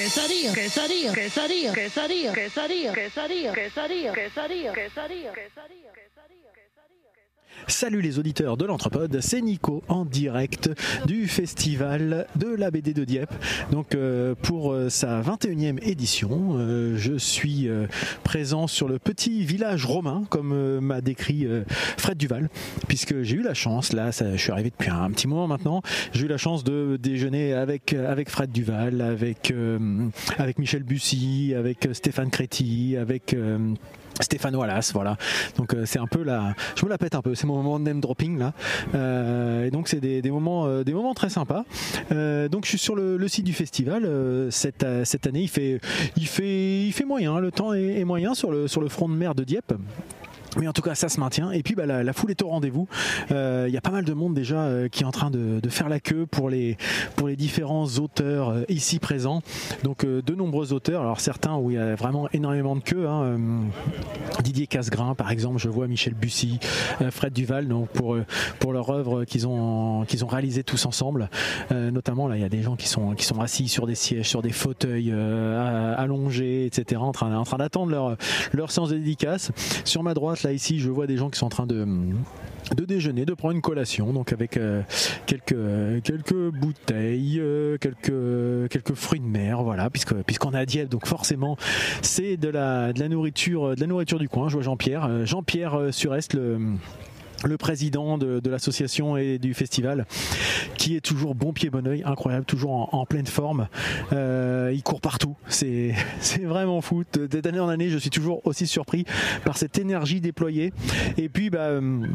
quesadilla, quesadilla, quesadilla, quesadilla, quesadilla, quesadilla, quesadilla, quesadilla, quesadilla, quesadilla. Salut les auditeurs de l'Anthropode, c'est Nico en direct du festival de la BD de Dieppe. Donc euh, pour euh, sa 21e édition, euh, je suis présent sur le petit village romain comme m'a décrit Fred Duval puisque j'ai eu la chance là, je suis arrivé depuis un, petit moment maintenant, j'ai eu la chance de déjeuner avec avec Fred Duval, avec avec Michel Bussy, avec Stéphane Créti, avec Stéphane Wallace, voilà. Donc euh, c'est un peu la, je me la pète un peu. C'est mon moment de name dropping là. Euh, et donc c'est des, moments, euh, des moments très sympas. Donc je suis sur le, site du festival. Cette, cette année, il fait, il fait, il fait moyen. Le temps est, est moyen sur le sur le front de mer de Dieppe. Mais en tout cas, ça se maintient. Et puis, bah, la, foule est au rendez-vous. Euh, Il y a pas mal de monde déjà euh, qui est en train de, faire la queue pour les, pour les différents auteurs euh, ici présents. Donc, euh, de nombreux auteurs. Alors, certains où il y a vraiment énormément de queue. hein. Euh, Didier Casgrain, par exemple, je vois Michel Bussy, euh, Fred Duval, donc pour, euh, pour leur œuvre qu'ils ont, qu'ils ont réalisé tous ensemble. Euh, notamment, là, il y a des gens qui sont, qui sont assis sur des sièges, sur des fauteuils euh, allongés, etc., en train, en train d'attendre leur, leur séance de dédicace. Sur ma droite, là, ici, je vois des gens qui sont en train de de déjeuner, de prendre une collation, donc avec euh, quelques quelques bouteilles, euh, quelques quelques fruits de mer, voilà, puisque puisqu'on est à Dieppe, donc forcément c'est de la de la nourriture de la nourriture du coin. Je vois Jean-Pierre, euh, Jean-Pierre euh, Surest, le le président de, l'association et du festival, qui est toujours bon pied bon oeil, incroyable, toujours en, pleine forme. Euh, il court partout, c'est vraiment fou. D'année en année, je suis toujours aussi surpris par cette énergie déployée. Et puis, bah, euh,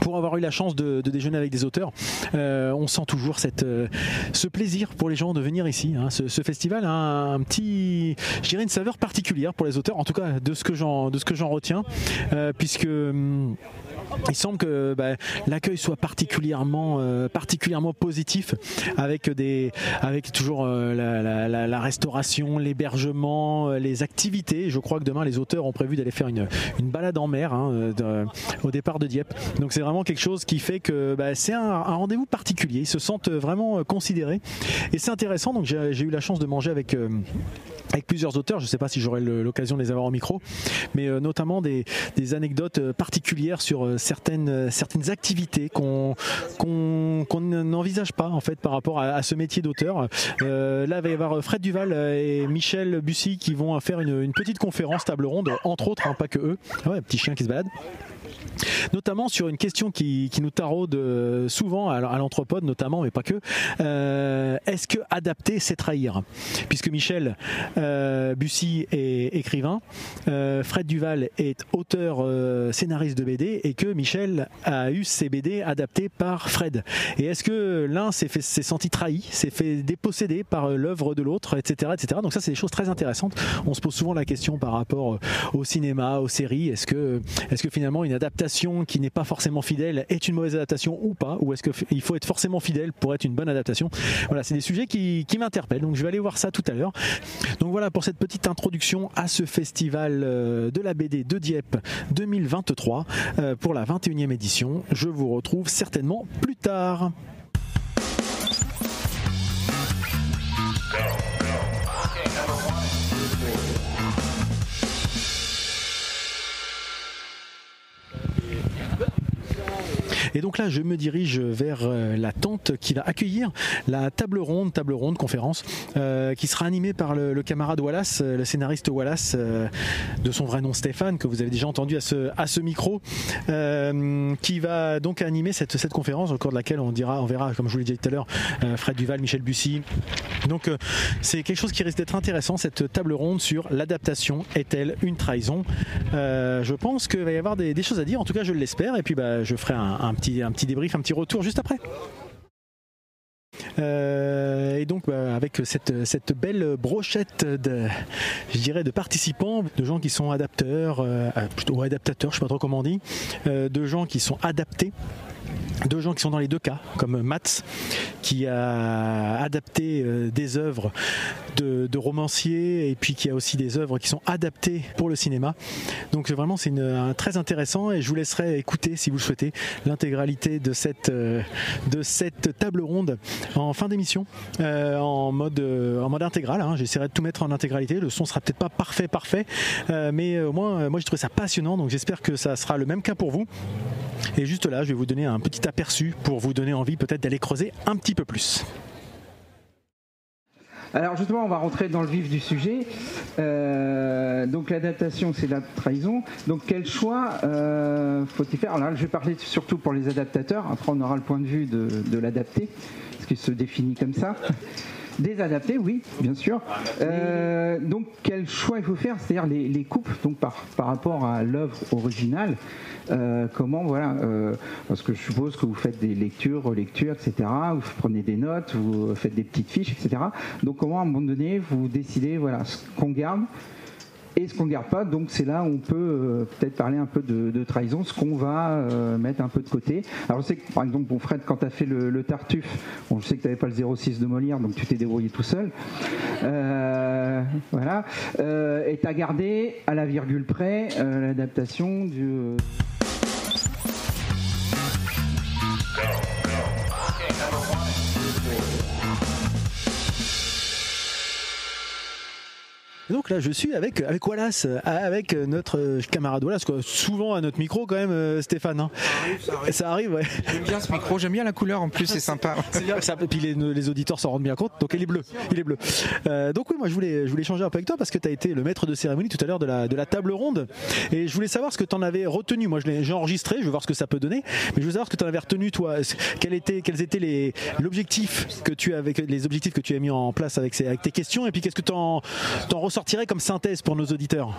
pour avoir eu la chance de, déjeuner avec des auteurs, euh, on sent toujours ce plaisir pour les gens de venir ici. hein. Ce, festival a un, petit, une saveur particulière pour les auteurs, en tout cas de ce que j'en retiens, puisque hum, il semble que bah, l'accueil soit particulièrement euh, particulièrement positif avec des avec toujours euh, la, restauration l'hébergement euh, les activités. Je crois que demain les auteurs ont prévu d'aller faire une, une balade en mer hein, au départ de Dieppe. Donc c'est vraiment quelque chose qui fait que bah, c'est un, rendez-vous particulier. Ils se sentent vraiment considérés. Et c'est intéressant. Donc j'ai eu la chance de manger avec avec plusieurs auteurs, je ne sais pas si j'aurai l'occasion de les avoir au micro, mais notamment des, des anecdotes particulières sur certaines, euh, certaines activités qu'on n'envisage pas en fait par rapport à, ce métier d'auteur. Euh, là, il va y avoir Fred Duval euh, et Michel Bussy qui vont faire une, une petite conférence table ronde, entre autres, hein, pas que eux. Ah ouais, petit chien qui se balade notamment sur une question qui, nous taraude euh, souvent à, l'anthropode notamment mais pas que Euh, est-ce que adapter c'est trahir? Puisque Michel euh, Bussy est écrivain Fred Duval est auteur scénariste de BD et que Michel a eu ses BD adaptés par Fred. Et est-ce que l'un s'est senti trahi s'est fait déposséder par l'œuvre de l'autre etc etc donc ça c'est des choses très intéressantes. On se pose souvent la question par rapport au cinéma aux séries. Est-ce que est-ce que finalement adaptation qui n'est pas forcément fidèle est une mauvaise adaptation ou pas Ou est-ce qu'il faut être forcément fidèle pour être une bonne adaptation Voilà, c'est des sujets qui, qui m'interpellent. Donc je vais aller voir ça tout à l'heure. Donc voilà pour cette petite introduction à ce festival euh, de la BD de Dieppe 2023 euh, pour la 21e édition. Je vous retrouve certainement plus tard. Et donc là, je me dirige vers euh, la tente qui va accueillir la table ronde, table ronde conférence, euh, qui sera animée par le, camarade Wallace, euh, le scénariste Wallace, de son vrai nom Stéphane, que vous avez déjà entendu à ce, à ce micro, qui va donc animer cette, cette conférence au cours de laquelle on dira, on verra, comme je vous l'ai dit tout à l'heure, Fred Duval, Michel Bussy. Donc c'est quelque chose qui risque d'être intéressant, cette table ronde sur l'adaptation est-elle une trahison? Je pense qu'il va y avoir des, des choses à dire, en tout cas je l'espère, et puis bah, je ferai un, un un petit débrief, un petit retour juste après. Euh, et donc bah, avec cette, belle brochette de, je dirais, de participants, de gens qui sont adapteurs, euh, plutôt adaptateurs, je sais pas trop comment on dit, euh, de gens qui sont adaptés deux gens qui sont dans les deux cas, comme Mats, qui a adapté euh, des œuvres de, romanciers et puis qui a aussi des œuvres qui sont adaptées pour le cinéma. Donc vraiment c'est très intéressant et je vous laisserai écouter si vous le souhaitez l'intégralité de cette, euh, de cette table ronde en fin d'émission euh, en, mode, en mode intégral. Hein. J'essaierai de tout mettre en intégralité. Le son sera peut-être pas parfait, parfait, mais au moins moi j'ai trouvé ça passionnant donc j'espère que ça sera le même cas pour vous. Et juste là, je vais vous donner un petit aperçu pour vous donner envie peut-être d'aller creuser un petit peu plus. Alors justement, on va rentrer dans le vif du sujet. Euh, donc l'adaptation, c'est la trahison. Donc quel choix euh, faut-il faire? Alors je vais parler surtout pour les adaptateurs. Après, on aura le point de vue de, de l'adapté, parce qu'il se définit comme ça. Des adaptés, oui, bien sûr. Euh, donc quel choix il faut faire C'est-à-dire les, les, coupes donc par, par rapport à l'œuvre originale. Euh, comment, voilà, euh, parce que je suppose que vous faites des lectures, relectures, etc. Vous prenez des notes, vous faites des petites fiches, etc. Donc comment, à un moment donné, vous décidez, voilà, ce qu'on garde et ce qu'on ne garde pas. Donc c'est là où on peut euh, peut-être parler un peu de, trahison, ce qu'on va mettre un peu de côté. Alors je sais que par exemple, bon Fred, quand tu as fait le, Tartuffe, bon, je sais que tu n'avais pas le 06 de Molière, donc tu t'es débrouillé tout seul. voilà. et tu as gardé à la virgule près l'adaptation du... donc là, je suis avec, avec Wallace, avec notre camarade Wallace, souvent à notre micro quand même, euh, Stéphane. Hein. Ça arrive, ça arrive. ouais. J'aime bien ce micro, j'aime bien la couleur en plus, c'est sympa. et puis les, auditeurs s'en rendent bien compte, donc il est bleu. Il est bleu. Euh, donc oui, moi je voulais, je voulais échanger un peu avec toi parce que tu as été le maître de cérémonie tout à l'heure de la, de la table ronde. Et je voulais savoir ce que tu en avais retenu. Moi j'ai enregistré, je veux voir ce que ça peut donner. Mais je veux savoir ce que tu en avais retenu toi. Quel était, quels étaient les, l'objectif que tu avais, les objectifs que tu as mis en place avec, avec tes questions et puis qu'est-ce que tu en, en ressortirais comme synthèse pour nos auditeurs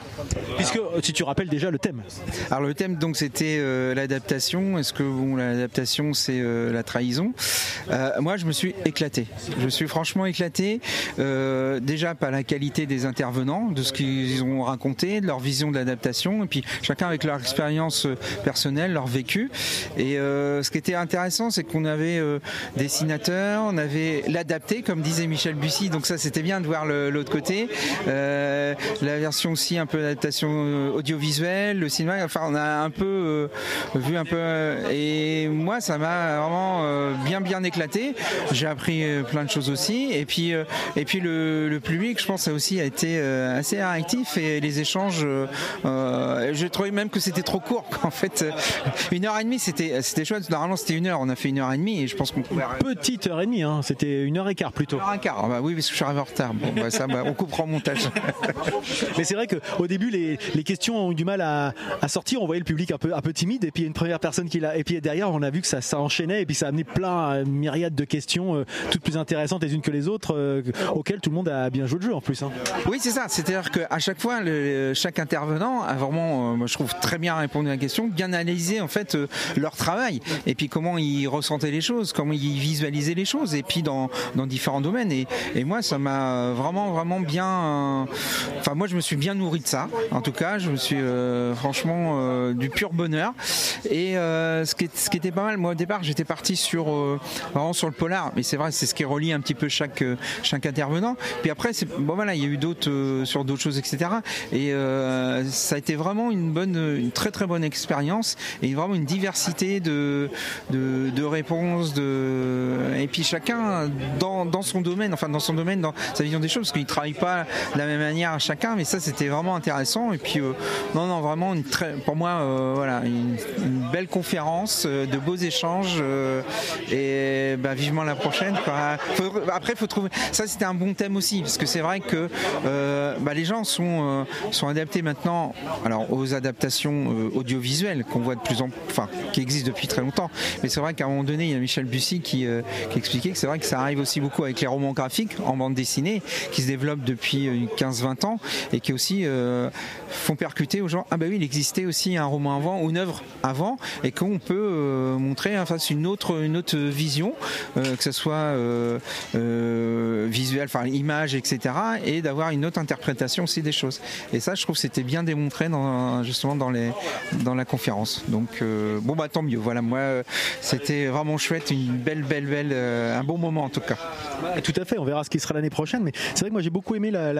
Puisque si tu rappelles déjà le thème. Alors le thème donc c'était euh, l'adaptation. Est-ce que bon, l'adaptation c'est euh, la trahison? Euh, Moi je me suis éclaté. Je suis franchement éclaté. déjà par la qualité des intervenants, de ce qu'ils ont raconté, de leur vision de l'adaptation, et puis chacun avec leur expérience personnelle, leur vécu. Et ce qui était intéressant, c'est qu'on avait dessinateurs, on avait l'adapté, comme disait Michel Bussy. Donc ça c'était bien de voir l'autre côté. La version aussi un peu d'adaptation euh, audiovisuelle, le cinéma. Enfin, on a un peu euh, vu un peu. Et moi, ça m'a vraiment bien bien éclaté. J'ai appris plein de choses aussi. Et puis et puis le, le public, je pense, a aussi été assez réactif et les échanges. je trouvais même que c'était trop court. En fait, une heure et demie, c'était c'était chouette. Normalement, c'était une heure. On a fait une heure et demie et je pense qu'on pouvait. Petite heure et demie, hein. c'était une heure et quart plutôt. Une heure et quart. Ah bah oui, parce que je suis arrivé en retard. Bon, bah, ça, bah, on coupera en montage. Mais c'est vrai qu'au début, les, questions ont eu du mal à, sortir. On voyait le public un peu, timide. Et puis, une première personne qui l'a. Et puis, derrière, on a vu que ça, ça enchaînait. Et puis, ça a amené plein, une myriade de questions, euh, toutes plus intéressantes les unes que les autres, euh, auxquelles tout le monde a bien joué le jeu en plus. Hein. Oui, c'est ça. C'est-à-dire qu'à chaque fois, chaque intervenant a vraiment, euh, je trouve, très bien répondu à la question, bien analysé, en fait, leur travail. Et puis, comment ils ressentaient les choses, comment ils visualisaient les choses. Et puis, dans, dans différents domaines. Et, et moi, ça m'a vraiment, vraiment bien Enfin, moi, je me suis bien nourri de ça. En tout cas, je me suis euh, franchement euh, du pur bonheur. Et euh, ce, qui était pas mal, moi au départ, j'étais parti sur vraiment sur le polar, mais c'est vrai, c'est ce qui relie un petit peu chaque chaque intervenant. Puis après, bon voilà, il y a eu d'autres sur d'autres choses, etc. Et ça a été vraiment une bonne, une très très bonne expérience et vraiment une diversité de de, réponses, de et puis chacun dans, dans son domaine, enfin dans son domaine, dans sa vision des choses, parce qu'il travaille pas la même manière à chacun, mais ça c'était vraiment intéressant. Et puis euh, non, non, vraiment une très, pour moi, euh, voilà, une, belle conférence, euh, de beaux échanges et bah, vivement la prochaine. après, faut trouver. Ça c'était un bon thème aussi, parce que c'est vrai que bah, les gens sont sont adaptés maintenant, alors aux adaptations audiovisuelles qu'on voit de plus en, enfin, qui existent depuis très longtemps. Mais c'est vrai qu'à un moment donné, il y a Michel Bussy qui, qui expliquait que c'est vrai que ça arrive aussi beaucoup avec les romans graphiques en bande dessinée, qui se développent depuis 15-20 ans et qui aussi font percuter aux gens ah bah oui il existait aussi un roman avant ou une œuvre avant et qu'on peut montrer en face une autre une autre vision que ce soit visuel enfin image etc et d'avoir une autre interprétation aussi des choses. Et ça je trouve c'était bien démontré dans, justement dans les dans la conférence. Donc bon bah tant mieux. Voilà moi c'était vraiment chouette. Une belle belle belle un bon moment en tout cas. Tout à fait, on verra ce qui sera l'année prochaine. Mais c'est vrai que moi j'ai beaucoup aimé la,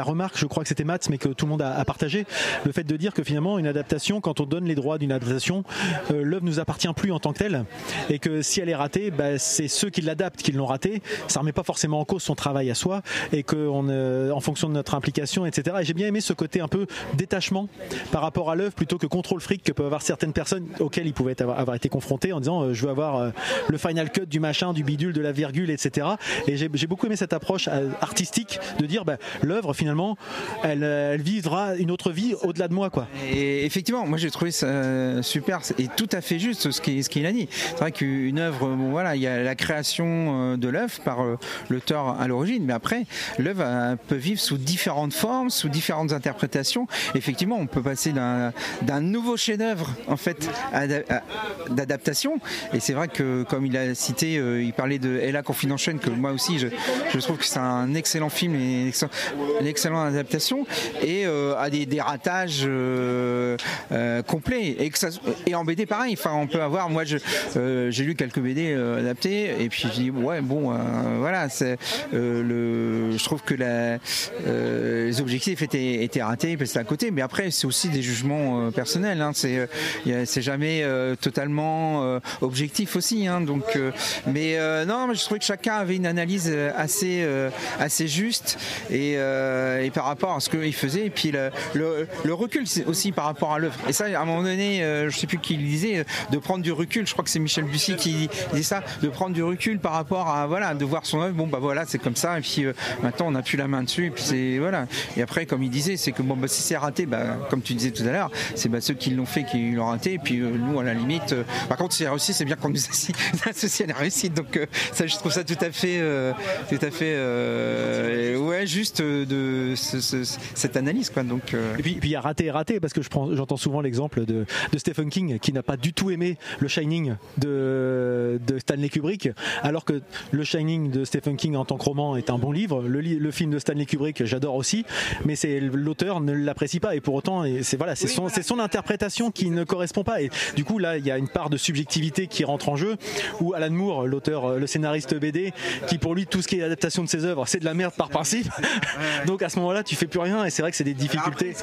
remarque, je crois que c'était Mats, mais que tout le monde a, partagé, le fait de dire que finalement une adaptation, quand on donne les droits d'une adaptation, euh, l'œuvre nous appartient plus en tant que telle, et que si elle est ratée, bah, c'est ceux qui l'adaptent qui l'ont ratée. Ça remet pas forcément en cause son travail à soi, et que euh, en fonction de notre implication, etc. Et j'ai bien aimé ce côté un peu détachement par rapport à l'œuvre plutôt que contrôle fric que peuvent avoir certaines personnes auxquelles ils pouvaient avoir, été confrontés en disant euh, je veux avoir le final cut du machin, du bidule, de la virgule, etc. Et j'ai beaucoup aimé cette approche euh, artistique de dire bah, l'œuvre finalement elle, elle, vivra une autre vie au-delà de moi quoi. Et effectivement, moi j'ai trouvé ça euh, super et tout à fait juste ce qu'il ce a dit. C'est vrai qu'une œuvre, voilà, il y a la création euh, de l'œuvre par l'auteur à l'origine, mais après l'œuvre peut vivre sous différentes formes, sous différentes interprétations. Effectivement, on peut passer d'un nouveau chef-d'œuvre en fait d'adaptation. Et c'est vrai que comme il a cité, il parlait de Ella Confidential que moi aussi je, trouve que c'est un excellent film une excellente adaptation et euh, a des, ratages euh, euh, complets et, que ça, et en BD pareil. Enfin, on peut avoir. Moi, j'ai lu quelques BD adaptés et puis je dis ouais bon voilà le. Je trouve que les objectifs étaient, étaient ratés parce à côté. Mais après, c'est aussi des jugements personnels. Hein, c'est c'est jamais totalement objectif aussi. Hein, donc, mais non, je trouvais que chacun avait une analyse assez, assez juste et, et, par rapport à ce qu'il faisait. Et puis le, recul aussi par rapport à l'œuvre. Et ça, à un moment donné, je sais plus qui le disait, de prendre du recul. Je crois que c'est Michel Bussy qui disait ça, de prendre du recul par rapport à voilà, de voir son œuvre. Bon bah voilà, c'est comme ça. Et puis maintenant, on n'a plus la main dessus. Et puis c'est voilà. Et après, comme il disait, c'est que bon bah si c'est raté, bah comme tu disais tout à l'heure, c'est bah, ceux qui l'ont fait qui l'ont raté. Et puis nous, à la limite, par contre, c'est réussi, c'est bien qu'on nous associe à la réussite. Donc ça, je trouve ça tout à fait tout à fait euh, ouais juste de cette analyse quoi donc euh. et puis il y a raté et raté parce que je prends j'entends souvent l'exemple de, Stephen King qui n'a pas du tout aimé le Shining de, Stanley Kubrick alors que le Shining de Stephen King en tant que roman est un bon livre le, le film de Stanley Kubrick j'adore aussi mais c'est l'auteur ne l'apprécie pas et pour autant c'est voilà c'est son, son interprétation qui ne correspond pas et du coup là il y a une part de subjectivité qui rentre en jeu où Alan Moore l'auteur le scénariste BD qui pour lui tout ce qui est adaptation de ses œuvres, c'est de la merde par principe. Donc à ce moment-là, tu fais plus rien et c'est vrai que c'est des difficultés.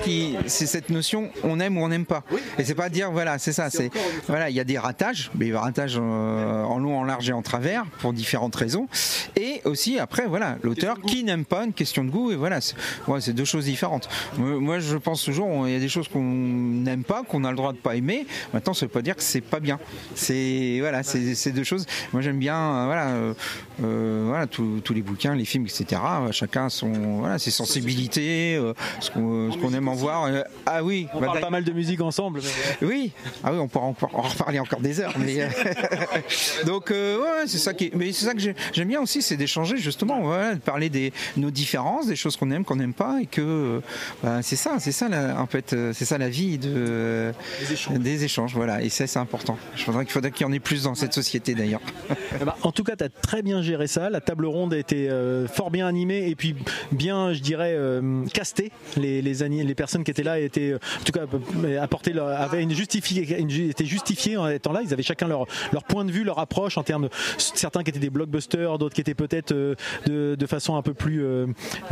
C'est cette notion, on aime ou on n'aime pas. Et c'est pas dire, voilà, c'est ça. C'est voilà, il y a des ratages, mais des ratages euh, en long, en large et en travers pour différentes raisons. Et aussi après, voilà, l'auteur qui n'aime pas une question de goût et voilà, c'est deux choses différentes. Moi, je pense toujours, il y a des choses qu'on n'aime pas, qu'on a le droit de pas aimer. Maintenant, ça veut pas dire que c'est pas bien. C'est voilà, c'est deux choses. Moi, j'aime bien, euh, voilà, euh, voilà, tous les bouquins, les films, etc. Chacun son, voilà, ses sensibilités, euh, ce qu'on aime en voir. Euh, ah oui, on parle pas mal de musique ensemble. Oui, ah oui, on pourra encore en reparler encore des heures. Mais euh, donc ouais, c'est ça qui, mais c'est ça que j'aime bien aussi, c'est d'échanger justement, de parler des nos différences, des choses qu'on aime, qu'on n'aime pas, et que bah, c'est ça, c'est ça en fait, c'est ça la vie de des échanges. voilà. Et ça, c'est important. Je voudrais qu'il faudrait qu'il y en ait plus dans cette société d'ailleurs. Eh ben, en tout cas, tu as très bien géré ça. La table ronde était euh, fort bien animé et puis bien, je dirais, euh, casté. Les, les, les, personnes qui étaient là étaient, en tout cas, apporté leur, avaient une justifié, une, étaient justifiées en étant là. Ils avaient chacun leur, leur point de vue, leur approche en termes de certains qui étaient des blockbusters, d'autres qui étaient peut-être euh, de, de, façon un peu plus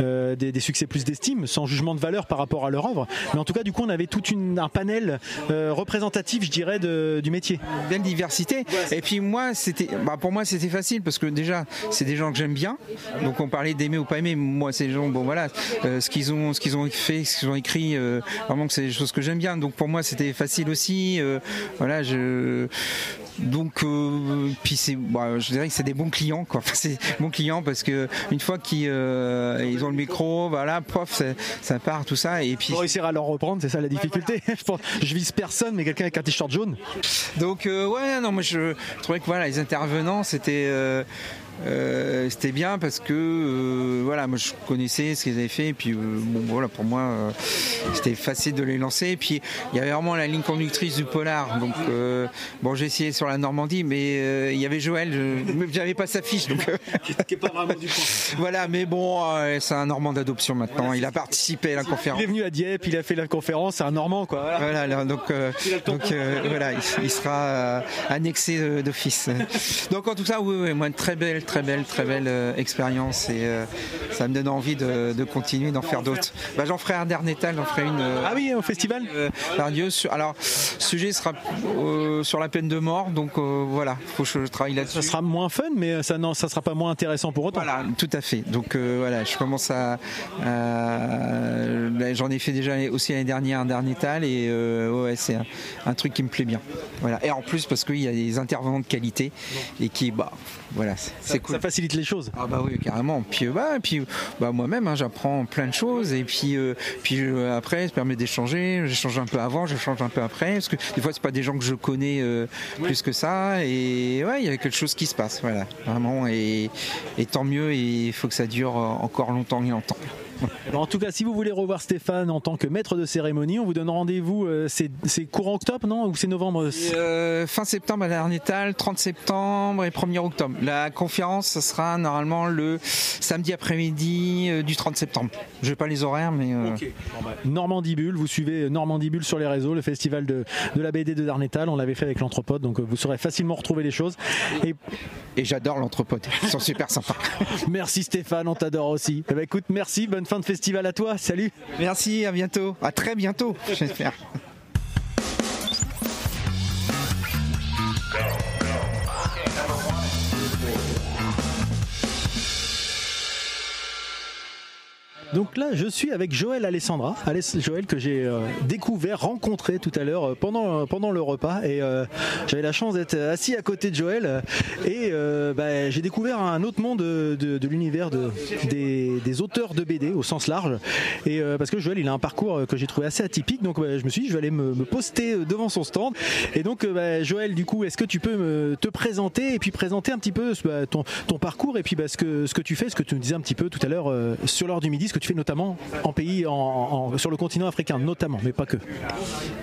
des, des, succès plus d'estime, sans jugement de valeur par rapport à leur œuvre. Mais en tout cas, du coup, on avait tout un panel représentatif, je dirais, du métier. Belle diversité. Et puis moi, c'était, bah, pour moi, c'était facile parce que déjà, c'est des gens que j'aime bien. Donc on parlait d'aimer ou pas aimer. Moi, ces gens, bon voilà, euh, ce qu'ils ont, ce qu'ils ont fait, ce qu'ils ont écrit, euh, vraiment que c'est des choses que j'aime bien. Donc pour moi, c'était facile aussi. Euh, voilà, je donc, euh, puis c'est, bah, je dirais que c'est des bons clients, quoi. Enfin, c'est bons clients parce que une fois qu'ils euh, ils ont le micro, voilà, pof, ça, ça part, tout ça, et puis. Pour réussir à leur reprendre, c'est ça la difficulté. je, pense- je vise personne, mais quelqu'un avec un t-shirt jaune. Donc euh, ouais, non, moi je trouvais que voilà, les intervenants c'était euh, c'était bien parce que euh, voilà, moi je connaissais ce qu'ils avaient fait et puis euh, bon voilà pour moi euh, c'était facile de les lancer et puis il y avait vraiment la ligne conductrice du polar donc euh, bon j'ai essayé sur la Normandie mais euh, il y avait Joël, j'avais pas sa fiche donc euh, Qui est pas vraiment du coin. voilà mais bon euh, c'est un Normand d'adoption maintenant, il a participé à la conférence. Il est venu à Dieppe, il a fait la conférence, c'est un Normand quoi. Voilà. Voilà, alors, donc, euh, donc euh, voilà, il, il sera euh, annexé euh, d'office. Donc en tout cas, oui, oui, moi une très belle, très belle, très belle euh, expérience et euh, ça me donne envie de, de continuer, d'en faire d'autres. Bah, j'en ferai un dernier étal, j'en ferai une. euh, Ah oui, au festival? Dieu. Sur, alors, sujet sera sur la peine de mort, donc voilà, faut que je travaille là-dessus. Ça sera moins fun, mais ça non, ça sera pas moins intéressant pour autant. Voilà, tout à fait. Donc voilà, je commence à. à- ben, J'en ai fait déjà aussi l'année dernière un dernier tal et ouais, c'est un, un truc qui me plaît bien. Voilà. Et en plus parce qu'il y a des intervenants de qualité et qui, bah, voilà, cool. Ça facilite les choses. Ah bah oui carrément. Puis euh, bah, puis bah moi-même hein, j'apprends plein de choses et puis euh, puis euh, après ça permet d'échanger. J'échange un peu avant, j'échange un peu après parce que des fois c'est pas des gens que je connais euh, plus que ça et ouais il y a quelque chose qui se passe voilà vraiment et, et tant mieux et il faut que ça dure encore longtemps et longtemps. En tout cas, si vous voulez revoir Stéphane en tant que maître de cérémonie, on vous donne rendez-vous. euh, c'est courant octobre, non Ou c'est novembre Et, euh, fin septembre à Larnétal, 30 septembre et 1er octobre. La conférence, ça sera normalement le samedi après-midi euh, du 30 septembre. Je n'ai pas les horaires, mais euh, Normandibule, vous suivez Normandibule sur les réseaux, le festival de, de la BD de Darnétal, on l'avait fait avec l'anthropode, donc euh, vous saurez facilement retrouver les choses. Et et j'adore l'anthropode. Ils sont super sympas. merci Stéphane, on t'adore aussi. Eh ben, écoute, merci, bonne fin de festival à toi, salut Merci, à bientôt. À très bientôt, j'espère. Donc là, je suis avec Joël Alessandra, Aless- Joël que j'ai euh, découvert, rencontré tout à l'heure euh, pendant, pendant le repas. Et euh, j'avais la chance d'être assis à côté de Joël. euh, Et euh, bah, j'ai découvert un autre monde de, l'univers de, des, auteurs de BD au sens large. Et euh, parce que Joël, il a un parcours euh, que j'ai trouvé assez atypique. Donc bah, je me suis dit, je vais aller me, me poster euh, devant son stand. Et donc, euh, bah, Joël, du coup, est-ce que tu peux me, te présenter et puis présenter un petit peu ton, parcours et puis ce, que, ce que tu fais, ce que tu nous disais un petit peu tout à l'heure euh, sur l'heure du midi, ce que tu fais notamment en pays, en, sur le continent africain, notamment, mais pas que.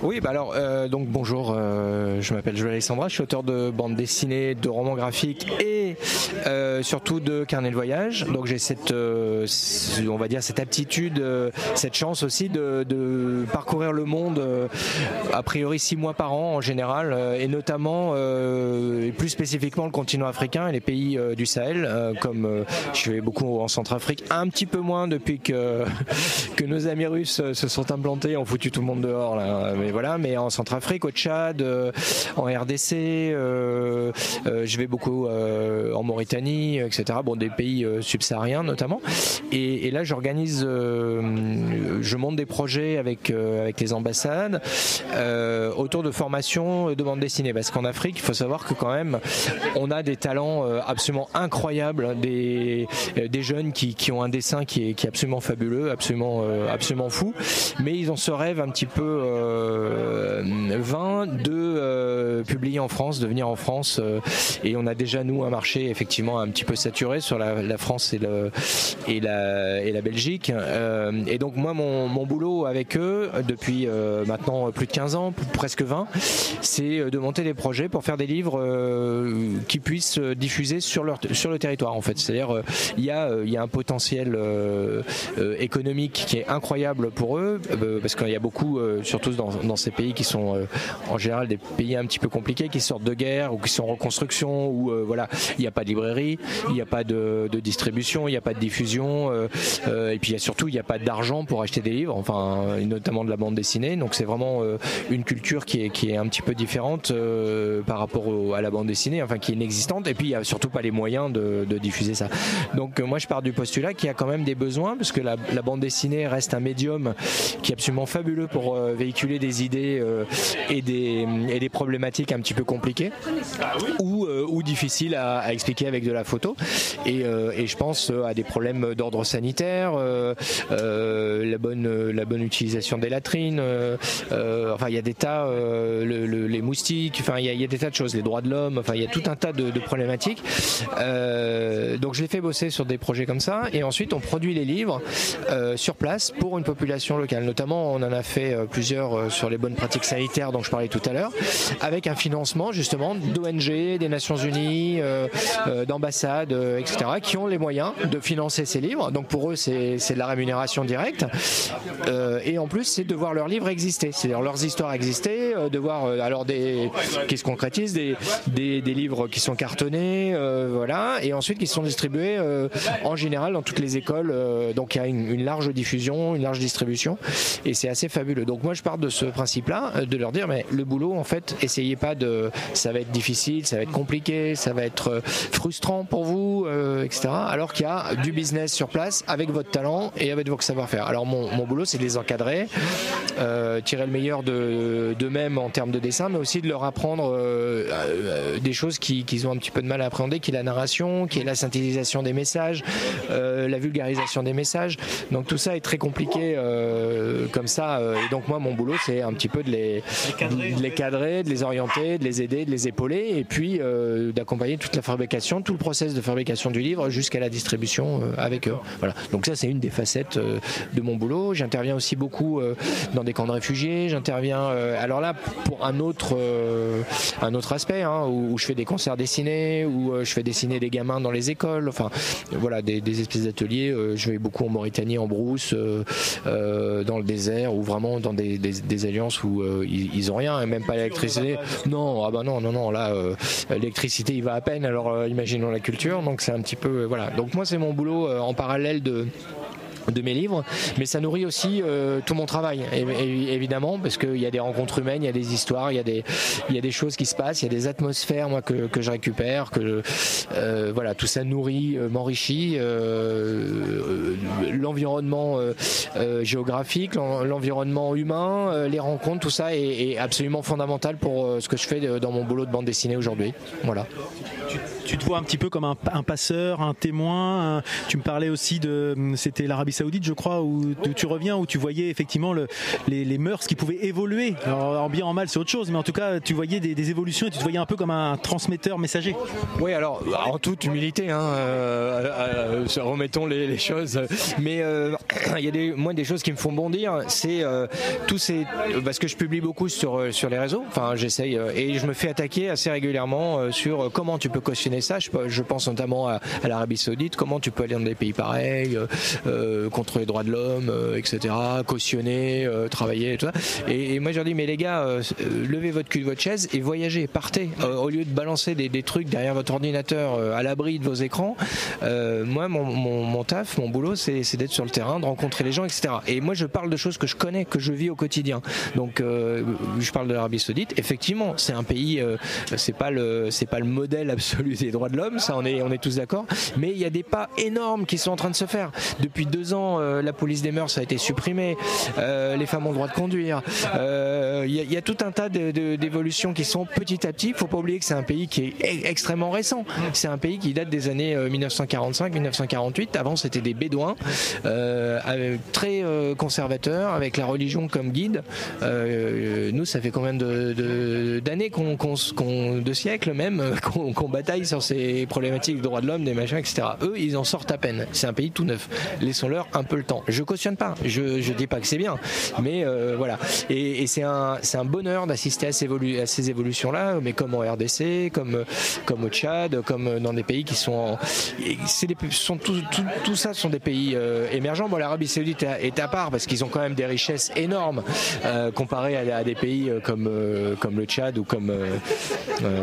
Oui, bah alors, euh, donc bonjour, euh, je m'appelle Joël Alessandra, je suis auteur de bandes dessinées, de romans graphiques et euh, surtout de carnets de voyage. Donc j'ai cette, on va dire, cette aptitude, cette chance aussi de, de parcourir le monde, a priori six mois par an en général, et notamment, et plus spécifiquement le continent africain et les pays du Sahel, comme je vais beaucoup en Centrafrique, un petit peu moins depuis que, nos amis russes se sont implantés, ont foutu tout le monde dehors. Mais voilà, mais en Centrafrique, au Tchad, euh, en RDC, euh, euh, je vais beaucoup en Mauritanie, etc. Bon, des pays subsahariens notamment. Et, et là, j'organise, je monte des projets avec avec les ambassades autour de formation de bande dessinée. Parce qu'en Afrique, il faut savoir que quand même, on a des talents absolument incroyables, des des jeunes qui, qui ont un dessin qui est, qui est absolument fabuleux, absolument euh, absolument fou, mais ils ont ce rêve un petit peu euh, vain de euh, publier en France, de venir en France, et on a déjà nous un marché effectivement un petit peu saturé sur la, France et le la Belgique, et donc moi mon, boulot avec eux depuis maintenant plus de 15 ans, presque 20, c'est de monter des projets pour faire des livres qui puissent diffuser sur leur le territoire en fait. C'est-à-dire il y a un potentiel euh, économique qui est incroyable pour eux euh, parce qu'il y a beaucoup euh, surtout dans, dans ces pays qui sont euh, en général des pays un petit peu compliqués qui sortent de guerre ou qui sont en reconstruction où euh, voilà il n'y a pas de librairie il n'y a pas de, de distribution il n'y a pas de diffusion et puis il y a surtout il n'y a pas d'argent pour acheter des livres enfin notamment de la bande dessinée. Donc c'est vraiment une culture qui est, qui est un petit peu différente par rapport au- à la bande dessinée enfin qui est inexistante et puis il n'y a surtout pas les moyens de, de diffuser ça. Donc moi je pars du postulat qu'il y a quand même des besoins parce que la, bande dessinée reste un médium qui est absolument fabuleux pour véhiculer des idées et, des, et des problématiques un petit peu compliquées ou, ou difficiles à, expliquer avec de la photo. Et, je pense à des problèmes d'ordre sanitaire, la, bonne, utilisation des latrines. enfin, il y a des tas, les moustiques, enfin, il y, a des tas de choses, les droits de l'homme, enfin, il y a tout un tas de, problématiques. donc, je l'ai fait bosser sur des projets comme ça. Et ensuite, on produit les livres sur place pour une population locale. Notamment, on en a fait plusieurs sur les bonnes pratiques sanitaires dont je parlais tout à l'heure, avec un financement justement d'ONG, des Nations Unies, d'ambassades, etc., qui ont les moyens de financer ces livres. Donc pour eux, c'est de la rémunération directe. Euh, et en plus, c'est de voir leurs livres exister, c'est-à-dire leurs histoires exister, euh, de voir euh, alors des qui se concrétisent, des, livres qui sont cartonnés, voilà, et ensuite qui sont distribués en général dans toutes les écoles. Y a une, large diffusion, une large distribution, et c'est assez fabuleux. Donc moi, je pars de ce principe-là, de leur dire, mais le boulot, en fait, essayez pas de, ça va être difficile, ça va être compliqué, ça va être frustrant pour vous, etc. Alors qu'il y a du business sur place avec votre talent et avec votre savoir-faire. Alors mon, boulot, c'est de les encadrer, euh, tirer le meilleur d'eux-mêmes en termes de dessin, mais aussi de leur apprendre euh, euh, des choses qu'ils ont un petit peu de mal à appréhender, qui est la narration, qui est la synthétisation des messages, la vulgarisation des messages. Donc tout ça est très compliqué comme ça. et donc moi, mon boulot, c'est un petit peu de les, de les cadrer, de les orienter, de les aider, de les épauler, et puis d'accompagner toute la fabrication, tout le process de fabrication du livre jusqu'à la distribution avec eux. Voilà. Donc ça, c'est une des facettes euh, de mon boulot. J'interviens aussi beaucoup euh, dans des camps de réfugiés. J'interviens, euh, alors là, pour un autre, un autre aspect, hein, où, je fais des concerts dessinés, où je fais dessiner des gamins dans les écoles. Enfin, voilà, des, espèces d'ateliers. je vais beaucoup en Mauritanie, en brousse, dans le désert, ou vraiment dans des, alliances où ils, ont rien, et même pas l'électricité. Non, ah bah non, non, non. Là, l'électricité, il va à peine. Alors, imaginons la culture. Donc c'est un petit peu, voilà. Donc moi, c'est mon boulot en parallèle de de mes livres, mais ça nourrit aussi euh, tout mon travail, évidemment, parce qu'il y a des rencontres humaines, il y a des histoires, il y a des, il y a des choses qui se passent, il y a des atmosphères moi que, que je récupère, que euh, voilà, tout ça nourrit, euh, m'enrichit, l'environnement géographique, l'environnement humain, les rencontres, tout ça est, est absolument fondamental pour ce que je fais dans mon boulot de bande dessinée aujourd'hui. Voilà tu te vois un petit peu comme un, passeur, un témoin. tu me parlais aussi de, c'était l'Arabie Saoudite, je crois, où, tu reviens, où tu voyais effectivement le, les, mœurs qui pouvaient évoluer. Alors, en bien, en mal, c'est autre chose, mais en tout cas, tu voyais des, évolutions et tu te voyais un peu comme un transmetteur messager. Oui, alors en toute humilité, hein, euh, euh, remettons les, choses. Mais euh, il y a des, moi des choses qui me font bondir, c'est tous ces, parce que je publie beaucoup sur sur les réseaux. Enfin, j'essaye et je me fais attaquer assez régulièrement sur comment tu peux cautionner ça. Je, pense notamment à, l'Arabie Saoudite. Comment tu peux aller dans des pays pareils, contre les droits de l'homme, euh, etc., cautionner, travailler, et tout ça. Et, moi, je leur dis, mais les gars, levez votre cul de votre chaise et voyagez, partez. au lieu de balancer des, trucs derrière votre ordinateur à l'abri de vos écrans, moi, mon, taf, mon boulot, c'est d'être sur le terrain, de rencontrer les gens, etc. Et moi, je parle de choses que je connais, que je vis au quotidien. Donc, je parle de l'Arabie Saoudite. Effectivement, c'est un pays, c'est pas le, c'est pas le modèle absolu des droits de l'homme, ça on est, on est tous d'accord, mais il y a des pas énormes qui sont en train de se faire. Depuis deux ans, euh, la police des mœurs a été supprimée, euh, les femmes ont le droit de conduire, euh, il y, a tout un tas d'évolutions qui sont petit à petit. Il faut pas oublier que c'est un pays qui est extrêmement récent. C'est un pays qui date des années 1945-1948. Avant, c'était des bédouins très conservateurs avec la religion comme guide. nous, ça fait combien d'années qu'on, de siècles même, qu'on bataille sur ces problématiques de droits de l'homme, des machins, etc. Eux, ils en sortent à peine. C'est un pays tout neuf. Laissons-leur un peu le temps. Je cautionne pas. Je, je dis pas que c'est bien, mais euh, voilà. Et, c'est un, un bonheur d'assister à ces, évolutions-là, mais comme en RDC, comme, comme au Tchad, comme dans des pays qui sont, sont tout, tout, ça sont des pays euh, émergents. Bon, l'Arabie Saoudite est à part parce qu'ils ont quand même des richesses énormes euh, comparées à, des pays comme comme le Tchad ou comme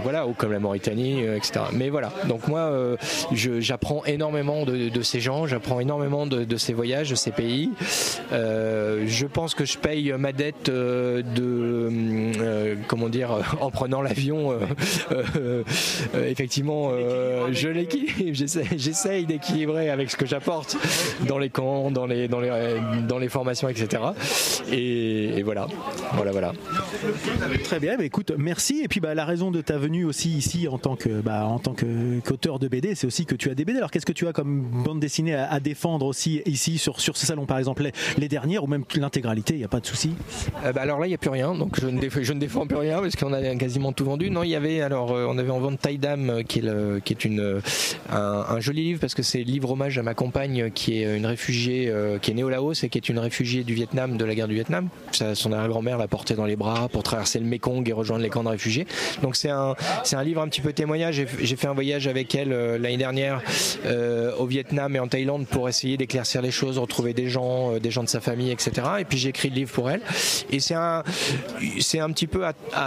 voilà ou comme la Mauritanie, etc. mais voilà. Donc moi, j'apprends énormément de, de ces gens, j'apprends énormément de, de ces voyages, de ces pays. Euh, je pense que je paye ma dette euh, de, euh, comment dire, en prenant l'avion. euh, euh, euh, effectivement, euh, je l'équilibre. J'essaie- J'essaye d'équilibrer avec ce que j'apporte dans les camps, dans les, dans les, dans les formations, etc. Et, et voilà, voilà, voilà. Très bien, bah, écoute, merci. Et puis bah, la raison de ta venue aussi ici en tant que bah, en tant que- qu'auteur de BD, c'est aussi que tu as des BD. Alors qu'est-ce que tu as comme bande dessinée à, à défendre aussi ici sur, sur ce salon par exemple les, dernières ou même l'intégralité, il n'y a pas de souci. Euh, bah alors là, il n'y a plus rien, donc je ne, défends, plus rien parce qu'on a quasiment tout vendu. Non, il y avait alors, euh, on avait en vente Taïdam, euh, qui est, le- une, un, joli livre parce que c'est livre hommage à ma compagne qui est une réfugiée, qui est née au Laos et qui est une réfugiée du Vietnam, de la guerre du Vietnam. Son arrière-grand-mère l'a portée dans les bras pour traverser le Mekong et rejoindre les camps de réfugiés. Donc c'est un, un livre un petit peu témoignage. J'ai fait un voyage avec elle l'année dernière au Vietnam et en Thaïlande pour essayer d'éclaircir les choses, retrouver des gens, euh, des gens de sa famille, etc. Et puis j'ai écrit le livre pour elle. Et c'est un, c'est un petit peu,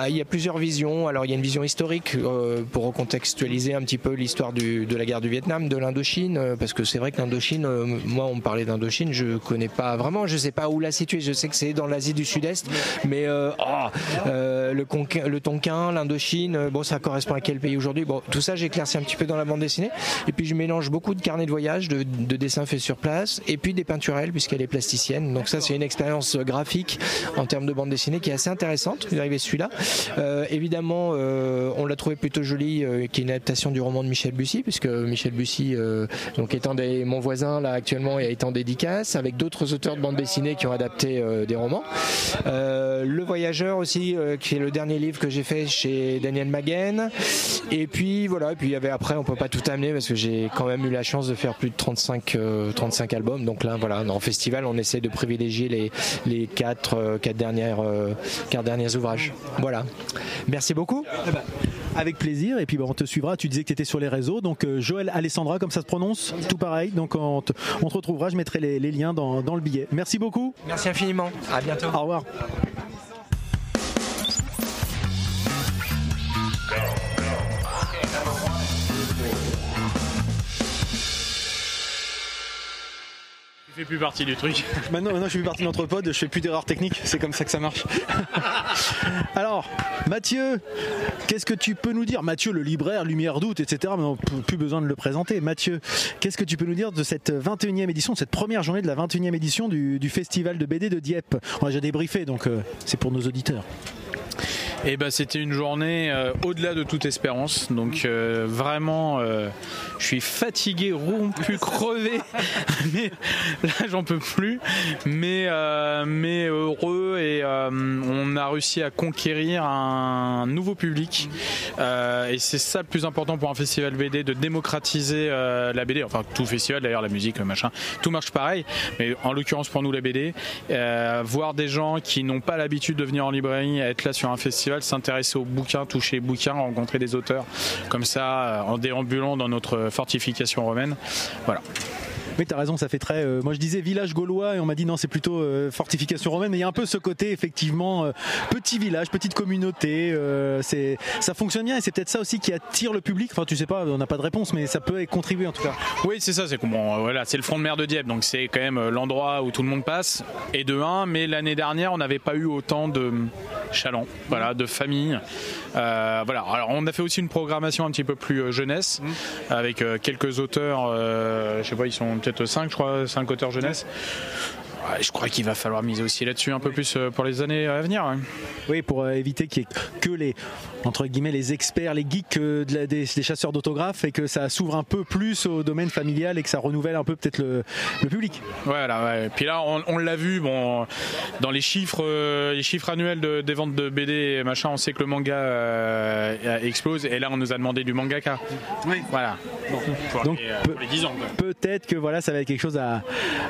il y a plusieurs visions. Alors il y a une vision historique euh, pour recontextualiser un petit peu l'histoire de la guerre du Vietnam, de l'Indochine, euh, parce que c'est vrai que l'Indochine, moi on me parlait d'Indochine, je connais pas vraiment, je sais pas où la situer. Je sais que c'est dans l'Asie du Sud-Est, mais euh, le, Conquin- le Tonkin, l'Indochine, bon ça correspond à quel pays aujourd'hui? Bon, tout ça j'éclaircis un petit peu dans la bande dessinée. Et puis je mélange beaucoup de carnets de voyage, de dessins faits sur place, et puis des peinturelles puisqu'elle est plasticienne. Donc ça c'est une expérience graphique en termes de bande dessinée qui est assez intéressante. Vous arrivez celui-là. Euh, évidemment, euh, on l'a trouvé plutôt joli, euh, qui est une adaptation du roman de Michel Bussy, puisque Michel Bussy, euh, donc étant des, mon voisin là actuellement et étant dédicace, avec d'autres auteurs de bande dessinée qui ont adapté euh, des romans. Euh, le Voyageur aussi, qui est le dernier livre que j'ai fait chez Daniel Maguen. Et puis voilà, et puis il y avait après, on peut pas tout amener parce que j'ai quand même eu la chance de faire plus de 35, euh, 35 albums. Donc là, voilà, en festival, on essaie de privilégier les, les quatre, euh, quatre, dernières, euh, quatre derniers ouvrages. Voilà. Merci beaucoup. Avec plaisir. Et puis bah, on te suivra. Tu disais que tu étais sur les réseaux. Donc euh, Joël Alessandra, comme ça se prononce, tout pareil. Donc on te, on te retrouvera. Je mettrai les, les liens dans, dans le billet. Merci beaucoup. Merci infiniment. À bientôt. Au revoir. Tu fais plus partie du truc. Maintenant, maintenant, je fais plus partie de notre pod, je fais plus d'erreurs techniques, c'est comme ça que ça marche. Alors, Mathieu, qu'est-ce que tu peux nous dire? Mathieu, le libraire, Lumière d'août, etc. Mais on n'a plus besoin de le présenter. Mathieu, qu'est-ce que tu peux nous dire de cette 21e édition, de cette première journée de la 21e édition du, du festival de BD de Dieppe? On a déjà débriefé, donc euh, c'est pour nos auditeurs. Et ben c'était une journée euh, au-delà de toute espérance. Donc euh, vraiment, euh, je suis fatigué, rompu, crevé. mais là, j'en peux plus. Mais mais heureux et on a réussi à conquérir un nouveau public. Et c'est ça le plus important pour un festival BD, de démocratiser la BD. Enfin, tout festival d'ailleurs, la musique, le machin, tout marche pareil. Mais en l'occurrence pour nous la BD, voir des gens qui n'ont pas l'habitude de venir en librairie, être là sur un festival, s'intéresser aux bouquins, toucher bouquins, rencontrer des auteurs comme ça euh, en déambulant dans notre fortification romaine. Voilà. Oui, t'as raison, ça fait très. euh, moi, je disais village gaulois et on m'a dit non, c'est plutôt euh, fortification romaine. Mais il y a un peu ce côté, effectivement, euh, petit village, petite communauté. c'est, ça fonctionne bien et c'est peut-être ça aussi qui attire le public. Enfin, tu sais pas, on n'a pas de réponse, mais ça peut y contribuer en tout cas. Oui, c'est ça, c'est bon, voilà, c'est le front de mer de Dieppe, donc c'est quand même l'endroit où tout le monde passe. Et de un, mais l'année dernière, on n'avait pas eu autant de chalands, voilà, de familles. Voilà. Alors, on a fait aussi une programmation un petit peu plus jeunesse, avec euh, quelques auteurs. je sais pas, ils sont peut-être 5 je crois, 5 auteurs jeunesse. Ouais, je crois qu'il va falloir miser aussi là-dessus un peu plus euh, pour les années à venir. Oui, pour euh, éviter qu'il y ait que les entre guillemets les experts, les geeks euh, de la- des, des chasseurs d'autographes et que ça s'ouvre un peu plus au domaine familial et que ça renouvelle un peu peut-être le, le public. Voilà, ouais. Puis là, on, on l'a vu, bon, dans les chiffres, les chiffres annuels de- des ventes de BD et machin, on sait que le manga euh, explose. Et là, on nous a demandé du mangaka. Oui. Voilà. Pour Donc, les, euh, peu- les 10 ans. quoi. Peut-être que voilà, ça va être quelque chose à,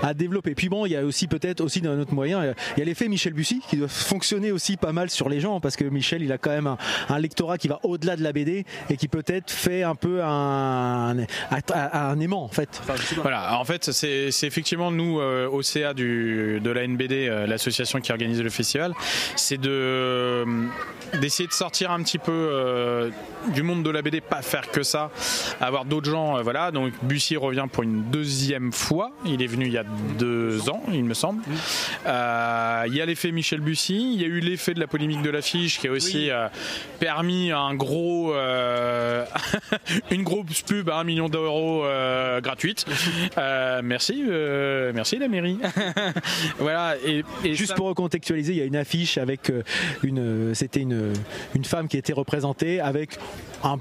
à développer. Puis bon, il y a aussi aussi peut-être aussi d'un autre moyen. Il y a l'effet Michel Bussy qui doit fonctionner aussi pas mal sur les gens parce que Michel, il a quand même un, un lectorat qui va au-delà de la BD et qui peut-être fait un peu un, un, un aimant en fait. Enfin. Voilà, en fait, c'est c'est effectivement nous, euh, au CA du, de la NBD, euh, l'association qui organise le festival, c'est de euh, d'essayer de sortir un petit peu euh, du monde de la BD, pas faire que ça, avoir d'autres gens, euh, voilà. Donc Bussy revient pour une deuxième fois. Il est venu il y a deux ans, il me semble. Euh, il y a l'effet Michel Bussy, il y a eu l'effet de la polémique de l'affiche qui a aussi euh, permis un gros, euh, une grosse pub à un million d'euros gratuite. Merci, merci la mairie. voilà. Et, et Juste ça- pour recontextualiser, il y a une affiche avec une, c'était une, une femme qui était représentée avec un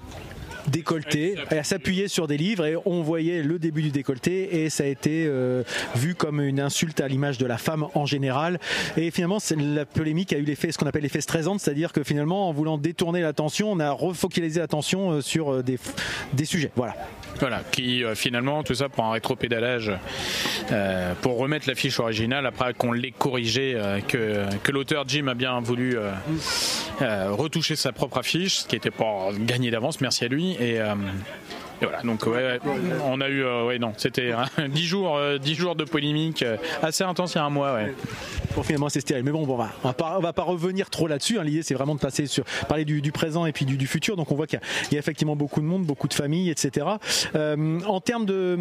décolleté, elle s'appuyait sur des livres et on voyait le début du décolleté et ça a été euh, vu comme une insulte à l'image de la femme en général. Et finalement la polémique a eu l'effet ce qu'on appelle l'effet stressant c'est-à-dire que finalement en voulant détourner l'attention on a refocalisé l'attention euh, sur euh, des, des sujets. Voilà Voilà, qui euh, finalement, tout ça pour un rétropédalage, euh, pour remettre l'affiche originale après qu'on l'ait corrigé, euh, que, que l'auteur Jim a bien voulu euh, euh, retoucher sa propre affiche, ce qui était pas gagné d'avance, merci à lui. Et, euh, donc on a eu, euh, ouais, non, c'était hein, 10 jours, euh, 10 jours de polémique euh, assez intense il y a un mois. Bon, finalement, c'est stérile. Mais bon, on va, on va pas, on pas revenir trop là-dessus. hein. L'idée, c'est vraiment de passer sur parler du, présent et puis du, futur. Donc, on voit qu'il y, a- effectivement beaucoup de monde, beaucoup de familles, etc. En termes de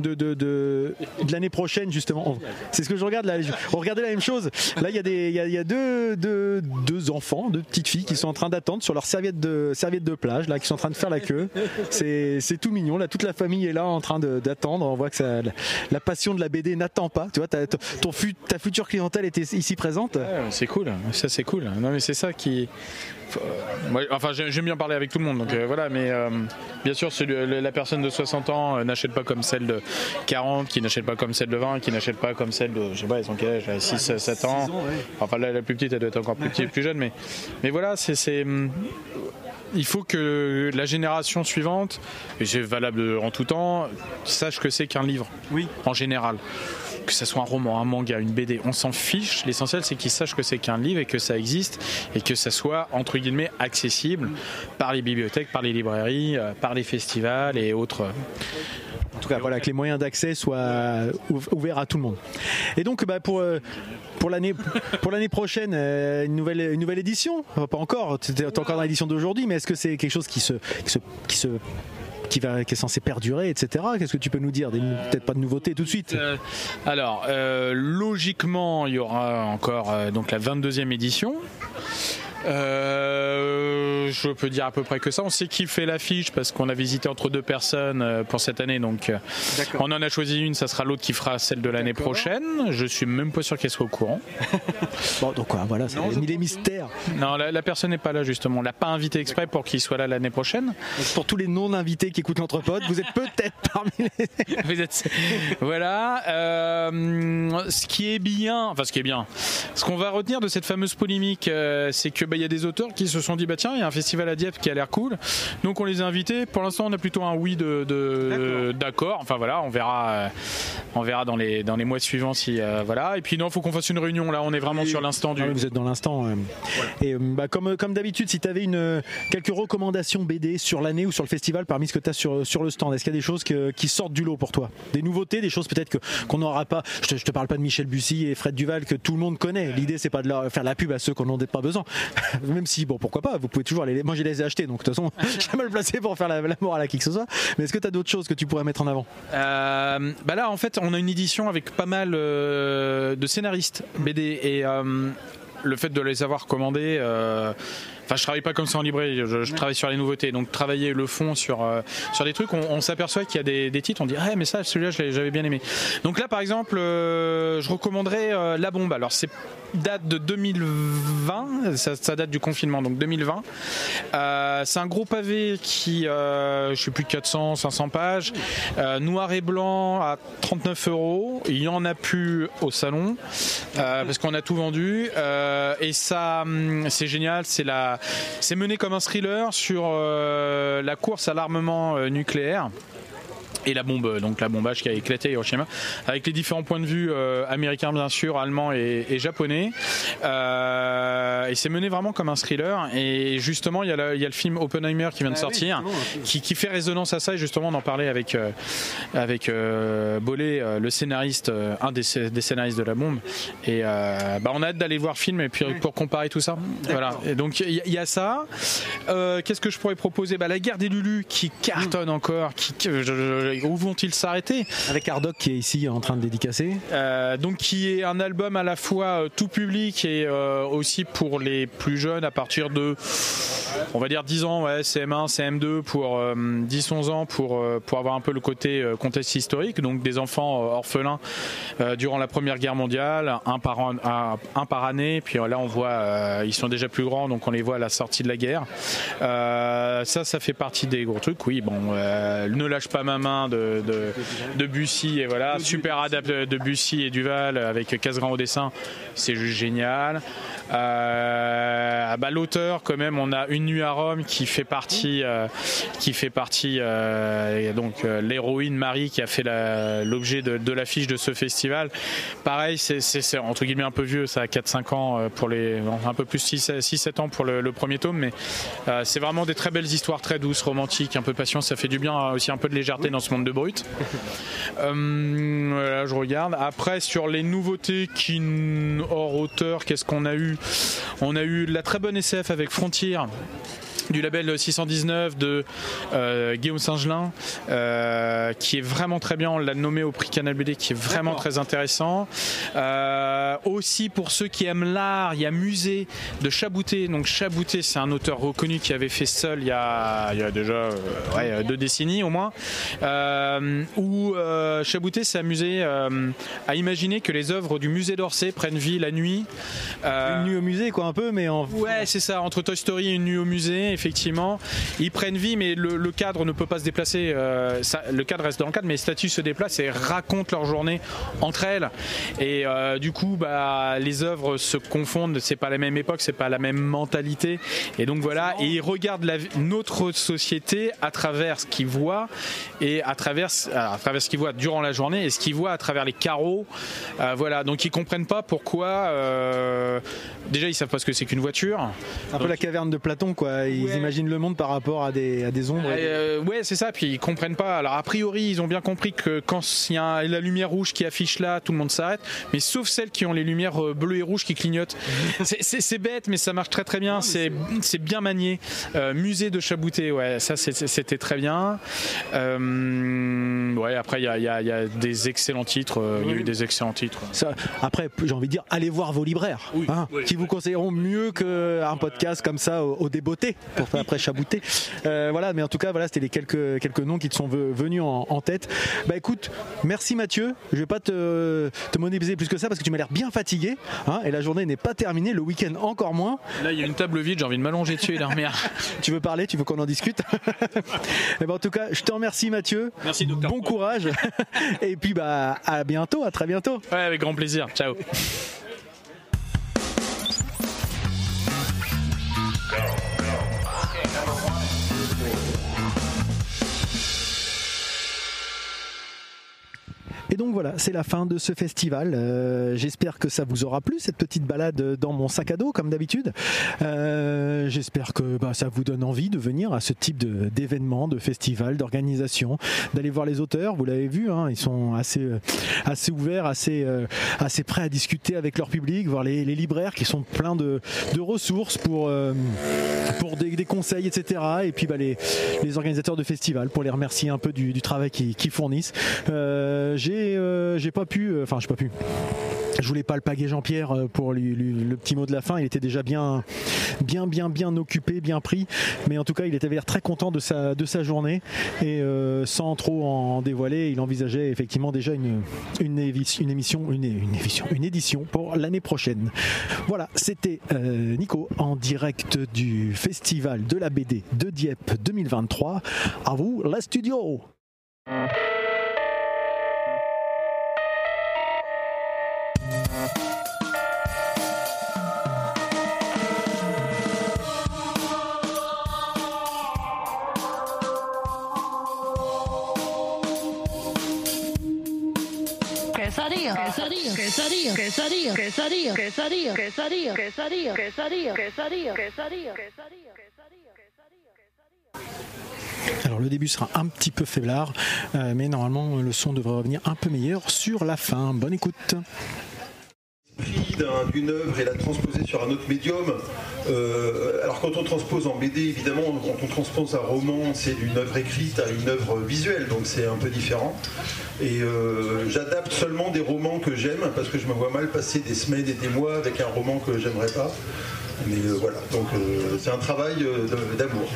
de, de, de, l'année prochaine, justement, c'est ce que je regarde là. On regardait la même chose. Là, il y a des, y a, deux, deux, deux enfants, deux petites filles qui sont en train d'attendre sur leur serviette de serviette de plage, là, qui sont en train de faire la queue. C'est tout mignon. Là, toute la famille est là en train d'attendre. On voit que ça, la, la passion de la BD n'attend pas. Tu vois, ton, fut- ta future clientèle était ici présente. Ouais, c'est cool, ça c'est cool. Non mais c'est ça qui. euh, moi, enfin, j'ai- j'aime bien parler avec tout le monde, donc euh, voilà. Mais euh, bien sûr, celui- la personne de 60 ans euh, n'achète pas comme celle de 40, qui n'achète pas comme celle de 20, qui n'achète pas comme celle de, je sais pas, ils ont quel âge, 6, 7 ans. Enfin, la, la plus petite, elle doit être encore plus petite, plus jeune, mais, mais voilà, c'est. Il faut que la génération suivante, et c'est valable en tout temps, sache que c'est qu'un livre. Oui. En général. Que ce soit un roman, un manga, une BD, on s'en fiche. L'essentiel, c'est qu'ils sachent que c'est qu'un livre et que ça existe et que ça soit, entre guillemets, accessible par les bibliothèques, par les librairies, euh, par les festivals et autres. En tout cas, voilà, que les moyens d'accès soient ouv- ouverts à tout le monde. Et donc, bah, pour, euh, pour l'année pour l'année prochaine, euh, une, nouvelle, une nouvelle édition? Pas encore, tu es encore dans l'édition d'aujourd'hui, mais est-ce que c'est quelque chose qui se, qui se, qui se qui, va, qui est censé perdurer, etc. Qu'est-ce que tu peux nous dire? Peut-être pas de nouveautés tout de suite. Euh, alors, euh, logiquement, il y aura encore euh, donc la 22e édition. Euh, je peux dire à peu près que ça. On sait qui fait l'affiche parce qu'on a visité entre deux personnes pour cette année. Donc, on en a choisi une. Ça sera l'autre qui fera celle de l'année prochaine. Je suis même pas sûr qu'elle soit au courant. Bon, donc quoi, voilà, c'est mis les mystères. Non, la, la personne n'est pas là justement. On l'a pas invité exprès pour qu'il soit là l'année prochaine. Donc, pour tous les non-invités qui écoutent l'entrepode, vous êtes peut-être parmi les. Vous êtes- Voilà. euh, ce qui est bien, enfin ce qui est bien, ce qu'on va retenir de cette fameuse polémique, euh, c'est que bah, il y a des auteurs qui se sont dit bah tiens, il y a un festival à Dieppe qui a l'air cool, donc on les a invités. Pour l'instant, on a plutôt un oui de, d'accord. Enfin voilà, on verra, euh, on verra dans les dans les mois suivants si voilà. Et puis non, faut qu'on fasse une réunion. Là, on est vraiment sur l'instant du. Ah vous êtes dans l'instant. Et bah, comme, comme d'habitude, si tu avais une, quelques recommandations BD sur l'année ou sur le festival parmi ce que tu as sur, sur le stand, est-ce qu'il y a des choses que- qui sortent du lot pour toi? Des nouveautés, des choses peut-être que, qu'on n'aura pas? Je te, je te parle pas de Michel Bussy et Fred Duval que tout le monde connaît. L'idée, c'est pas de leur faire la pub à ceux qu'on n'en a pas besoin. Même si, bon, pourquoi pas, vous pouvez toujours les. Moi, je les ai achetés, donc de toute façon, je suis mal placé pour faire la, la morale à qui que ce soit. Mais est-ce que tu as d'autres choses que tu pourrais mettre en avant? Euh, bah là, en fait, on a une édition avec pas mal euh, de scénaristes BD et euh, le fait de les avoir commandés. Enfin, je travaille pas comme ça en librairie, je, je travaille sur les nouveautés. Donc, travailler le fond sur, euh, sur des trucs, on, on s'aperçoit qu'il y a des, des titres, on dit, ah, mais ça, celui-là, j'avais bien aimé. Donc là, par exemple, euh, je recommanderais euh, La Bombe. Alors, c'est date de 2020, ça, ça date du confinement, donc 2020. Euh, c'est un gros pavé qui, euh, je sais plus, 400, 500 pages, euh, noir et blanc à 39 euros. Il y en a plus au salon euh, parce qu'on a tout vendu Euh, et ça, hum, c'est génial. C'est la, c'est mené comme un thriller sur euh, la course à l'armement euh, nucléaire. Et la bombe, donc la bombage qui a éclaté à Hiroshima, avec les différents points de vue euh, américains bien sûr, allemands et, et japonais. Euh, et c'est mené vraiment comme un thriller. Et justement, il y, a le, il y a le film Oppenheimer qui vient de sortir, qui, qui fait résonance à ça. Et justement, on en parlait avec euh, avec euh, le scénariste, un des, scé- des scénaristes de la bombe. Et bah, on a hâte d'aller voir le film et puis pour comparer tout ça. Voilà. Et donc il y, a ça. Qu'est-ce que je pourrais proposer? Bah, La guerre des Lulus qui cartonne encore. Qui, je- je- où vont-ils s'arrêter Avec Hardock qui est ici en train de dédicacer. Euh, donc qui est un album à la fois euh, tout public et euh, aussi pour les plus jeunes à partir de on va dire 10 ans ouais, CM1 CM2 pour euh, 10-11 ans pour, euh, pour avoir un peu le côté euh, contexte historique. Donc des enfants euh, orphelins euh, durant la première guerre mondiale un par, an- un, un par année. Puis euh, là on voit euh, ils sont déjà plus grands donc on les voit à la sortie de la guerre. Euh, ça ça fait partie des gros trucs. Oui bon euh, ne lâche pas ma main de, de, de Bussy et voilà super adapte de Bussy et Duval avec Casgrain au dessin c'est juste génial. Euh, bah, l'auteur quand même on a une nuit à Rome qui fait partie euh, qui fait partie euh, donc l'héroïne Marie qui a fait l'objet de, de l'affiche de ce festival. Pareil c'est entre guillemets un peu vieux ça a 4-5 ans pour les un peu plus 6-7 ans pour le, le premier tome mais c'est vraiment des très belles histoires très douces romantiques un peu passion ça fait du bien euh, aussi un peu de légèreté dans ce monde de brut euh, voilà, je regarde. Après, sur les nouveautés qui hors auteur, qu'est-ce qu'on a eu? On a eu de la très bonne SF avec Frontier du label 619 de euh, Guillaume Singelin euh, qui est vraiment très bien. On l'a nommé au prix Canal BD qui est vraiment très intéressant. Euh, aussi pour ceux qui aiment l'art il y a Musée de Chabouté. Donc Chabouté c'est un auteur reconnu qui avait fait seul il y a, il y a déjà ouais, deux décennies au moins. Où Chabouté s'est amusé à imaginer que les œuvres du musée d'Orsay prennent vie la nuit. Une nuit au musée, quoi, un peu, mais en. Ouais, c'est ça. Entre Toy Story et une nuit au musée, effectivement, ils prennent vie, mais le, le cadre ne peut pas se déplacer. euh, ça- le cadre reste dans le cadre, mais les statues se déplacent et racontent leur journée entre elles. Et euh, du coup, bah, les œuvres se confondent. C'est pas la même époque, c'est pas la même mentalité. Et donc voilà. Et ils regardent la, notre société à travers ce qu'ils voient et à travers, alors, à travers ce qu'ils voient durant la journée et ce qu'ils voient à travers les carreaux. Euh, voilà. Donc ils comprennent pas pourquoi. euh, déjà, ils savent pas ce que c'est qu'une voiture. Un peu la caverne de Platon, quoi. Ils Ouais. imaginent le monde par rapport à des, à des ombres. des- Euh, ouais, c'est ça. Puis ils comprennent pas. Alors a priori, ils ont bien compris que quand il y a la lumière rouge qui affiche là, tout le monde s'arrête. Mais sauf celles qui ont les lumières euh, bleues et rouges qui clignotent. C'est- bête, mais ça marche très très bien. C'est bien manié. Euh, musée de Chabouté, ouais, ça c'était très bien. Euh, ouais, après il y a, y y des excellents titres. euh, Il y a eu des excellents titres. Ça, après, j'ai envie de dire, allez voir vos libraires, hein, qui vous conseilleront mieux qu'un podcast comme ça au, au débeauté, pour faire après chabouter. Euh, voilà, mais en tout cas, voilà, c'était les quelques, quelques noms qui te sont ve- venus en, en tête. Bah écoute, merci Mathieu. Je vais pas te, te monétiser plus que ça parce que tu m'as l'air bien fatigué, hein, et la journée n'est pas terminée, le week-end encore moins. Là, il y a une table vide. J'ai envie de m'allonger dessus et dormir. Tu veux parler, tu veux qu'on en discute Eh ben, En tout cas, je te remercie Mathieu. Merci, docteur Bon courage. et puis bah à bientôt, à très bientôt. Ouais, avec grand plaisir. Ciao. Et donc voilà, c'est la fin de ce festival. Euh, J'espère que ça vous aura plu, cette petite balade dans mon sac à dos, comme d'habitude. Euh, J'espère que bah, ça vous donne envie de venir à ce type de- d'événement, de, festival, d'organisation, d'aller voir les auteurs. Vous l'avez vu, hein, ils sont assez, euh, assez ouverts, assez, euh, assez prêts à discuter avec leur public, voir les, libraires qui sont pleins de, de ressources pour, euh, pour des, conseils, etc. Et puis bah, les, les organisateurs de festivals pour les remercier un peu du, du travail qu'ils qu'ils fournissent. Euh, j'ai euh, j'ai pas pu, euh, enfin j'ai pas pu. Je voulais pas le paguer Jean-Pierre euh, pour le petit mot de la fin. Il était déjà bien, bien, bien, bien occupé, bien pris. Mais en tout cas, il était très content de sa, journée et sans trop en dévoiler, il envisageait effectivement déjà une, émission, une, édition pour l'année prochaine. Voilà, c'était Nico en direct du festival de la BD de Dieppe 2023. À vous, la studio. Alors le début sera un petit peu faiblard, euh, mais normalement le son devrait revenir un peu meilleur sur la fin. Bonne écoute. D'un- d'une œuvre et la transposer sur un autre médium. Euh, alors quand on transpose en BD, évidemment, quand on transpose un roman, c'est d'une œuvre écrite à une œuvre visuelle, donc c'est un peu différent. Et euh, j'adapte seulement des romans que j'aime, parce que je me vois mal passer des semaines et des mois avec un roman que j'aimerais pas. Mais euh, voilà, donc euh, c'est un travail euh, d'amour.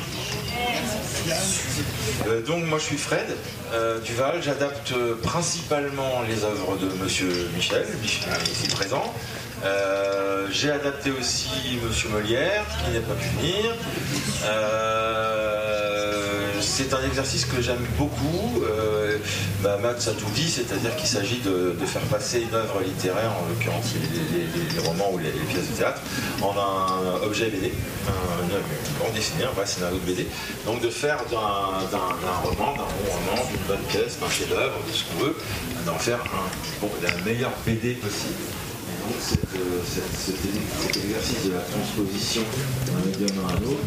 Donc moi je suis Fred Duval, j'adapte principalement les œuvres de Monsieur Michel, Michel ici présent. Euh, J'ai adapté aussi Monsieur Molière, qui n'est pas pu venir. Euh, c'est un exercice que j'aime beaucoup. Euh, bah, tout dit, c'est-à-dire qu'il s'agit de, faire passer une œuvre littéraire, en l'occurrence les, romans ou les, pièces de théâtre, en un objet BD, un, bande dessinée, un vrai scénario de BD. Donc de faire d'un roman, d'un bon roman, d'une bonne pièce, d'un chef-d'œuvre, de ce qu'on veut, d'en faire un, bon, la meilleure BD possible. Euh, cet, exercice de la transposition d'un médium à un autre,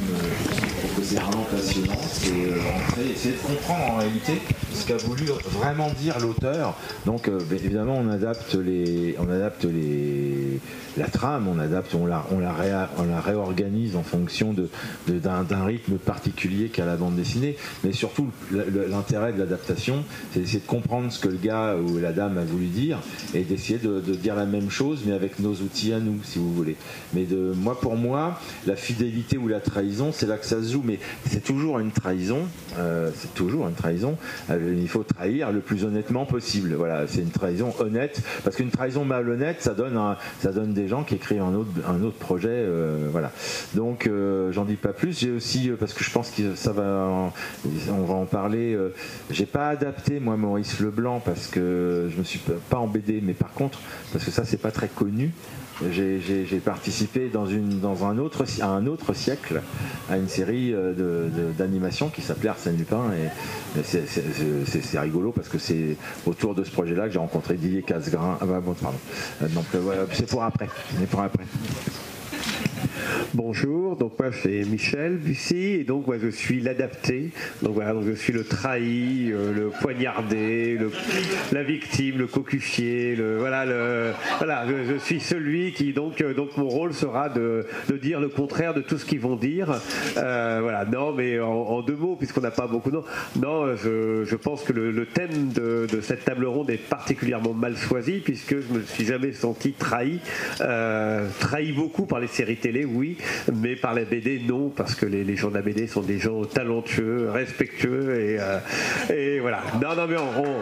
que c'est vraiment passionnant. C'est euh, essayer de comprendre en réalité ce qu'a voulu vraiment dire l'auteur. Donc euh, bien évidemment on adapte les, on adapte les, la trame, on adapte, on la, on la, on la réorganise en fonction d'un, rythme particulier qu'a la bande dessinée. Mais surtout l'intérêt de l'adaptation, c'est d'essayer de comprendre ce que le gars ou la dame a voulu dire et d'essayer de, de dire la même chose, avec nos outils à nous, si vous voulez. Mais de moi pour moi, la fidélité ou la trahison, c'est là que ça se joue. Mais c'est toujours une trahison. euh, c'est toujours une trahison. Euh, il faut trahir le plus honnêtement possible. Voilà, c'est une trahison honnête. Parce qu'une trahison malhonnête, ça donne, ça donne des gens qui écrivent un autre, projet. euh, voilà. Donc, j'en dis pas plus. J'ai aussi, parce que je pense que ça va, en- on va en parler. j'ai pas adapté moi Maurice Leblanc parce que je me suis pas- BD, mais par contre, parce que ça c'est pas très connu. J'ai participé dans, un, autre, à un autre siècle à une série euh, d'animation qui s'appelait Arsène Lupin et c'est- rigolo parce que c'est autour de ce projet-là que j'ai rencontré Didier Casgrain. Ah bah, bon, pardon. Euh, Donc euh, voilà, c'est pour après. C'est pour après. Bonjour, donc moi c'est Michel Bussy et donc moi je suis l'adapté. Donc voilà, donc je suis le trahi, euh, le poignardé, la victime, le cocufié, le voilà le voilà, je, suis celui qui donc euh, donc mon rôle sera de, dire le contraire de tout ce qu'ils vont dire. Euh, voilà, non mais en, deux mots puisqu'on n'a pas beaucoup de noms. Non, je, pense que le, thème de, cette table ronde est particulièrement mal choisi puisque je me suis jamais senti trahi, trahi beaucoup par les séries télé, oui, mais par la BD, non, parce que les, gens de la BD sont des gens talentueux, respectueux et, euh, et voilà. Non, non, mais en rond.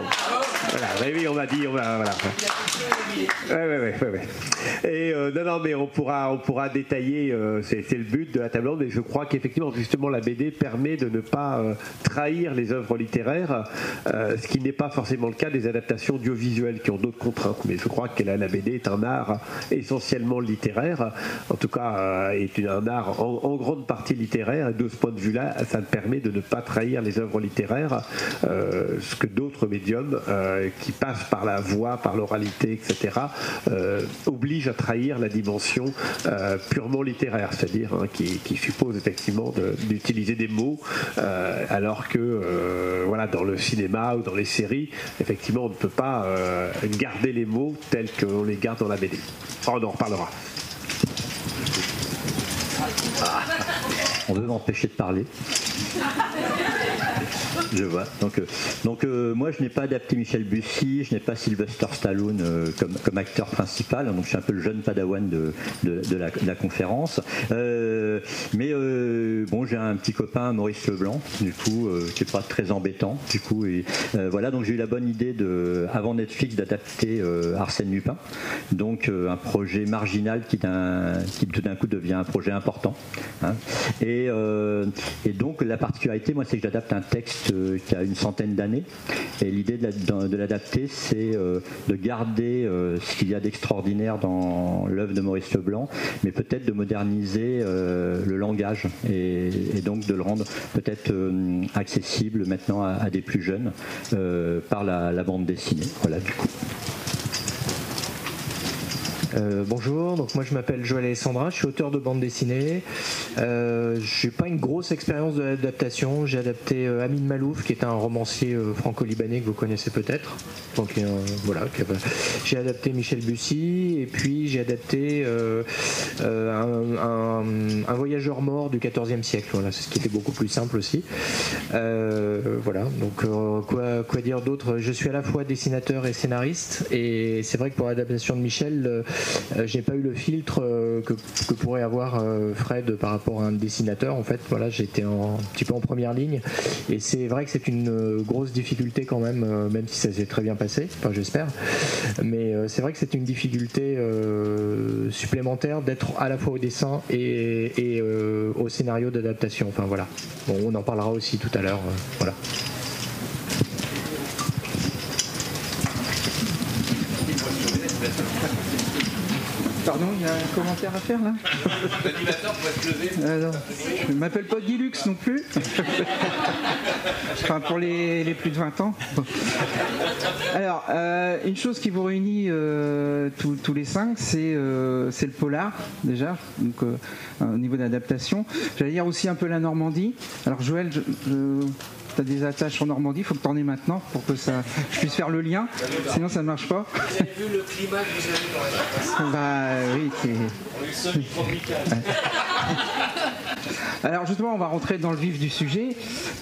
Voilà, oui, on m'a dit, on va, voilà. Ouais, ouais, ouais, ouais. Et euh, non, non, mais on pourra, on pourra détailler. euh, c'est le but de la table ronde, mais je crois qu'effectivement, justement, la BD permet de ne pas trahir les œuvres littéraires, ce qui n'est pas forcément le cas des adaptations audiovisuelles qui ont d'autres contraintes. Mais je crois que la BD est un art essentiellement littéraire, en tout cas, est un art en, grande partie littéraire. Et de ce point de vue-là, ça me permet de ne pas trahir les œuvres littéraires, euh, ce que d'autres médiums euh, qui passent par la voix, par l'oralité, etc., euh, obligent à trahir la dimension purement littéraire, c'est-à-dire hein, qui, suppose effectivement d'utiliser des mots, alors que voilà, dans le cinéma ou dans les séries, effectivement, on ne peut pas garder les mots tels qu'on les garde dans la BD. On en reparlera. On veut m'empêcher de parler. Je vois. Donc, euh, donc euh, moi, je n'ai pas adapté Michel Bussy, je n'ai pas Sylvester Stallone euh, comme, comme acteur principal. Donc, je suis un peu le jeune padawan de, de, la, conférence. Mais bon, j'ai un petit copain, Maurice Leblanc, du coup, qui n'est pas très embêtant. Du coup, et, voilà. Donc, j'ai eu la bonne idée de, avant Netflix, d'adapter Arsène Lupin. Donc, un projet marginal qui, qui tout d'un coup devient un projet important. hein. Et, et donc, la particularité, moi, c'est que j'adapte un texte qui a une centaine d'années. Et l'idée de la- de l'adapter, c'est euh, de garder euh, ce qu'il y a d'extraordinaire dans l'œuvre de Maurice Leblanc, mais peut-être de moderniser euh, le langage et, donc de le rendre peut-être accessible maintenant à, des plus jeunes par la, la bande dessinée. Voilà, du coup. Euh, bonjour, donc moi je m'appelle Joël Alessandra, je suis auteur de bande dessinée. Euh, je n'ai pas une grosse expérience de l'adaptation. J'ai adapté euh, Amin Malouf, qui est un romancier euh, franco-libanais que vous connaissez peut-être. Donc voilà, j'ai adapté Michel Bussy et puis j'ai adapté un, voyageur mort du XIVe siècle. Voilà, c'est ce qui était beaucoup plus simple aussi. Voilà, donc quoi, dire d'autre? Je suis à la fois dessinateur et scénariste, et c'est vrai que pour l'adaptation de Michel, j'ai pas eu le filtre euh, que, pourrait avoir euh, Fred par rapport à un dessinateur. En fait, voilà, j'étais un petit peu en première ligne, et c'est vrai que c'est une euh, grosse difficulté quand même, euh, même si ça s'est très bien passé, enfin j'espère. Mais euh, c'est vrai que c'est une difficulté euh, supplémentaire d'être à la fois au dessin et, et, euh, au scénario d'adaptation. Enfin voilà. Bon, on en parlera aussi tout à l'heure. euh, voilà. Pardon, il y a un commentaire à faire là L'animateur pourrait se lever. Non. Je ne m'appelle pas Guy Lux non plus. enfin, pour les, les plus de 20 ans. Alors, euh, une chose qui vous réunit euh, tous, tous les cinq, c'est euh, c'est le polar, déjà, donc, au niveau d'adaptation. J'allais dire aussi un peu la Normandie. Alors, Joël, je, tu as des attaches en Normandie, il faut que tu en aies maintenant pour que ça, je puisse faire le lien. Sinon, ça ne marche pas. Vous avez vu le climat que vous avez dans la Bah oui, c'est. On est semi-tropical. Alors justement, on va rentrer dans le vif du sujet.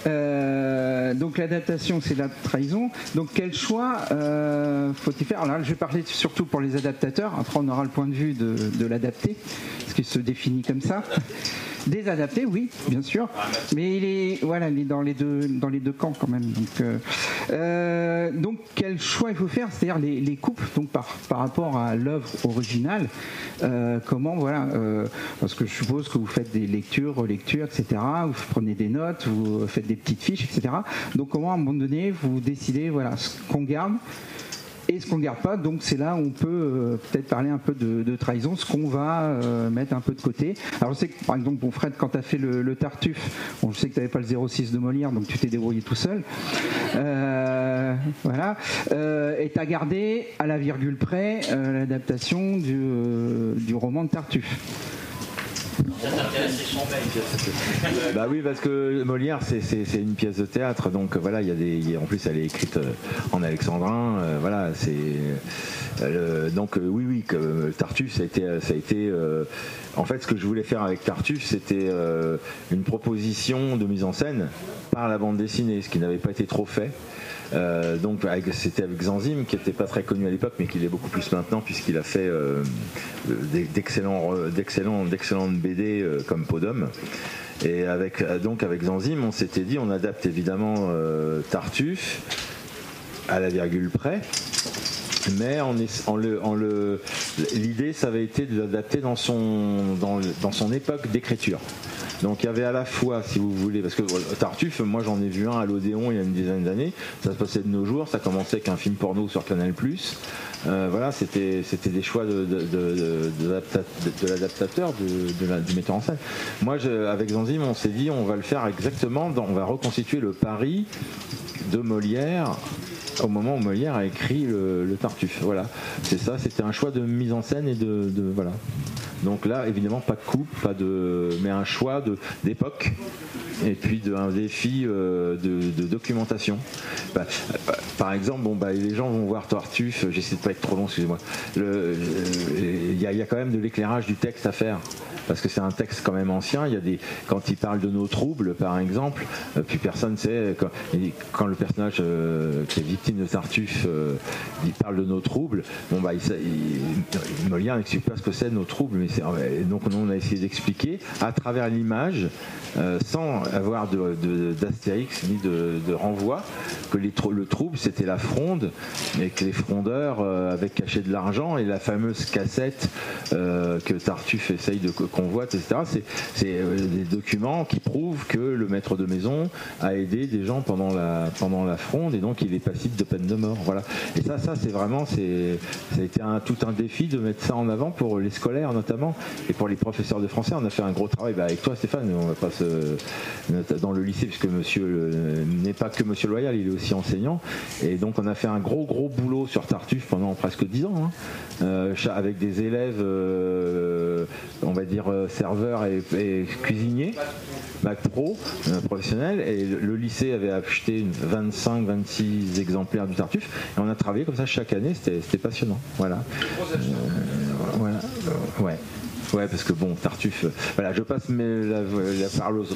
Euh, donc l'adaptation, c'est la trahison. Donc quel choix euh, faut-il faire? Alors là, je vais parler surtout pour les adaptateurs. Après, on aura le point de vue de, de l'adapté, parce qu'il se définit comme ça. Des adaptés, oui, bien sûr, mais il est voilà, il est dans les deux dans les deux camps quand même. Donc, euh, euh, donc quel choix il faut faire? C'est-à-dire les, les coupes donc par par rapport à l'œuvre originale. Euh, comment voilà Parce que je suppose que vous faites des lectures, relectures, etc. Vous prenez des notes, vous faites des petites fiches, etc. Donc comment à un moment donné vous décidez voilà ce qu'on garde et ce qu'on ne garde pas, donc c'est là où on peut euh, peut-être parler un peu de, trahison, ce qu'on va euh, mettre un peu de côté. Alors je sais que par exemple, bon Fred, quand tu as fait le, Tartuffe, bon, je sais que tu n'avais pas le 06 de Molière, donc tu t'es débrouillé tout seul. Euh, voilà. Euh, et tu as gardé à la virgule près l'adaptation du roman de Tartuffe. Bah oui, parce que Molière, c'est- une pièce de théâtre, donc voilà, il y a des, en plus elle est écrite euh, en alexandrin, euh, voilà, c'est euh, donc oui, oui, que Tartuffe, ça a été, ça a été en fait, ce que je voulais faire avec Tartuffe, c'était une proposition de mise en scène par la bande dessinée, ce qui n'avait pas été trop fait. Euh, donc c'était avec Zanzim qui n'était pas très connu à l'époque mais qui l'est beaucoup plus maintenant puisqu'il a fait euh, d'excellentes BD euh, comme Podum et donc avec Zanzim on s'était dit on adapte évidemment Tartuffe à la virgule près mais l'idée, ça avait été de l'adapter dans son époque d'écriture. Donc il y avait à la fois, si vous voulez, parce que euh, Tartuffe, moi j'en ai vu un à l'Odéon il y a une dizaine d'années, ça se passait de nos jours, ça commençait avec un film porno sur Canal+. Euh, voilà, c'était des choix de, de, de- de l'adapta- de l'adaptateur, du metteur en scène. Moi, avec Zanzim, on s'est dit, on va le faire exactement, on va reconstituer le Paris de Molière au moment où Molière a écrit le, le Tartuffe. Voilà, c'est ça, c'était un choix de mise en scène et de, de- voilà. Donc là, évidemment, pas de coupe, pas de, mais un choix d'époque et puis de, un défi euh, de, documentation. Bah, euh, par exemple, bon, bah, les gens vont voir Tartuffe, j'essaie de pas être trop long, excusez-moi. Euh, Il y, a, y a quand même de l'éclairage du texte à faire. Parce que c'est un texte quand même ancien. Il y a des, quand il parle de nos troubles, par exemple, euh, puis personne sait quand, le personnage euh, qui est victime de Tartuffe, euh, il parle de nos troubles. Bon bah, il, il- Molière n'explique pas ce que c'est nos troubles, mais donc nous on a essayé d'expliquer à travers l'image, euh, sans avoir de, de- d'astérix ni de, renvoi, que le trouble c'était la fronde, et que les frondeurs euh, avaient caché de l'argent et la fameuse cassette euh, que Tartuffe essaye de co- convoite, etc. C'est, des documents qui prouvent que le maître de maison a aidé des gens pendant la, pendant la fronde et donc il est passible de peine de mort. Voilà. Et ça, ça c'est vraiment, ça a été un, tout un défi de mettre ça en avant pour les scolaires notamment. Et pour les professeurs de français, on a fait un gros travail bah, avec toi, Stéphane. On va pas se dans le lycée, puisque Monsieur euh, n'est pas que Monsieur Loyal, il est aussi enseignant. Et donc, on a fait un gros gros boulot sur Tartuffe pendant presque 10 ans, hein. Euh, avec des élèves, euh, on va dire euh, serveurs et, cuisiniers. Mac Pro, euh, professionnel, et le, lycée avait acheté 25-26 exemplaires du Tartuffe, et on a travaillé comme ça chaque année, c'était passionnant. Voilà. Euh. Euh, ouais. Ouais, parce que bon, Tartuffe. euh, voilà, je passe mes- la, la parole aux autres.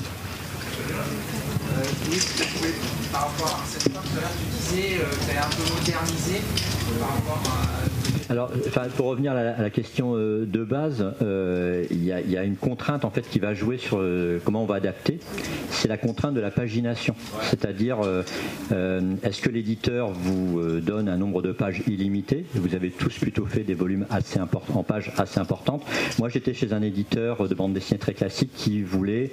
Euh, oui, oui, par rapport à cette l'heure, tu disais euh, tu un peu modernisé euh, par rapport à. Alors, pour revenir à la, question euh, de base, euh, il y, a- une contrainte en fait qui va jouer sur euh, comment on va adapter. C'est la contrainte de la pagination, c'est-à-dire est-ce que l'éditeur vous donne un nombre de pages illimité Vous avez tous plutôt fait des volumes assez en pages assez importantes. Moi, j'étais chez un éditeur de bande dessinée très classique qui voulait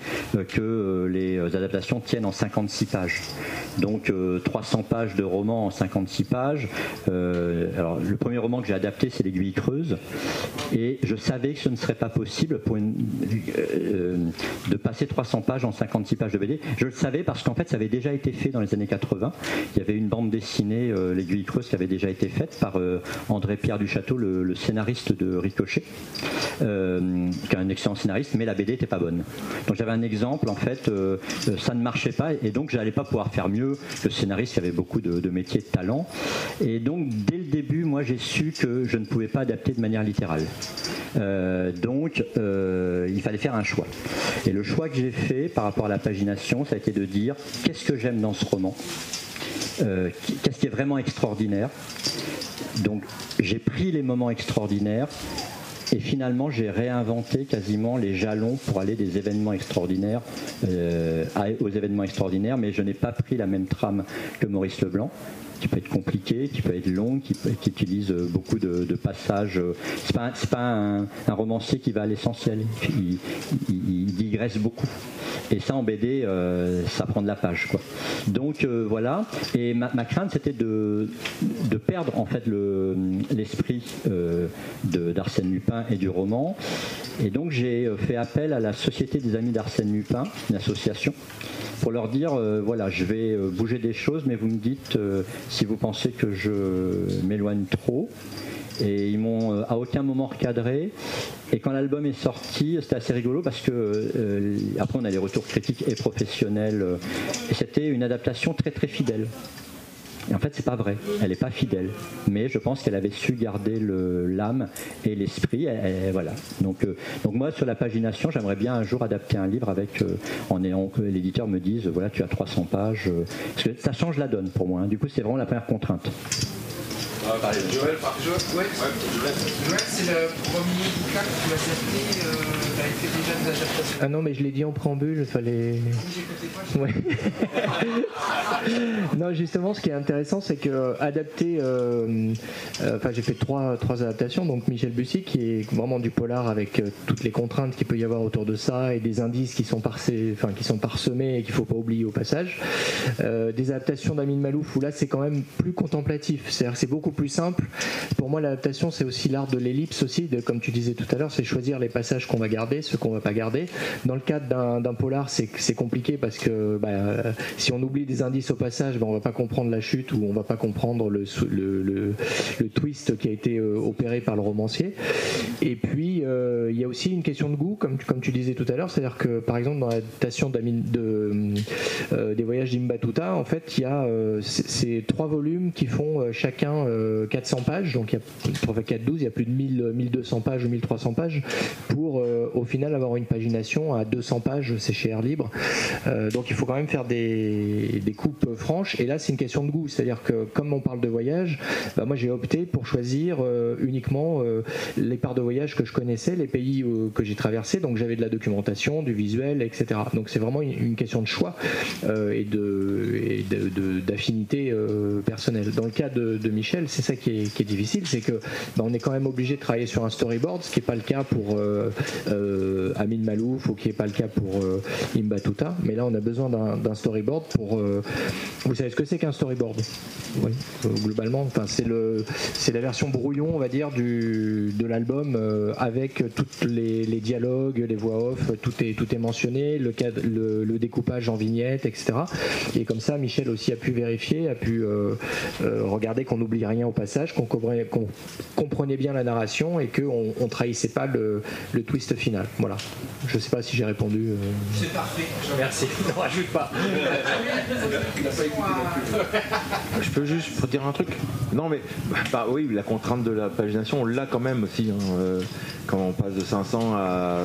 que les adaptations tiennent en 56 pages. Donc euh, 300 pages de romans en 56 pages. Alors le premier roman que j'ai c'est L'Aiguille creuse, et je savais que ce ne serait pas possible euh, de passer 300 pages en 56 pages de BD. Je le savais parce qu'en fait, ça avait déjà été fait dans les années 80. Il y avait une bande dessinée, euh, L'Aiguille creuse, qui avait déjà été faite par euh, André Pierre du Château, le, le scénariste de Ricochet, euh, qui est un excellent scénariste, mais la BD n'était pas bonne. Donc j'avais un exemple, en fait, ça ne marchait pas, et donc j'allais pas pouvoir faire mieux que scénariste avait beaucoup de, de métiers de talent. Et donc dès le début, moi j'ai su que je ne pouvais pas adapter de manière littérale. Euh, donc euh, il fallait faire un choix. Et le choix que j'ai fait par rapport à la pagination, ça a été de dire qu'est-ce que j'aime dans ce roman? Euh, Qu'est-ce qui est vraiment extraordinaire? Donc j'ai pris les moments extraordinaires et finalement, j'ai réinventé quasiment les jalons pour aller des événements extraordinaires aux événements extraordinaires, mais je n'ai pas pris la même trame que Maurice Leblanc qui peut être compliqué, qui peut être long, qui, utilise euh, beaucoup de, passages. euh, C'est pas, pas un, romancier qui va à l'essentiel. Il, digresse beaucoup. Et ça en BD, euh, ça prend de la page, quoi. Donc voilà. Et ma, crainte, c'était de, de perdre en fait le- l'esprit d'Arsène Lupin et du roman. Et donc j'ai fait appel à la Société des Amis d'Arsène Lupin, une association, pour leur dire voilà, je vais bouger des choses, mais vous me dites si vous pensez que je m'éloigne trop. Et ils m'ont euh, à aucun moment recadré. Et quand l'album est sorti, c'était assez rigolo parce que euh, après on a les retours critiques et professionnels. euh, et c'était une adaptation très très fidèle. Et en fait, c'est pas vrai. Elle n'est pas fidèle. Mais je pense qu'elle avait su garder l'âme et l'esprit. Voilà. Donc, euh, donc moi, sur la pagination, j'aimerais bien un jour adapter un livre avec, euh, en ayant que l'éditeur me dise, voilà, tu as 300 pages. euh, parce que ça change la donne pour moi. hein. Du coup, c'est vraiment la première contrainte. Joël, par- Joël, ouais, Joël, c'est le premier bouquin que tu as adapté. Euh, tu fait déjà des adaptations. Ah non, mais je l'ai dit en préambule, il fallait. Ouais. non, justement, ce qui est intéressant, c'est que euh, adapter. euh, euh, Enfin, j'ai fait trois, trois adaptations. Donc, Michel Bussy, qui est vraiment du polar avec euh, toutes les contraintes qu'il peut y avoir autour de ça et des indices qui sont, parsés, enfin, qui sont parsemés et qu'il ne faut pas oublier au passage. Euh, des adaptations d'Amin Malouf où là, c'est quand même plus contemplatif. C'est-à-dire que c'est beaucoup plus simple. Pour moi, l'adaptation, c'est aussi l'art de l'ellipse aussi. Comme tu disais tout à l'heure, c'est choisir les passages qu'on va garder, ceux qu'on va pas garder. Dans le cadre d'un polar, c'est compliqué parce que bah, si on oublie des indices au passage, bah, on va pas comprendre la chute ou on va pas comprendre le, twist qui a été euh, opéré par le romancier. Et puis, euh, il y a aussi une question de goût, comme, tu disais tout à l'heure, c'est-à-dire que par exemple dans l'adaptation euh, des voyages d'Imbatuta, en fait, il y a ces trois volumes qui font chacun 400 pages, donc il y a pour 4 12, il y a plus de 1000, 1200 pages ou 1300 pages pour euh, au final avoir une pagination à 200 pages, c'est chez Air Libre. Euh, donc il faut quand même faire des, coupes franches. Et là, c'est une question de goût, c'est-à-dire que comme on parle de voyage, bah, moi j'ai opté pour choisir euh, uniquement euh, les parts de voyage que je connaissais, les pays euh, que j'ai traversés. Donc j'avais de la documentation, du visuel, etc. Donc c'est vraiment une, question de choix euh, et de et de- de- d'affinité euh, personnelle. Dans le cas de, de Michel, c'est ça qui est, difficile, c'est que bah, on est quand même obligé de travailler sur un storyboard, ce qui n'est pas le cas pour euh, euh, Amin Malouf ou qui n'est pas le cas pour euh, Imbatuta. Mais là, on a besoin d'un storyboard pour. euh, vous savez ce que c'est qu'un storyboard? Globalement. Enfin, c'est la version brouillon, on va dire, de l'album avec tous les, dialogues, les voix off, tout est, mentionné, le, le, découpage en vignettes, etc. Et comme ça, Michel aussi a pu vérifier, a pu regarder qu'on n'oublie rien au passage, qu'on comprenait, bien la narration et qu'on on trahissait pas le, le twist final. Voilà. Je sais pas si j'ai répondu. euh. C'est parfait. Merci. Ne rajoute pas. Je peux juste dire un truc Non, mais bah oui, la contrainte de la pagination, on l'a quand même aussi. hein, euh, quand on passe de 500 à.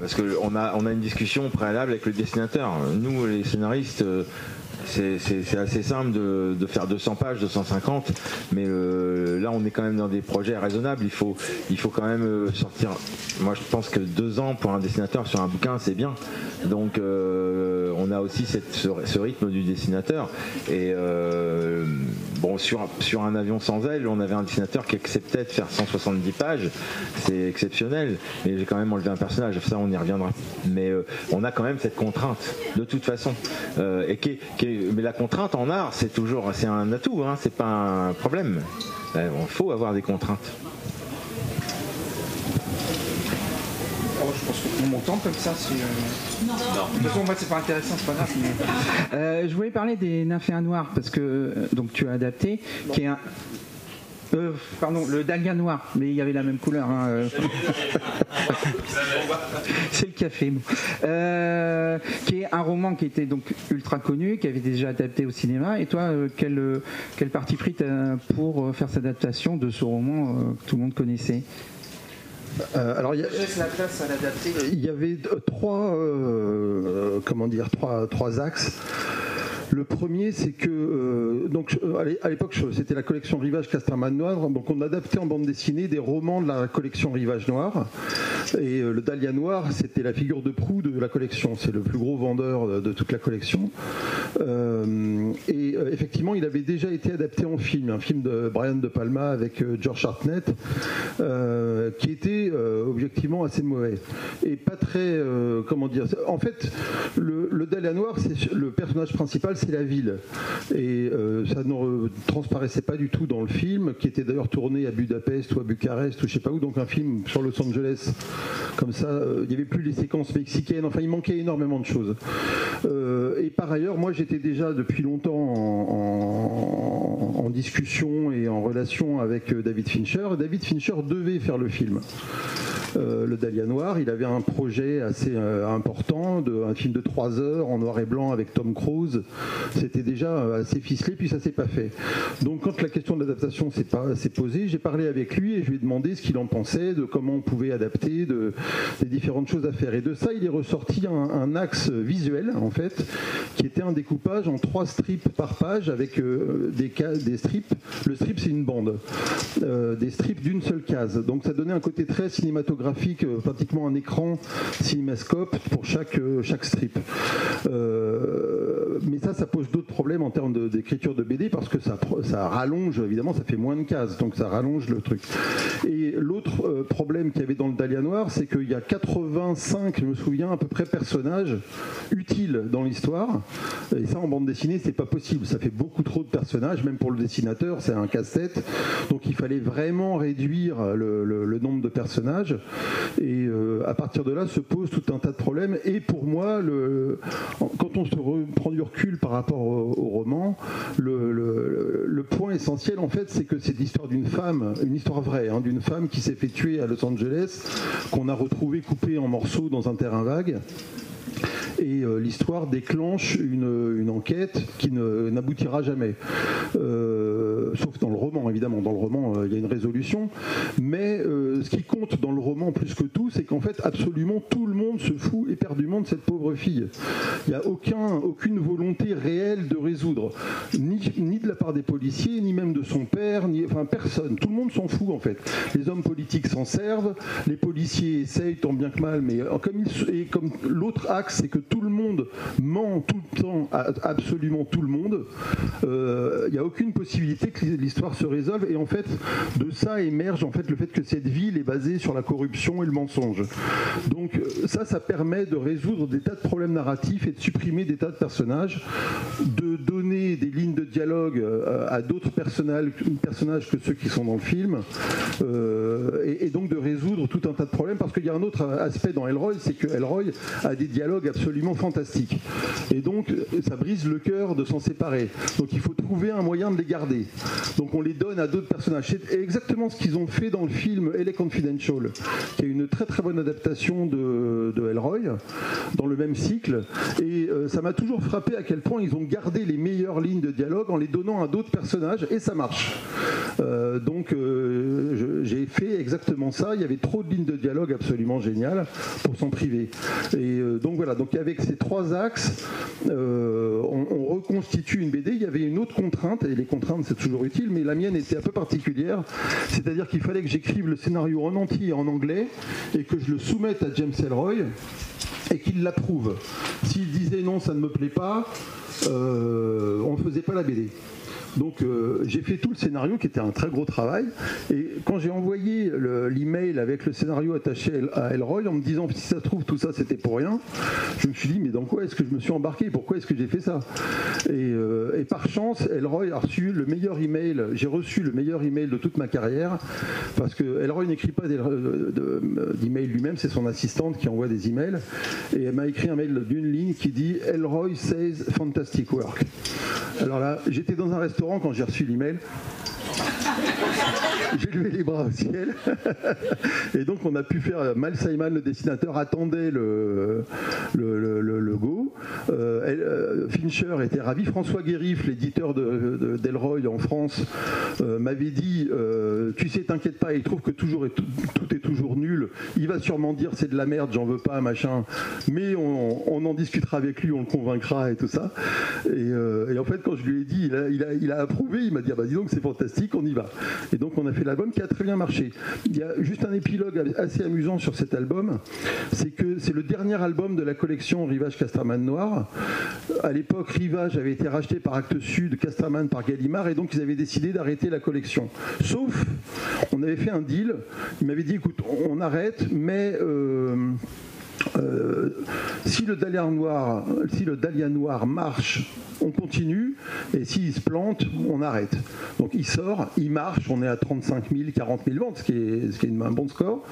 Parce qu'on a, on a une discussion préalable avec le dessinateur. Nous, les scénaristes. euh, c'est assez simple de, de faire 200 pages, 250, mais euh, là on est quand même dans des projets raisonnables. Il faut, il faut quand même euh, sortir. Moi je pense que deux ans pour un dessinateur sur un bouquin c'est bien. Donc euh, on a aussi cette- ce, ce rythme du dessinateur. Et euh, bon, sur, un avion sans aile, on avait un dessinateur qui acceptait de faire 170 pages. C'est exceptionnel. Mais j'ai quand même enlevé un personnage. Ça on y reviendra. Mais euh, on a quand même cette contrainte de toute façon. Euh, mais la contrainte en art, c'est toujours c'est un atout. Hein, c'est pas un problème. Il faut avoir des contraintes. Oh, je pense qu'on m'entend comme ça. c'est, euh, De toute façon, moi, c'est pas intéressant, c'est pas grave. mais- Euh, je voulais parler des nymphéas noirs parce que euh, donc tu as adapté, qui est un euh, pardon, le dahlia noir, mais il y avait la même couleur. hein, euh. C'est le café. bon. Euh, qui est un roman qui était donc ultra connu, qui avait déjà adapté au cinéma. Et toi, euh, quel, euh, quel parti pris pour faire cette adaptation de ce roman que tout le monde connaissait? Euh, alors, il y a- Je laisse la place à l'adapter. il y avait trois, euh, comment dire, trois, trois axes. Le premier, c'est que euh, donc euh, à l'é- à l'époque, c'était la collection Rivage Casterman Noir. Donc, on adaptait en bande dessinée des romans de la collection Rivage Noir. Et euh, le Dahlia Noir, c'était la figure de proue de la collection. C'est le plus gros vendeur de, toute la collection. Et effectivement, il avait déjà été adapté en film, un film de Brian De Palma avec George Hartnett, qui était objectivement assez mauvais et pas très, comment dire. En fait, le, le Dahlia Noir, c'est le personnage principal, c'est la ville, et euh, ça ne transparaissait pas du tout dans le film, qui était d'ailleurs tourné à Budapest ou à Bucarest ou je sais pas où, donc un film sur Los Angeles, comme ça, euh, il n'y avait plus les séquences mexicaines. Enfin, il manquait énormément de choses. Euh, et par ailleurs, moi, j'étais déjà depuis longtemps en- en discussion et en relation avec euh, David Fincher. David Fincher devait faire le film. Euh, le Dahlia Noir, il avait un projet assez euh, important, un film de 3 heures en noir et blanc avec Tom Cruise. C'était déjà assez ficelé, puis ça s'est pas fait. Donc quand la question de l'adaptation s'est posée, j'ai parlé avec lui et je lui ai demandé ce qu'il en pensait, de comment on pouvait adapter, de, des différentes choses à faire. Et de ça, il est ressorti un, un axe visuel, en fait, qui était un découpage en trois strips par page avec euh, des, des strips. Le strip, c'est une bande. Euh, des strips d'une seule case. Donc ça donnait un côté très cinématographique, euh, pratiquement un écran cinémascope pour chaque, euh, chaque strip. Mais ça, ça pose d'autres problèmes en termes d'écriture de, BD parce que ça, ça rallonge, évidemment, ça fait moins de cases, donc ça rallonge le truc. Et l'autre euh, problème qu'il y avait dans le Dahlia Noir, c'est qu'il y a 85, je me souviens, à peu près personnages utiles dans l'histoire. Et ça, en bande dessinée, c'est pas possible. Ça fait beaucoup trop de personnages, même pour le dessinateur, c'est un casse-tête. Donc il fallait vraiment réduire le, nombre de personnages. Et euh, à partir de là se pose tout un tas de problèmes. Et pour moi, quand on se re- prend du par rapport au, roman, le, point essentiel, en fait, c'est que c'est l'histoire d'une femme, une histoire vraie, hein, d'une femme qui s'est fait tuer à Los Angeles, qu'on a retrouvée coupée en morceaux dans un terrain vague. Et euh, l'histoire déclenche une, enquête qui n'aboutira jamais. Euh, sauf dans le roman, évidemment. Dans le roman, euh, il y a une résolution. Mais ce qui compte dans le roman plus que tout, c'est qu'en fait, absolument tout le monde se fout éperdument de cette pauvre fille. Il n'y a aucun, aucune réelle de résoudre. Ni, de la part des policiers, ni même de son père, ni, enfin personne. Tout le monde s'en fout en fait. Les hommes politiques s'en servent, les policiers essayent tant bien que mal, mais euh, comme l'autre axe, c'est que tout le monde ment tout le temps à absolument tout le monde, euh, il n'y a aucune possibilité que l'histoire se résolve. Et en fait, de ça émerge en fait le fait que cette ville est basée sur la corruption et le mensonge. Donc euh, ça, ça permet de résoudre des tas de problèmes narratifs et de supprimer des tas de personnages, de donner des lignes de dialogue euh, à d'autres personnages, que ceux qui sont dans le film, euh, et, donc de résoudre tout un tas de problèmes. Parce qu'il y a un autre aspect dans Elroy, c'est que Elroy a des dialogues absolument fantastiques. Et donc ça brise le cœur de s'en séparer. Donc il faut trouver un moyen de les garder. Donc on les donne à d'autres personnages. C'est exactement ce qu'ils ont fait dans le film LA Confidential, qui est une très très bonne adaptation de, de Elroy, dans le même cycle. Et euh, ça m'a toujours frappé à quel point ils ont gardé les meilleures lignes de dialogue en les donnant à d'autres personnages, et ça marche. Euh, donc euh, j'ai fait exactement ça. Il y avait trop de lignes de dialogue absolument géniales pour s'en priver. Et euh, donc voilà, donc avec ces trois axes, on, on reconstitue une BD. Il y avait une autre contrainte, et les contraintes c'est toujours utile, mais la mienne était un peu particulière. C'est-à-dire qu'il fallait que j'écrive le scénario en entier en anglais et que je le soumette à James Elroy et qu'il l'approuve. S'il disait non, ça ne me plaît pas, euh, on ne faisait pas la BD. Donc euh, j'ai fait tout le scénario qui était un très gros travail. Et quand j'ai envoyé le- l'email avec le scénario attaché à Elroy en me disant si ça se trouve tout ça c'était pour rien, je me suis dit mais dans quoi est-ce que je me suis embarqué? Pourquoi est-ce que j'ai fait ça? Et, euh, et par chance Elroy a reçu le meilleur email, j'ai reçu le meilleur email de toute ma carrière parce que Elroy n'écrit pas de- d'email lui-même, c'est son assistante qui envoie des emails et elle m'a écrit un mail d'une ligne qui dit Elroy says fantastic work. Alors là, j'étais dans un restaurant quand j'ai reçu l'email. J'ai levé les bras au ciel. Et donc, on a pu faire. Mal Simon, le dessinateur, attendait le, le, go. Euh, euh, Fincher était ravi. François Guérif, l'éditeur de, de- d'Elroy en France, euh, m'avait dit Tu sais, t'inquiète pas, il trouve que toujours tout, est toujours nul. Il va sûrement dire c'est de la merde, j'en veux pas, machin. Mais on, en discutera avec lui, on le convaincra et tout ça. Et, en fait, quand je lui ai dit, il a approuvé, il m'a dit ah bah dis donc, c'est fantastique, on y va. Et donc, on a fait l'album qui a très bien marché. Il y a juste un épilogue assez amusant sur cet album c'est que c'est le dernier album de la collection Rivage Casterman Noir. À l'époque, Rivage avait été racheté par Actes Sud, Casterman par Gallimard, et donc ils avaient décidé d'arrêter la collection. Sauf, on avait fait un deal. Il m'avait dit écoute, on arrête, mais. euh, euh, si le dahlia noir, marche, on continue, et s'il se plante, on arrête. Donc il sort, il marche, on est à 35 000, 40 000 ventes, ce qui est un bon score.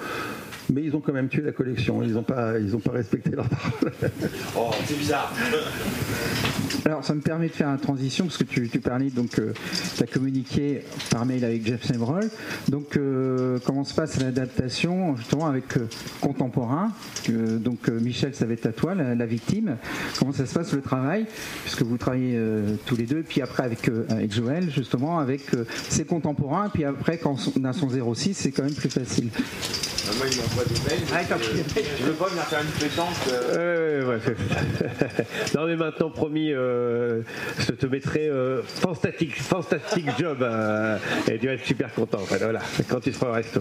Mais ils ont quand même tué la collection. Ils n'ont pas, ils ont pas respecté leur parole. Oh, c'est bizarre. Alors, ça me permet de faire une transition parce que tu, tu parlais donc, tu as communiqué par mail avec Jeff Semerol. Donc, euh, comment se passe l'adaptation justement avec euh, contemporain Euh, Donc, euh, Michel, ça va être à toi, la, la victime. Comment ça se passe le travail Puisque vous travaillez euh, tous les deux, puis après avec, euh, avec Joël, justement, avec euh, ses contemporains, puis après, quand on a son 06, c'est quand même plus facile. Moi, il des mails. Ah. Je veux pas venir faire une pétanque. euh, Ouais, ouais, non mais maintenant promis, euh, je te mettrai euh, fantastique, fantastique job euh, et tu vas être super content. en fait, voilà, quand tu seras au resto.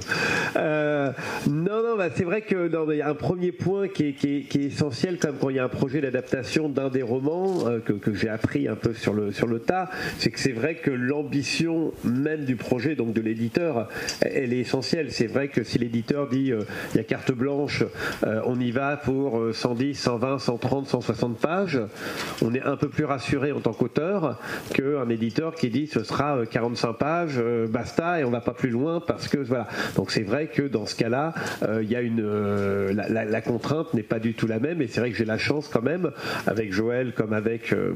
Non, non, bah, c'est vrai que il y a un premier point qui est, qui est- qui est essentiel quand quand il y a un projet d'adaptation d'un des romans que, que j'ai appris un peu sur le sur le tas, c'est que c'est vrai que l'ambition même du projet, donc de l'éditeur, elle est essentielle. C'est vrai que si l'éditeur dit euh, il y a carte blanche, euh, on y va pour euh, 110, 120, 130, 160 pages, on est un peu plus rassuré en tant qu'auteur qu'un éditeur qui dit ce sera euh, 45 pages, euh, basta et on va pas plus loin parce que voilà. Donc c'est vrai que dans ce cas-là, euh, il une euh, la, contrainte n'est pas du tout la même et c'est vrai que j'ai la chance quand même avec Joël comme avec euh,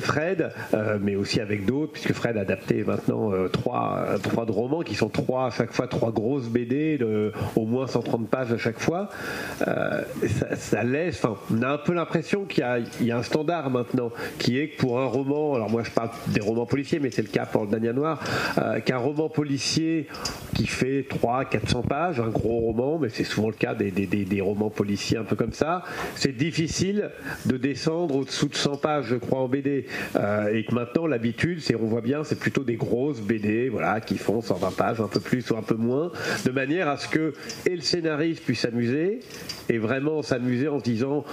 Fred, euh, mais aussi avec d'autres puisque Fred a adapté maintenant euh, trois trois romans qui sont trois à chaque fois trois grosses BD de au moins 130 pages à chaque fois. Euh, ça, laisse, on a un peu l'impression qu'il y a, un standard maintenant qui est que pour un roman, alors moi je parle des romans policiers, mais c'est le cas pour le Dania Noir, euh, qu'un roman policier qui fait 300-400 pages, un gros roman, mais c'est souvent le cas des romans policiers un peu comme ça, c'est difficile de descendre au-dessous de 100 pages, je crois, en BD. Euh, et que maintenant, l'habitude, c'est, on voit bien, c'est plutôt des grosses BD, voilà, qui font 120 pages, un peu plus ou un peu moins, de manière à ce que et le scénariste puisse s'amuser et vraiment s'amuser en disant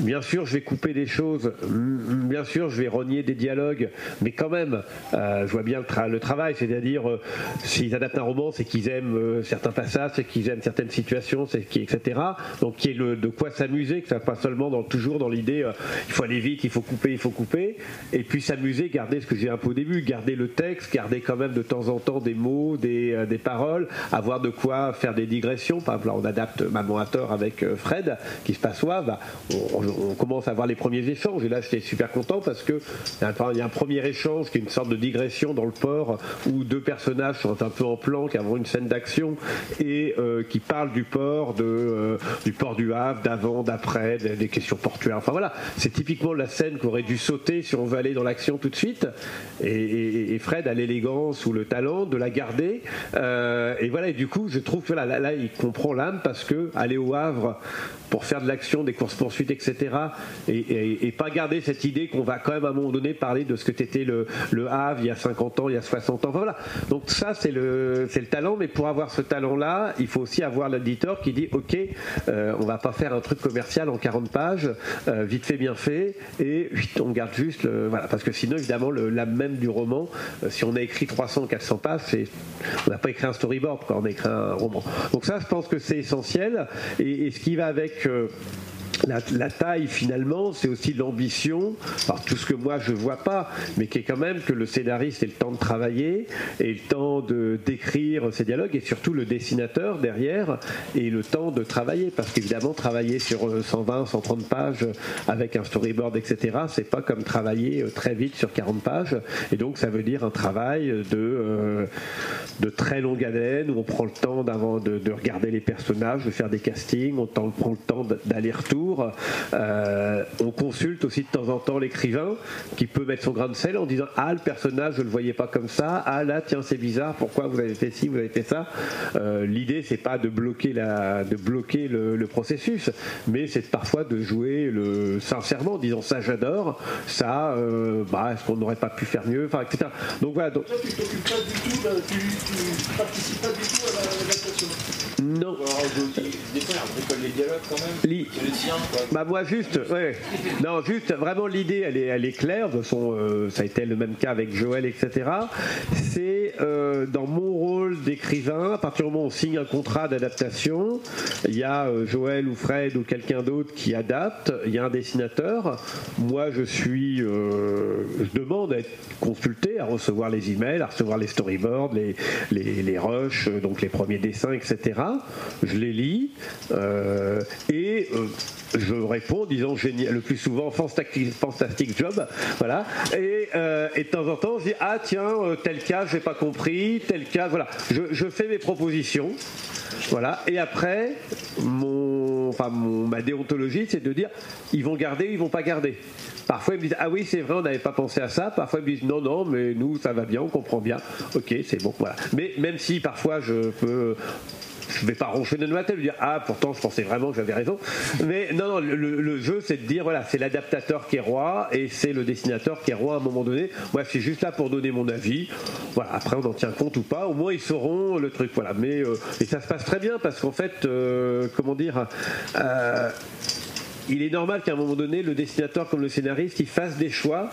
bien sûr je vais couper des choses, bien sûr je vais renier des dialogues, mais quand même euh, je vois bien le, tra- le travail, c'est-à-dire euh, s'ils adaptent un roman, c'est qu'ils aiment euh, certains passages, c'est qu'ils aiment certaines situations, c'est qui etc. Donc qu'il y ait le- de quoi s'amuser, que ça pas seulement dans, toujours dans l'idée il faut aller vite, il faut couper, il faut couper, et puis s'amuser, garder ce que j'ai un peu au début, garder le texte, garder quand même de temps en temps des mots, des, des paroles, avoir de quoi faire des digressions. Par exemple, on adapte Maman à tort avec euh, Fred, qui se passe on, on- on commence à avoir les premiers échanges, et là j'étais super content parce que il y a un- premier échange qui est une sorte de digression dans le port où deux personnages sont un peu en plan, qui avons une scène d'action et euh, qui parlent du port, de, euh, du port du Havre, d'avant, d'après, des, questions portuaires. Enfin voilà, c'est typiquement la scène qu'aurait dû sauter si on veut aller dans l'action tout de suite. Et, Fred a l'élégance ou le talent de la garder. Et voilà, et du coup, je trouve que là, là, il comprend parce que aller au Havre pour faire de l'action, des courses poursuites, etc. Et, pas garder cette idée qu'on va quand même à un moment donné parler de ce que t'étais le, le Havre il y a 50 ans, il y a 60 ans. Voilà. Donc ça, c'est le, c'est le talent. Mais pour avoir ce talent-là, il faut aussi avoir l'éditeur qui dit, ok, euh, on va pas faire un truc commercial en 40 pages, euh, vite fait, bien fait, et on garde juste, le- voilà, parce que sinon, évidemment, l'âme même du roman, euh, si on a écrit 300, 400 pages, on n'a pas écrit un storyboard quand on écrit un roman. Donc ça, je pense que c'est essentiel. Et, ce qui va avec. Euh, la, taille finalement, c'est aussi l'ambition, alors tout ce que moi je vois pas, mais qui est quand même que le scénariste ait le temps de travailler et le temps de d'écrire ses dialogues et surtout le dessinateur derrière et le temps de travailler parce qu'évidemment travailler sur euh, 120, 130 pages avec un storyboard etc. C'est pas comme travailler euh, très vite sur 40 pages et donc ça veut dire un travail de euh, de très longue haleine où on prend le temps de, de regarder les personnages, de faire des castings, on prend le temps d- Euh, on consulte aussi de temps en temps l'écrivain qui peut mettre son grain de sel en disant ah le personnage je le voyais pas comme ça, ah là tiens c'est bizarre, pourquoi vous avez fait ci, vous avez fait ça? Euh, L'idée c'est pas de bloquer la, de bloquer le, processus, mais c'est parfois de jouer sincèrement en disant ça j'adore, ça euh, bah est-ce qu'on n'aurait pas pu faire mieux, enfin etc. Donc voilà. Donc, Toi, t'occupes pas du tout, là, tu, tu participes pas du tout à. Non. Des fois, les dialogues quand même. Tien, quoi. Bah moi juste, ouais. Non, juste vraiment l'idée, elle est, elle est claire. De euh, ça a été le même cas avec Joël, etc. C'est euh, dans mon rôle d'écrivain, à partir du moment où on signe un contrat d'adaptation, il y a euh, Joël ou Fred ou quelqu'un d'autre qui adapte. Il y a un dessinateur. Moi, je suis, je demande à être consulté, à recevoir les emails, à recevoir les storyboards, les, les, les rushs, donc les premiers dessins, etc. Je les lis euh, et euh, je réponds en disant génial, le plus souvent fantastic, job, voilà. Et, euh, et de temps en temps, je dis ah tiens tel cas j'ai pas compris, tel cas voilà. Je, fais mes propositions, voilà. Et après mon, enfin ma déontologie c'est de dire ils vont garder, ils vont pas garder. Parfois ils me disent ah oui c'est vrai on n'avait pas pensé à ça. Parfois ils me disent non non mais nous ça va bien on comprend bien. Ok c'est bon voilà. Mais même si parfois je peux je vais pas roncher de ma tête et dire ah pourtant je pensais vraiment que j'avais raison. Mais non non le, jeu c'est de dire voilà c'est l'adaptateur qui est roi et c'est le dessinateur qui est roi à un moment donné. Moi je suis juste là pour donner mon avis. Voilà après on en tient compte ou pas. Au moins ils sauront le truc voilà. Mais euh, ça se passe très bien parce qu'en fait euh, comment dire euh, il est normal qu'à un moment donné, le dessinateur comme le scénariste, il fasse des choix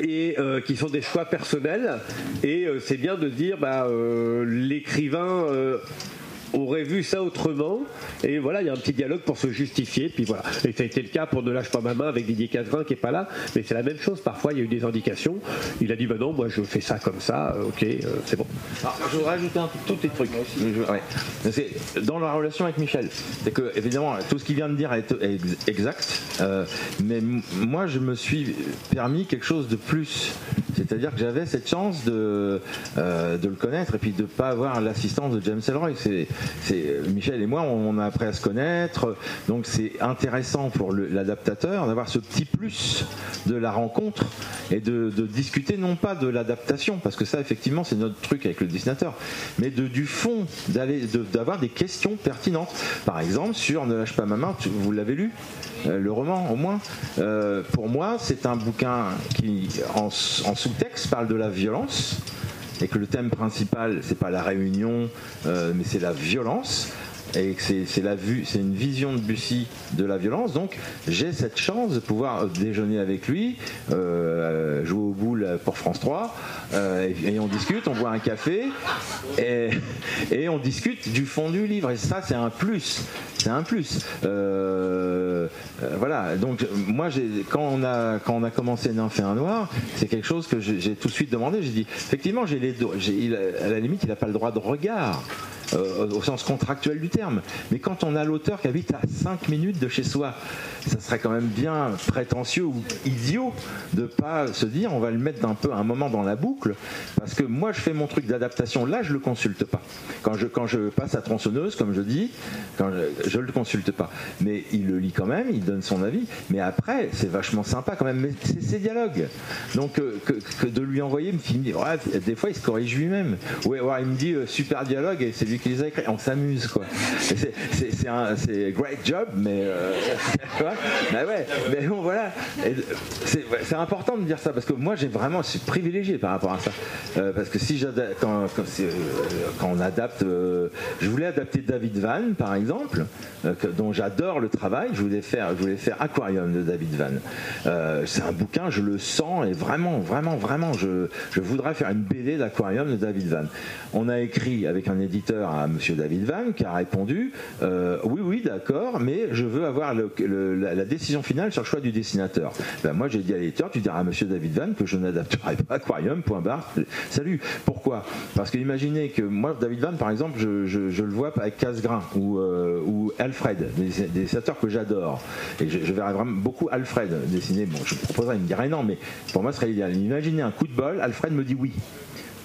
et euh, qui sont des choix personnels. Et euh, c'est bien de dire, bah, euh, l'écrivain aurait vu ça autrement. Et voilà, il y a un petit dialogue pour se justifier. Puis voilà. Et ça a été le cas pour Ne lâche pas ma main avec Didier Casgrain qui est pas là. Mais c'est la même chose. Parfois, il y a eu des indications. Il a dit, bah non, moi je fais ça comme ça. Euh, ok, euh, c'est bon. Alors, je voudrais ajouter un tout petit truc. Je- ouais. C'est dans la relation avec Michel. C'est que, évidemment, tout ce qu'il vient de dire est, exact. euh, mais moi, je me suis permis quelque chose de plus. C'est-à-dire que j'avais cette chance de, euh, de le connaître et puis de ne pas avoir l'assistance de James Ellroy. C'est, c'est, Michel et moi, on a appris à se connaître. Donc, c'est intéressant pour l'adaptateur d'avoir ce petit plus de la rencontre et de, discuter non pas de l'adaptation, parce que ça, effectivement, c'est notre truc avec le dessinateur, mais du fond, d'avoir des questions pertinentes. Par exemple, sur Ne lâche pas ma main, vous l'avez lu euh, le roman au moins. Euh, pour moi, c'est un bouquin qui, en sous-texte, parle de la violence et que le thème principal, c'est pas la réunion, euh, mais c'est la violence et que c'est- la vue, c'est une vision de Bussy de la violence. Donc j'ai cette chance de pouvoir déjeuner avec lui, euh, jouer au boule pour France 3, euh, et, on discute, on boit un café, et, et on discute du fond du livre. Et ça, c'est un plus. C'est un plus. Euh, voilà. Donc moi, quand on a quand on a commencé noir, c'est quelque chose que j'ai tout de suite demandé. J'ai dit effectivement, j'ai les a- à la limite, il n'a pas le droit de regard. Euh, au sens contractuel du terme. Mais quand on a l'auteur qui habite à 5 minutes de chez soi, ça serait quand même bien prétentieux ou idiot de pas se dire on va le mettre un peu un moment dans la boucle parce que moi je fais mon truc d'adaptation. Là je le consulte pas. Quand je quand je passe à tronçonneuse comme je dis je, je le consulte pas. Mais il le lit quand même il donne son avis. Mais après c'est vachement sympa quand même. Mais c'est ses dialogues. Donc euh, que, de lui envoyer me dit ouais, des fois il se corrige lui-même. Ouais, ouais, il me dit euh, super dialogue et c'est lui les a écrits on s'amuse quoi. C'est- un great job mais euh, mais ouais mais bon voilà. C'est important de dire ça parce que moi j'ai vraiment je suis privilégié par rapport à ça. Euh, parce que si j'adapte quand, quand, euh, quand on adapte je voulais adapter David Van par exemple dont j'adore le travail. Je voulais faire je voulais faire Aquarium de David Van c'est un bouquin je le sens et vraiment vraiment vraiment je, je voudrais faire une BD d'Aquarium de David Van on a écrit avec un éditeur à monsieur David Van qui a répondu euh, oui oui d'accord mais je veux avoir la, décision finale sur le choix du dessinateur. Ben, moi j'ai dit à l'éditeur tu diras à monsieur David Van que je n'adapterai pas Aquarium point barre salut. Pourquoi? Parce que imaginez que moi David Van par exemple je, le vois avec Casgrain ou, euh, ou Alfred des, des dessinateurs que j'adore. Et je, je verrais vraiment beaucoup Alfred dessiner. Je proposerais il me dirait non mais pour moi ce serait idéal. Imaginez un coup de bol Alfred me dit oui.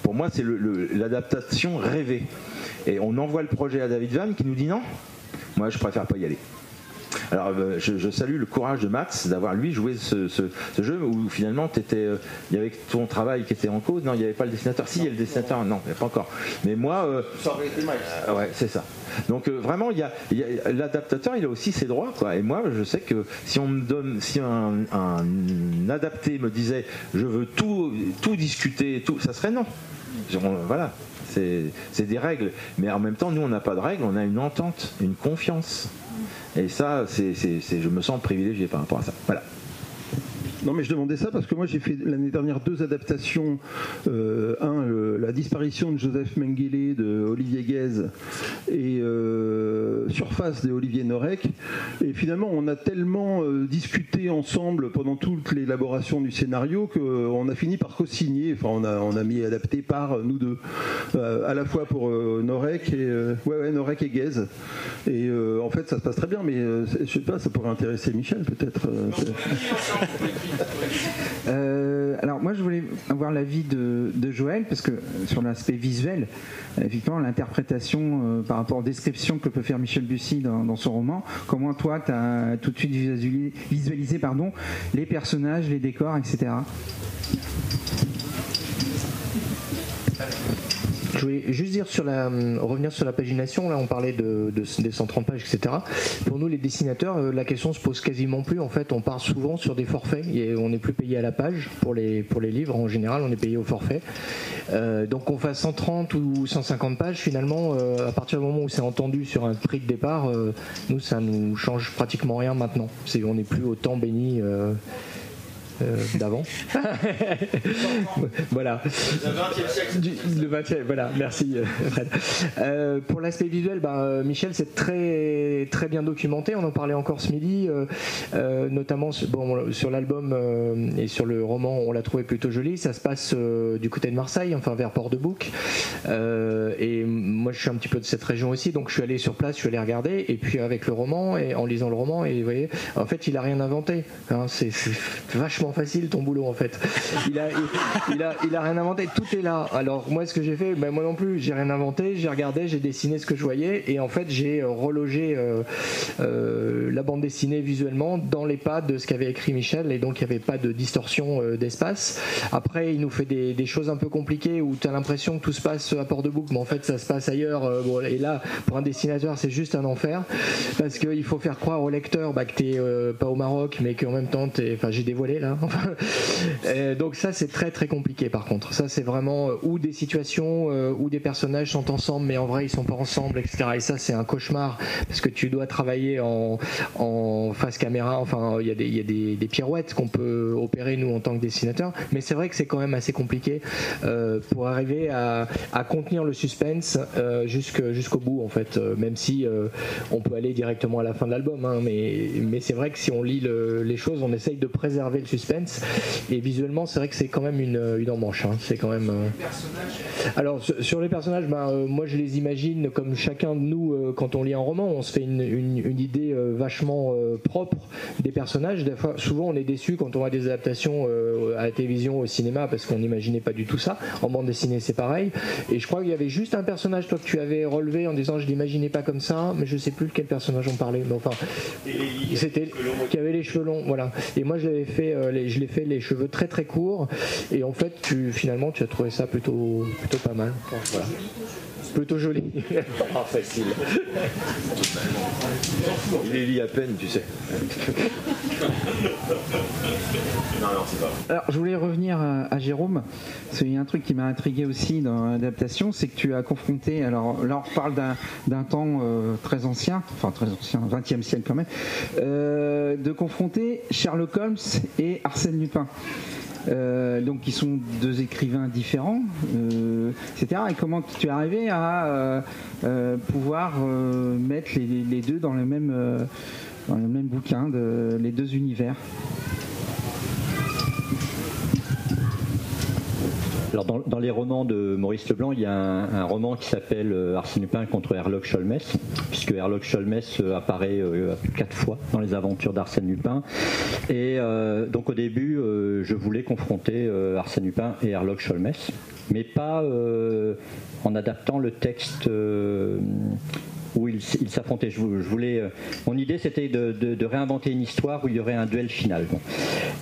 Pour moi, c'est l'adaptation rêvée. Et on envoie le projet à David Van qui nous dit non. Moi, je préfère pas y aller. Alors, euh, je, je salue le courage de Max d'avoir lui joué ce, ce- ce jeu où finalement, euh, il y avait ton travail qui était en cause. Non, il n'y avait pas le dessinateur. Si, il y a le dessinateur. Non, il n'y a pas encore. Mais moi, euh, Ça aurait été euh, ouais, c'est ça. Donc vraiment, il y a, l'adaptateur, il a aussi ses droits, quoi. Et moi, je sais que si on me donne, si un, un adapté me disait, je veux tout, tout discuter, tout, ça serait non. Voilà, c'est des règles. Mais en même temps, nous, on n'a pas de règles, on a une entente, une confiance. Et ça, c'est- je me sens privilégié par rapport à ça. Voilà. Non, mais je demandais ça parce que moi j'ai fait l'année dernière deux adaptations. Euh, un, la disparition de Joseph Mengele de Olivier Guèze et euh, Surface de Olivier Norek. Et finalement, on a tellement euh, discuté ensemble pendant toute l'élaboration du scénario qu'on a fini par co-signer. Enfin, on a, on a mis adapté par nous deux, à la fois pour Norek et ouais, ouais, Norek et Guèze. Et en fait, ça se passe très bien, mais je sais pas, ça pourrait intéresser Michel peut-être. euh, alors moi je voulais avoir l'avis de, Joël parce que euh, sur l'aspect visuel, effectivement l'interprétation euh, par rapport aux descriptions que peut faire Michel Bussy dans, dans son roman, comment toi tu as tout de suite visualisé, visualisé, pardon, les personnages, les décors, etc. Je voulais juste sur la, hum, revenir sur la pagination. Là, on parlait de, de- des 130 pages, etc. Pour nous, les dessinateurs, euh, la question se pose quasiment plus. En fait, on part souvent sur des forfaits. On n'est plus payé à la page pour les livres. En général, on est payé au forfait. Euh, donc, qu'on fasse 130 ou 150 pages, finalement, euh, à partir du moment où c'est entendu sur un prix de départ, euh, nous, ça nous change pratiquement rien maintenant. On n'est plus au temps euh, d'avant. voilà. Du- le 20e, voilà, merci euh, Fred. Euh, pour l'aspect visuel, euh, Michel, c'est très, très bien documenté. On en parlait encore ce midi, notamment sur, bon, sur l'album et sur le roman, on l'a trouvé plutôt joli. Ça se passe du côté de Marseille, enfin vers Port-de-Bouc. Et moi, je suis un petit peu de cette région aussi, donc je suis allé sur place, je suis allé regarder. Et puis avec le roman, et en lisant le roman, et vous voyez, en fait, il a rien inventé. hein. c'est c'est facile ton boulot en fait. Il a, il, a, il a rien inventé, tout est là. Alors moi, ce que j'ai fait, ben, moi non plus, j'ai rien inventé. J'ai regardé, j'ai dessiné ce que je voyais, et en fait, j'ai euh, relogé euh, euh, la bande dessinée visuellement dans les pas de ce qu'avait écrit Michel, et donc il n'y avait pas de distorsion d'espace. Après, il nous fait des, choses un peu compliquées où tu as l'impression que tout se passe à Port-de-Bouc, mais en fait, ça se passe ailleurs et là, pour un dessinateur, c'est juste un enfer parce qu'il faut faire croire au lecteur bah, que euh, pas au Maroc, mais qu'en même temps. Enfin, j'ai dévoilé là. Donc ça, c'est très très compliqué. Par contre, ça, c'est vraiment euh, où des situations euh, où des personnages sont ensemble, mais en vrai, ils sont pas ensemble, etc. Et ça, c'est un cauchemar parce que tu dois travailler en, face caméra. Enfin, il y a des, pirouettes qu'on peut opérer nous en tant que dessinateur, mais c'est vrai que c'est quand même assez compliqué euh, pour arriver à, contenir le suspense jusqu'au bout en fait. Même si on peut aller directement à la fin de l'album, hein, mais c'est vrai que si on lit le- les choses, on essaye de préserver le suspense. Et visuellement, c'est vrai que c'est quand même une, une emmanche. hein. C'est quand même. euh, alors sur les personnages, ben, euh, moi je les imagine comme chacun de nous euh, quand on lit un roman, on se fait une, une- une idée euh, vachement euh, propre des personnages. Des fois, souvent on est déçu quand on voit des adaptations euh, à la télévision, au cinéma, parce qu'on n'imaginait pas du tout ça. En bande dessinée c'est pareil. Et je crois qu'il y avait juste un personnage toi que tu avais relevé en disant je l'imaginais pas comme ça, mais je sais plus de quel personnage on parlait. Mais enfin, c'était qui avait les cheveux longs, voilà. Et moi je l'avais fait, euh, je l'ai fait les cheveux très très courts. Et en fait, tu finalement tu as trouvé ça plutôt plutôt pas mal. Plutôt joli. Ah, facile. Il les lit à peine, tu sais. Non, non, c'est pas. Alors, je voulais revenir à, à Jérôme. Parce qu'il y a un truc qui m'a intrigué aussi dans l'adaptation, c'est que tu as confronté. Alors là, on reparle d'un- d'un temps euh, très ancien, enfin très ancien, 20e siècle quand même, euh, de confronter Sherlock Holmes et Arsène Lupin. Euh, donc, qui sont deux écrivains différents, euh, etc. Et comment tu es arrivé à euh, pouvoir mettre les, deux dans le même, bouquin, les deux univers? Alors dans, les romans de Maurice Leblanc, il y a un, roman qui s'appelle euh, Arsène Lupin contre Herlock Sholmès, puisque Herlock Sholmès euh, apparaît euh, quatre fois dans les aventures d'Arsène Lupin. Et donc au début, je voulais confronter Arsène Lupin et Herlock Sholmès, mais pas en adaptant le texte. Où ils ils s'affrontaient. Je, vou- je voulais, euh, mon idée, c'était de, réinventer une histoire où il y aurait un duel final.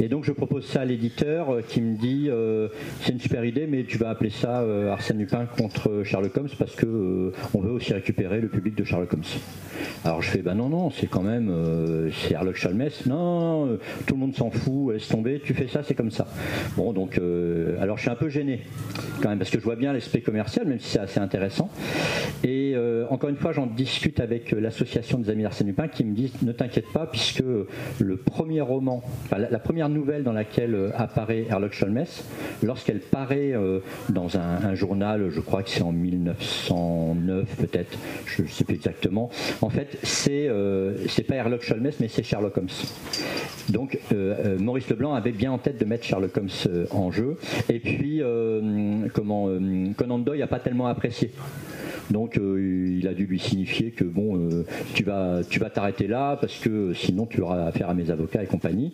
Et donc, je propose ça à l'éditeur euh, qui me dit euh, c'est une super idée, mais tu vas appeler ça Arsène Lupin contre Sherlock Holmes parce que on veut aussi récupérer le public de Sherlock Holmes. Alors je fais bah non non, c'est quand même c'est Herlock Sholmès. Non, tout le monde s'en fout, laisse tomber. Tu fais ça, c'est comme ça. Bon donc alors je suis un peu gêné quand même parce que je vois bien l'aspect commercial, même si c'est assez intéressant. Et encore une fois, j'en discute avec euh, l'association des amis d'Arsène Lupin qui me disent ne t'inquiète pas puisque le premier roman, la, première nouvelle dans laquelle euh, apparaît Herlock Sholmès, lorsqu'elle paraît euh, dans un, journal, je crois que c'est en 1909 peut-être, je ne sais plus exactement. En fait, c'est pas Herlock Sholmès, mais c'est Sherlock Holmes. Donc Maurice Leblanc avait bien en tête de mettre Sherlock Holmes en jeu. Et puis comment Conan Doyle n'a pas tellement apprécié. Donc euh, il a dû lui signifier que bon, euh, tu vas tu vas t'arrêter là parce que sinon tu auras affaire à mes avocats et compagnie.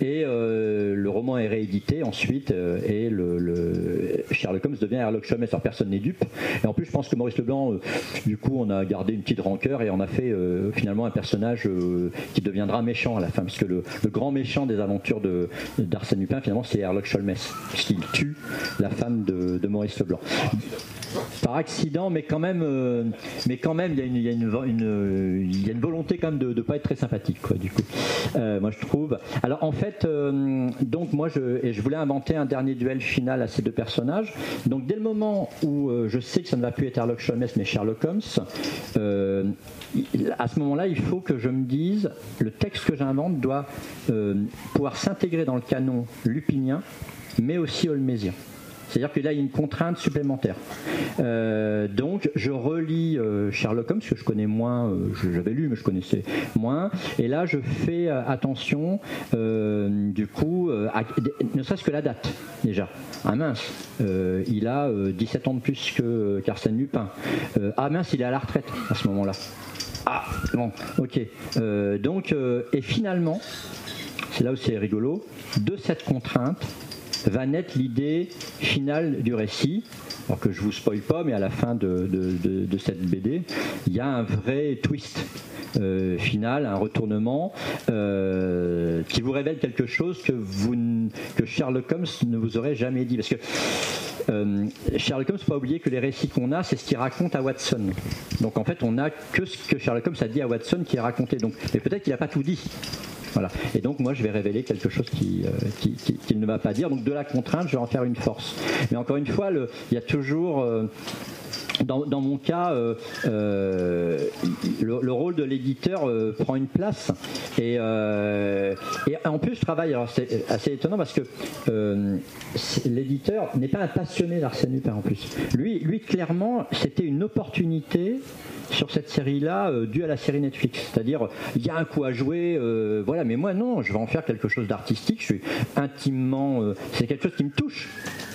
Et euh, le roman est réédité ensuite et le, le- Sherlock Holmes devient Herlock Sholmès. Alors personne n'est dupe. Et en plus, je pense que Maurice Leblanc, du coup, on a gardé une petite rancœur et on a fait finalement un personnage qui deviendra méchant à la fin, puisque le, le grand méchant des aventures de d'Arsène Lupin, finalement, c'est Herlock Sholmès, puisqu'il tue la femme de, de Maurice Leblanc par accident, mais quand même, euh, mais quand même, il y a une, volonté quand même de ne pas être très sympathique, du coup. Euh, moi, je trouve. Alors, en fait, euh, donc moi, je, voulais inventer un dernier duel final à ces deux personnages. Donc, dès le moment où je sais que ça ne va plus être Herlock Sholmes, mais Sherlock Holmes, à ce moment-là, il faut que je me dise, le texte que j'invente doit pouvoir s'intégrer dans le canon lupinien, mais aussi holmésien. C'est-à-dire que là, il y a une contrainte supplémentaire. Euh, donc, je relis euh, Sherlock Holmes, que je connais moins, euh, j'avais lu, mais je connaissais moins. Et là, je fais attention, du coup, ne serait-ce que la date, déjà. Ah mince, il a euh, 17 ans de plus que- qu'Arsène Lupin. Ah mince, il est à la retraite à ce moment-là. Ah, bon, ok. Donc, et finalement, c'est là où c'est rigolo, de cette contrainte va naître l'idée finale du récit. Alors que je vous spoil pas, mais à la fin de, de- cette BD, il y a un vrai twist euh, final, un retournement euh, qui vous révèle quelque chose que vous que Sherlock Holmes ne vous aurait jamais dit. Parce que euh, Sherlock Holmes, faut pas oublier que les récits qu'on a, c'est ce qu'il raconte à Watson. Donc en fait, on n'a que ce que Sherlock Holmes a dit à Watson qui est raconté. Donc, mais peut-être qu'il n'a pas tout dit. Voilà. Et donc moi, je vais révéler quelque chose qui, euh, qui- qui- qu'il ne va pas dire. Donc de la contrainte, je vais en faire une force. Mais encore une fois, il y a toujours euh, dans, mon cas, euh, le, le rôle de l'éditeur prend une place. Et, en plus, je travaille, alors c'est assez étonnant parce que l'éditeur n'est pas un passionné d'Arsène Lupin en plus. Lui, lui clairement, c'était une opportunité sur cette série-là euh, due à la série Netflix. C'est-à-dire, il y a un coup à jouer, euh, voilà, mais moi non, je vais en faire quelque chose d'artistique, je suis intimement, euh, c'est quelque chose qui me touche,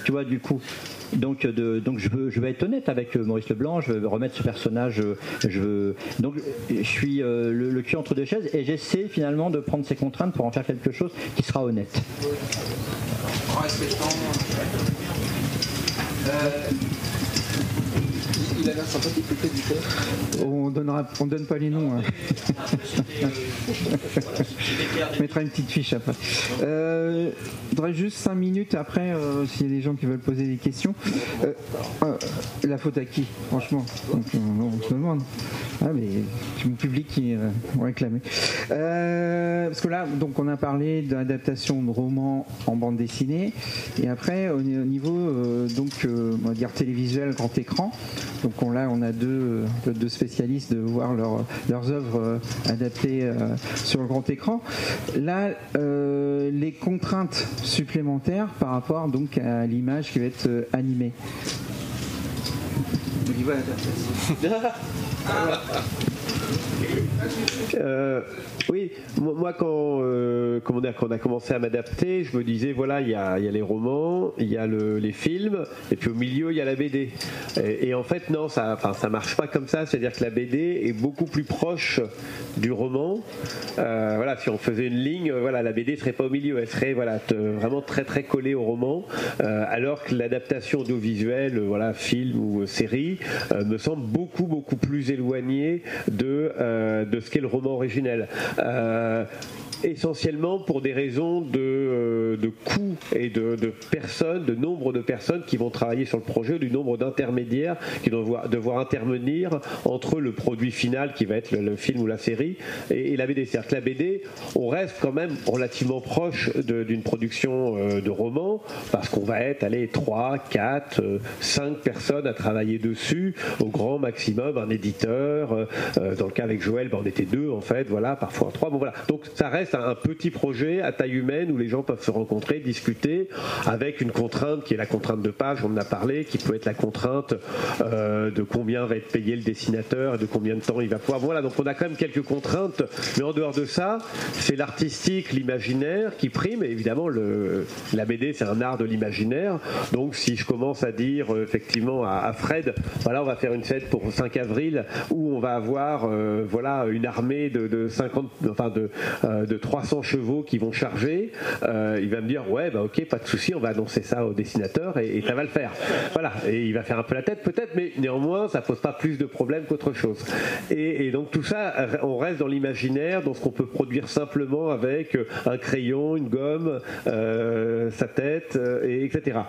tu vois, du coup. Donc, donc je, veux, je vais être honnête avec Maurice Leblanc, je veux remettre ce personnage, je veux, donc je suis le, cul entre deux chaises et j'essaie finalement de prendre ces contraintes pour en faire quelque chose qui sera honnête. On donnera, on donne pas les noms. hein. On mettra une petite fiche après. Euh, je voudrais juste 5 minutes après, euh, s'il y a des gens qui veulent poser des questions. Euh, euh, la faute à qui, franchement? On se demande. Ah, mais c'est mon public qui euh, réclamé. Euh, parce que là, donc, on a parlé d'adaptation de romans en bande dessinée. Et après, au ni- au niveau euh, donc, euh, on va dire télévisuel, grand écran. Donc on, là, on a deux, deux spécialistes de voir leur- leurs œuvres adaptées sur le grand écran. Là, les contraintes supplémentaires par rapport donc à l'image qui va être animée. ハハハハ。Euh, oui, moi quand, euh, comment dire, quand on a commencé à m'adapter, je me disais voilà, il y a, les romans, il y a le- les films, et puis au milieu il y a la BD. Et, en fait non, ça, enfin ça marche pas comme ça. C'est-à-dire que la BD est beaucoup plus proche du roman. Euh, voilà, si on faisait une ligne, voilà, la BD serait pas au milieu, elle serait voilà vraiment très très collée au roman, alors que l'adaptation audiovisuelle, voilà, film ou série, me semble beaucoup beaucoup plus éloignée de de ce qu'est le roman originel. Essentiellement pour des raisons de, euh, de coûts et de, de personnes, de nombre de personnes qui vont travailler sur le projet, du nombre d'intermédiaires qui vont devoir, intervenir entre le produit final qui va être le, film ou la série et, et la BD. C'est-à-dire que la BD, on reste quand même relativement proche d'une production euh, de roman parce qu'on va être, allez, 3, 4, 5 personnes à travailler dessus, au grand maximum, un éditeur. euh, dans le cas avec Joël, ben, on était deux en fait, voilà, parfois trois. Bon voilà. Donc ça reste un, un petit projet à taille humaine où les gens peuvent se rencontrer, discuter, avec une contrainte qui est la contrainte de page, on en a parlé, qui peut être la contrainte euh, de combien va être payé le dessinateur et de combien de temps il va pouvoir. Voilà, donc on a quand même quelques contraintes, mais en dehors de ça, c'est l'artistique, l'imaginaire qui prime. Et évidemment, la BD, c'est un art de l'imaginaire. Donc si je commence à dire euh, effectivement à, Fred, voilà, on va faire une fête pour 5 avril où on va avoir euh, voilà une armée de, de 50, enfin de, de 300 chevaux qui vont charger. Euh, il va me dire ouais, bah ok, pas de souci, on va annoncer ça au dessinateur et, et ça va le faire. Voilà, et il va faire un peu la tête peut-être, mais néanmoins ça pose pas plus de problèmes qu'autre chose. Et, donc tout ça, on reste dans l'imaginaire, dans ce qu'on peut produire simplement avec un crayon, une gomme, euh, sa tête, euh, et etc.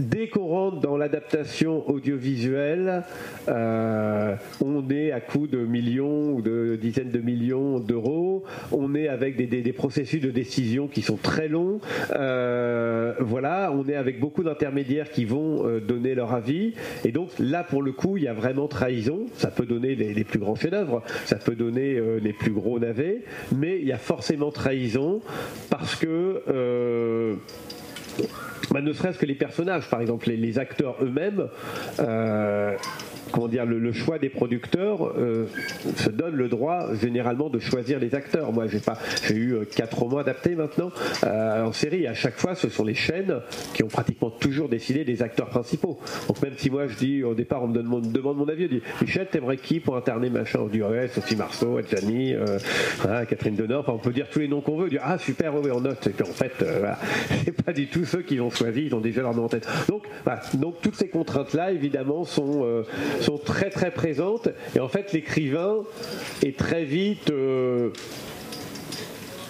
Dès qu'on rentre dans l'adaptation audiovisuelle, euh, on est à coût de millions ou de dizaines de millions d'euros. On est avec des, des- processus de décision qui sont très longs. Euh, voilà, on est avec beaucoup d'intermédiaires qui vont euh, donner leur avis. Et donc là, pour le coup, il y a vraiment trahison. Ça peut donner les, plus grands chefs-d'œuvre, ça peut donner euh, les plus gros navets, mais il y a forcément trahison parce que. bah, ne serait-ce que les personnages, par exemple, les, acteurs eux-mêmes, comment dire, le, choix des producteurs euh, se donne le droit généralement de choisir les acteurs. Moi, j'ai pas, j'ai eu euh, quatre romans adaptés maintenant euh, en série. À chaque fois, ce sont les chaînes qui ont pratiquement toujours décidé des acteurs principaux. Donc même si moi je dis au départ, on me, demande mon avis, on dit Michel, t'aimerais qui pour interner machin On dit ouais, Sophie Marceau, Adjani, voilà, Catherine Deneuve? Enfin, on peut dire tous les noms qu'on veut. On dit ah super, oui, on note. En fait, voilà, c'est pas du tout ceux qui l'ont choisi. Ils ont déjà leur nom en tête. Donc, voilà. donc toutes ces contraintes-là, évidemment, sont sont très très présentes. Et en fait, l'écrivain est très vite euh,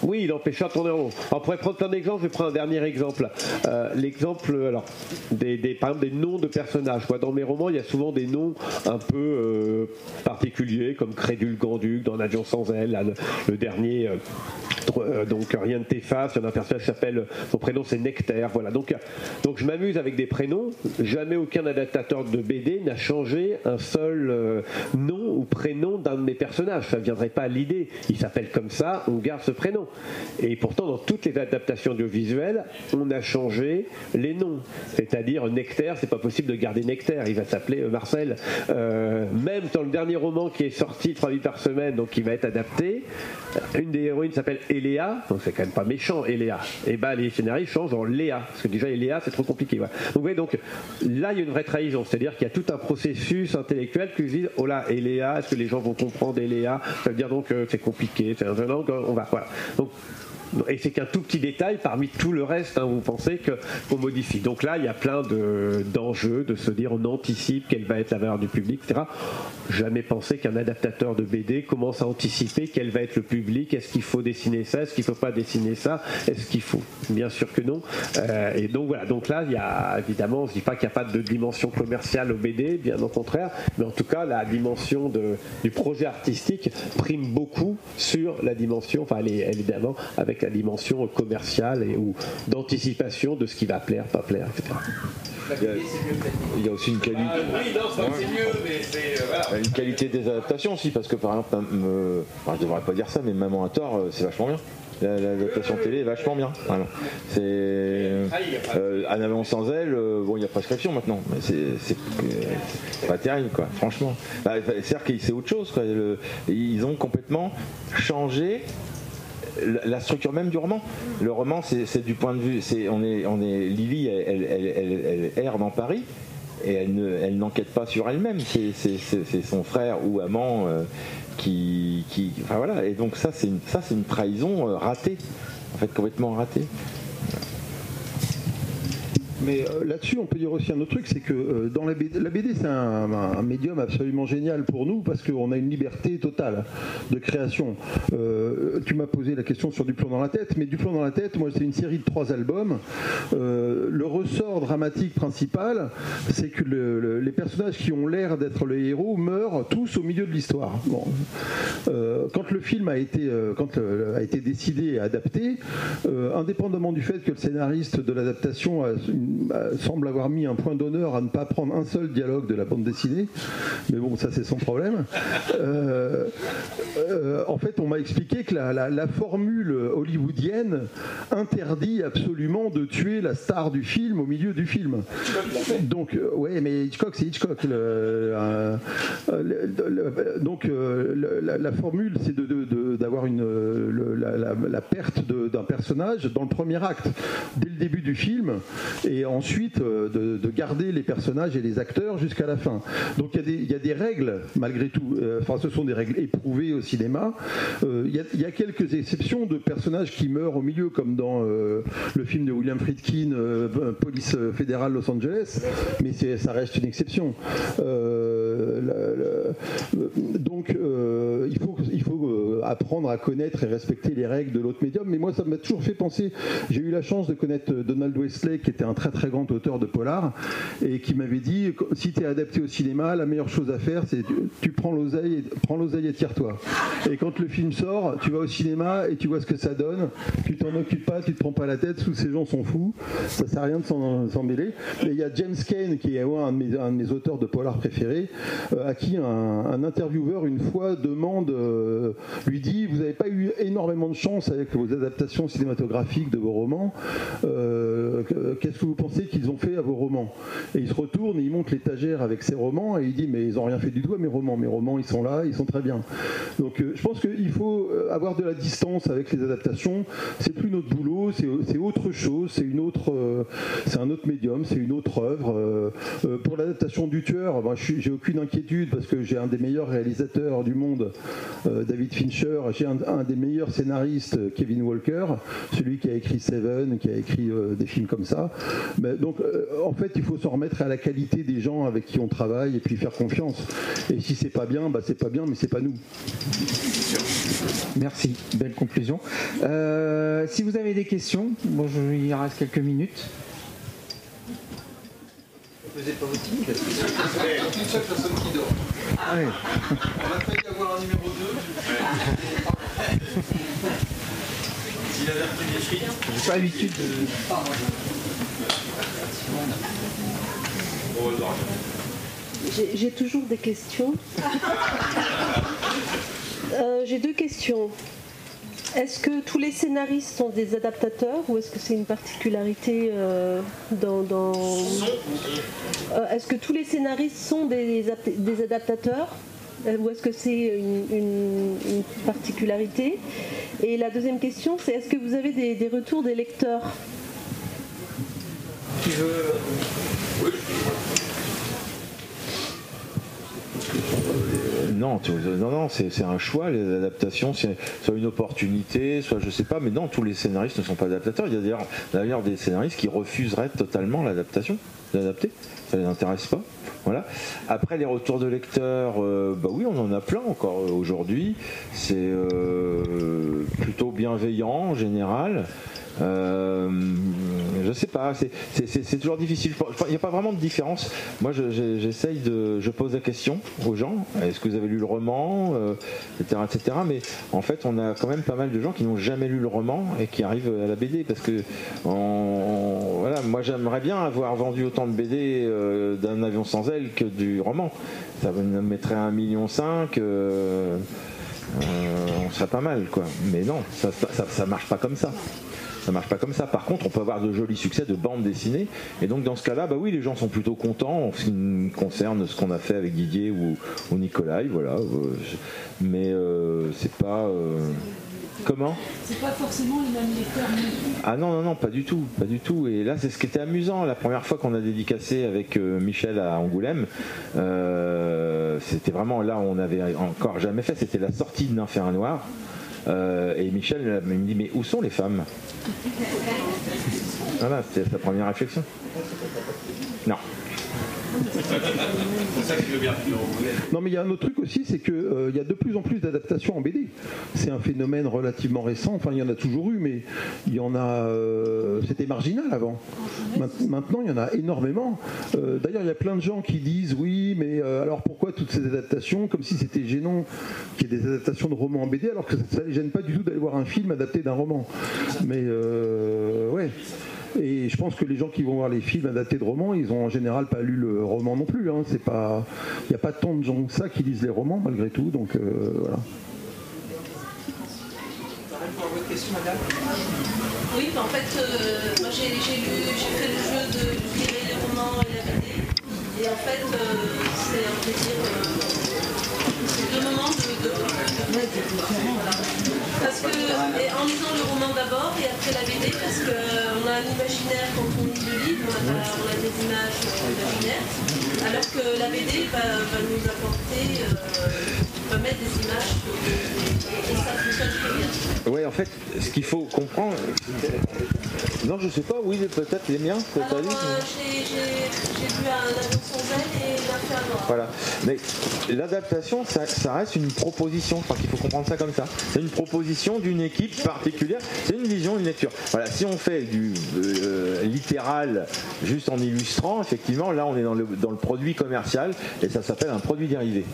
Oui, il empêchera de tourner en rond. Prendre plein d'exemples. Je prendre un dernier exemple. Euh, L'exemple, alors, des, par exemple, des noms de personnages. Dans mes romans, il y a souvent des noms un peu euh, particuliers, comme Crédule Ganduc dans L'avion sans là, le, dernier. euh, euh, donc rien ne t'efface, il y a un personnage qui s'appelle, son prénom c'est Nectaire, voilà. Donc, euh, donc je m'amuse avec des prénoms, jamais aucun adaptateur de BD n'a changé un seul euh, nom ou prénom d'un de mes personnages, ça ne viendrait pas à l'idée, il s'appelle comme ça, on garde ce prénom. Et pourtant dans toutes les adaptations audiovisuelles, on a changé les noms, c'est-à-dire Nectaire, c'est pas possible de garder Nectaire, il va s'appeler euh, Marcel. Euh, même dans le dernier roman qui est sorti, trois vies par semaine, donc qui va être adapté, une des héroïnes s'appelle Eléa, donc c'est quand même pas méchant Eléa. Et ben les scénaristes changent en Léa, parce que déjà Eléa c'est trop compliqué. Donc vous voyez, donc là il y a une vraie trahison, c'est-à-dire qu'il y a tout un processus intellectuel qui se dit oh là Eléa, est-ce que les gens vont comprendre Eléa? Ça veut dire donc que c'est compliqué, c'est un donc on va voilà. Donc et c'est qu'un tout petit détail parmi tout le reste, hein, vous pensez qu'on modifie. Donc là, il y a plein de- d'enjeux, de, se dire on anticipe quelle va être la valeur du public, etc. Jamais pensé qu'un adaptateur de BD commence à anticiper quel va être le public, est-ce qu'il faut dessiner ça, est-ce qu'il ne faut pas dessiner ça, est-ce qu'il faut? Bien sûr que non. Euh, et donc voilà, donc là, il y a évidemment, je ne dis pas qu'il n'y a pas de dimension commerciale au BD, bien au contraire, mais en tout cas, la dimension du projet artistique prime beaucoup sur la dimension, enfin, évidemment avec la dimension commerciale et ou d'anticipation de ce qui va plaire, pas plaire, etc. Il y a, il y a aussi une qualité. euh, Une qualité des adaptations aussi, parce que par exemple, me- enfin, je devrais pas dire ça, mais Maman à tort, euh, c'est vachement bien. La- L'adaptation télé est vachement bien. Voilà. C'est euh, Un avion sans euh, bon, il y a prescription maintenant, mais c'est pas terrible, quoi. Franchement. Bah, C'est-à-dire que c'est autre chose. Quoi. Le- ils ont complètement changé la- structure même du roman. Le roman, c'est du point de vue. on est, on est, Lily, elle, erre dans Paris et elle ne- elle n'enquête pas sur elle-même. C'est son frère ou amant euh, qui, qui. Enfin voilà. Et donc ça, c'est une, ça, c'est une trahison euh, ratée. En fait, complètement ratée. Mais euh, là-dessus, on peut dire aussi un autre truc, c'est que euh, dans la BD, la BD c'est un, médium absolument génial pour nous parce qu'on a une liberté totale de création. Euh, tu m'as posé la question sur Du plomb dans la tête, mais Du plomb dans la tête, moi c'est une série de trois albums. Le ressort dramatique principal, c'est que le- le- les personnages qui ont l'air d'être les héros meurent tous au milieu de l'histoire. Bon. Quand le film a été, quand a été décidé et adapté, indépendamment du fait que le scénariste de l'adaptation a- a- semble avoir mis un point d'honneur à ne pas prendre un seul dialogue de la bande dessinée, mais bon, ça c'est son problème. Euh, euh, en fait, on m'a expliqué que la, formule hollywoodienne interdit absolument de tuer la star du film au milieu du film. Donc, euh, ouais, mais Hitchcock, c'est Hitchcock. donc, la, formule, c'est de- de- de- d'avoir le- la, perte de- d'un personnage dans le premier acte, dès le début du film, et ensuite euh, de, de garder les personnages et les acteurs jusqu'à la fin. Donc, il y, a des- règles, malgré tout. Euh, Enfin, ce sont des règles éprouvées au cinéma. Euh, Il y, a- quelques exceptions de personnages qui meurent au milieu, comme dans le film de William Friedkin, Police fédérale Los Angeles, mais ça reste une exception. Donc, il faut, il faut apprendre à connaître et respecter les règles de l'autre médium. Mais moi, ça m'a toujours fait penser. J'ai eu la chance de connaître Donald Wesley, qui était un très très grand auteur de polar, et qui m'avait dit si tu es adapté au cinéma, la meilleure chose à faire, c'est tu, prends l'oseille, et- et tire-toi. Et quand le film sort, tu vas au cinéma et tu vois ce que ça donne. Tu t'en occupes pas, tu te prends pas la tête. Tous ces gens sont fous. Ça sert à rien de s'en mêler. Et il y a James Kane, qui est ouais, un de mes, un de mes auteurs de polar préférés, euh, à qui un, un intervieweur une fois demande, euh, lui dit, vous n'avez pas eu énormément de chance avec vos adaptations cinématographiques de vos romans. Euh, Qu'est-ce que vous pensez qu'ils ont fait à vos romans Et il se retourne et il monte l'étagère avec ses romans et il dit, mais ils n'ont rien fait du tout à mes romans. Mes romans, ils sont là, ils sont très bien. Donc euh, je pense qu'il faut euh, avoir de la distance avec les adaptations. C'est plus notre boulot, c'est autre chose, c'est une autre, euh, c'est un autre médium, c'est une autre œuvre. Pour l'adaptation du tueur, j'ai aucune inquiétude parce que j'ai un des meilleurs réalisateurs du monde, David Fincher. J'ai un, des meilleurs scénaristes, Kevin Walker, celui qui a écrit Seven, qui a écrit des films comme ça. Mais, donc euh, en fait, il faut s'en remettre à la qualité des gens avec qui on travaille et puis faire confiance. Et si c'est pas bien, bah, c'est pas bien, mais c'est pas nous. Merci, belle conclusion. Euh, si vous avez des questions, bon, je- il reste quelques minutes. Vous n'êtes pas votre timide Une seule personne qui dort. Ah ouais. On a failli avoir un numéro 2. S'il avait repris des frites. J'ai pas l'habitude de. J'ai toujours des questions. Euh, J'ai deux questions. Est-ce que tous les scénaristes sont des adaptateurs ou est-ce que c'est une particularité euh, dans... Euh, est-ce que tous les scénaristes sont des, ap- des adaptateurs ou est-ce que c'est une, particularité? Et la deuxième question, c'est est-ce que vous avez des retours des lecteurs? Veut. Non, tu- non, non, c'est un choix, les adaptations, c'est soit une opportunité, soit je sais pas, mais non, tous les scénaristes ne sont pas adaptateurs. Il y a d'ailleurs- des scénaristes qui refuseraient totalement l'adaptation, d'adapter, ça les intéresse pas. Voilà. Après les retours de lecteurs, euh, bah oui, on en a plein encore euh, aujourd'hui. C'est euh, plutôt bienveillant en général. Euh, je sais pas, c'est- toujours difficile. Je Il n'y a pas vraiment de différence. Moi, je- j'essaye de, je pose la question aux gens. Est-ce que vous avez lu le roman, euh, etc., etc. Mais en fait, on a quand même pas mal de gens qui n'ont jamais lu le roman et qui arrivent à la BD parce que, voilà, moi, j'aimerais bien avoir vendu autant de BD euh, d'un avion sans aile que du roman. Ça me mettrait un million cinq. on serait pas mal, quoi. Mais non, ça, ça marche pas comme ça. Ça marche pas comme ça. Par contre, on peut avoir de jolis succès de bande dessinée. Et donc, dans ce cas-là, bah oui, les gens sont plutôt contents en ce qui me concerne ce qu'on a fait avec Didier ou, ou Nicolas. Voilà. Euh, Mais euh, c'est pas. euh, Comment? C'est pas forcément les mêmes lecteurs ah non, non, non, pas du tout, pas du tout. Et là, c'est ce qui était amusant. La première fois qu'on a dédicacé avec euh, Michel à Angoulême, euh, c'était vraiment là où on avait encore jamais fait. C'était la sortie de Nymphérin Noir. Euh, et Michel me dit Mais où sont les femmes? Voilà, c'était sa première réflexion. Non. C'est ça qui veut bien Non, mais il y a un autre truc aussi, c'est qu'il y a de plus en plus d'adaptations en BD. C'est un phénomène relativement récent. Enfin, il y en a toujours eu, mais il y en a. euh, C'était marginal avant. Maint- Maintenant, il y en a énormément. Euh, D'ailleurs, il y a plein de gens qui disent oui, mais euh, alors pourquoi toutes ces adaptations Comme si c'était gênant qu'il y ait des adaptations de romans en BD, alors que ça ne les gêne pas du tout d'aller voir un film adapté d'un roman. Mais euh, ouais. Et je pense que les gens qui vont voir les films adaptés de romans, ils ont en général pas lu le roman non plus. hein. Il n'y a pas tant de gens que ça qui lisent les romans malgré tout. Donc euh, voilà. Oui, en fait, euh, moi j'ai fait le jeu de lire les romans et la BD. Et en fait, euh, c'est un plaisir. euh, c'est deux moments de. de, de- voilà. Parce que, en lisant le roman d'abord et après la BD, parce qu'on a un imaginaire quand on lit le livre, on a, des images euh, imaginaires, alors que la BD va, nous apporter, euh, va mettre des images et ça fonctionne très bien. Ouais, en fait, ce qu'il faut comprendre. Non, je sais pas, oui, peut-être les miens, euh, j'ai vu un avion sans aile et. Voilà. Mais l'adaptation, ça, ça reste une proposition. Je crois qu'il faut comprendre ça comme ça. C'est une proposition d'une équipe particulière. C'est une vision, une lecture. Voilà. Si on fait du euh, littéral juste en illustrant, effectivement, là, on est dans le, dans le produit commercial et ça s'appelle un produit dérivé.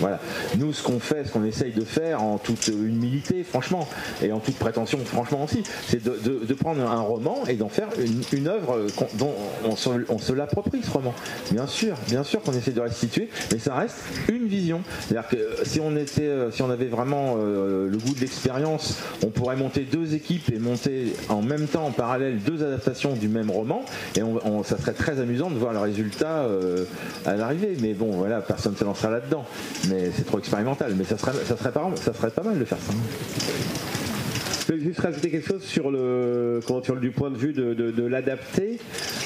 Voilà. Nous, ce qu'on fait, ce qu'on essaye de faire en toute humilité, franchement, et en toute prétention, franchement aussi, c'est de, prendre un roman et d'en faire une, une œuvre qu'on- dont on se, l'approprie, ce roman. Bien sûr, bien sûr qu'on essaie de restituer, mais ça reste une vision. C'est-à-dire que euh, si on était, euh, si on avait vraiment euh, le goût de l'expérience, on pourrait monter deux équipes et monter en même temps, en parallèle, deux adaptations du même roman, et on, ça serait très amusant de voir le résultat euh, à l'arrivée. Mais bon, voilà, personne ne se lancera là-dedans. Mais c'est trop expérimental. Mais ça serait, ça serait pas mal de faire ça. Je vais juste rajouter quelque chose sur le, comment dire, du point de vue de, de- l'adapter.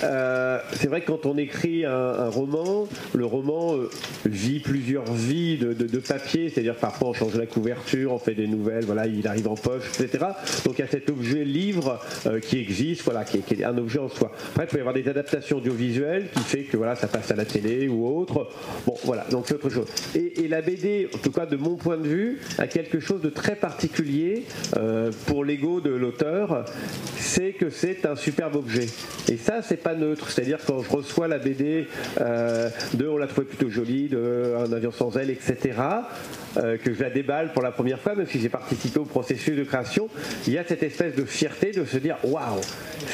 Euh, c'est vrai que quand on écrit un, roman, le roman euh, vit plusieurs vies de, de- papier, c'est-à-dire parfois on change la couverture, on fait des nouvelles, voilà, il arrive en poche, etc. Donc il y a cet objet livre euh, qui existe, voilà, qui est, un objet en soi. Après, il peut y avoir des adaptations audiovisuelles qui fait que voilà, ça passe à la télé ou autre. Bon, voilà, donc c'est autre chose. Et, la BD, en tout cas de mon point de vue, a quelque chose de très particulier pour l'ego de l'auteur, c'est que c'est un superbe objet. Et ça, c'est pas neutre. C'est-à-dire quand je reçois la BD euh, de on l'a trouvé plutôt jolie, de un avion sans aile, etc. euh, que je la déballe pour la première fois, même si j'ai participé au processus de création, il y a cette espèce de fierté de se dire waouh,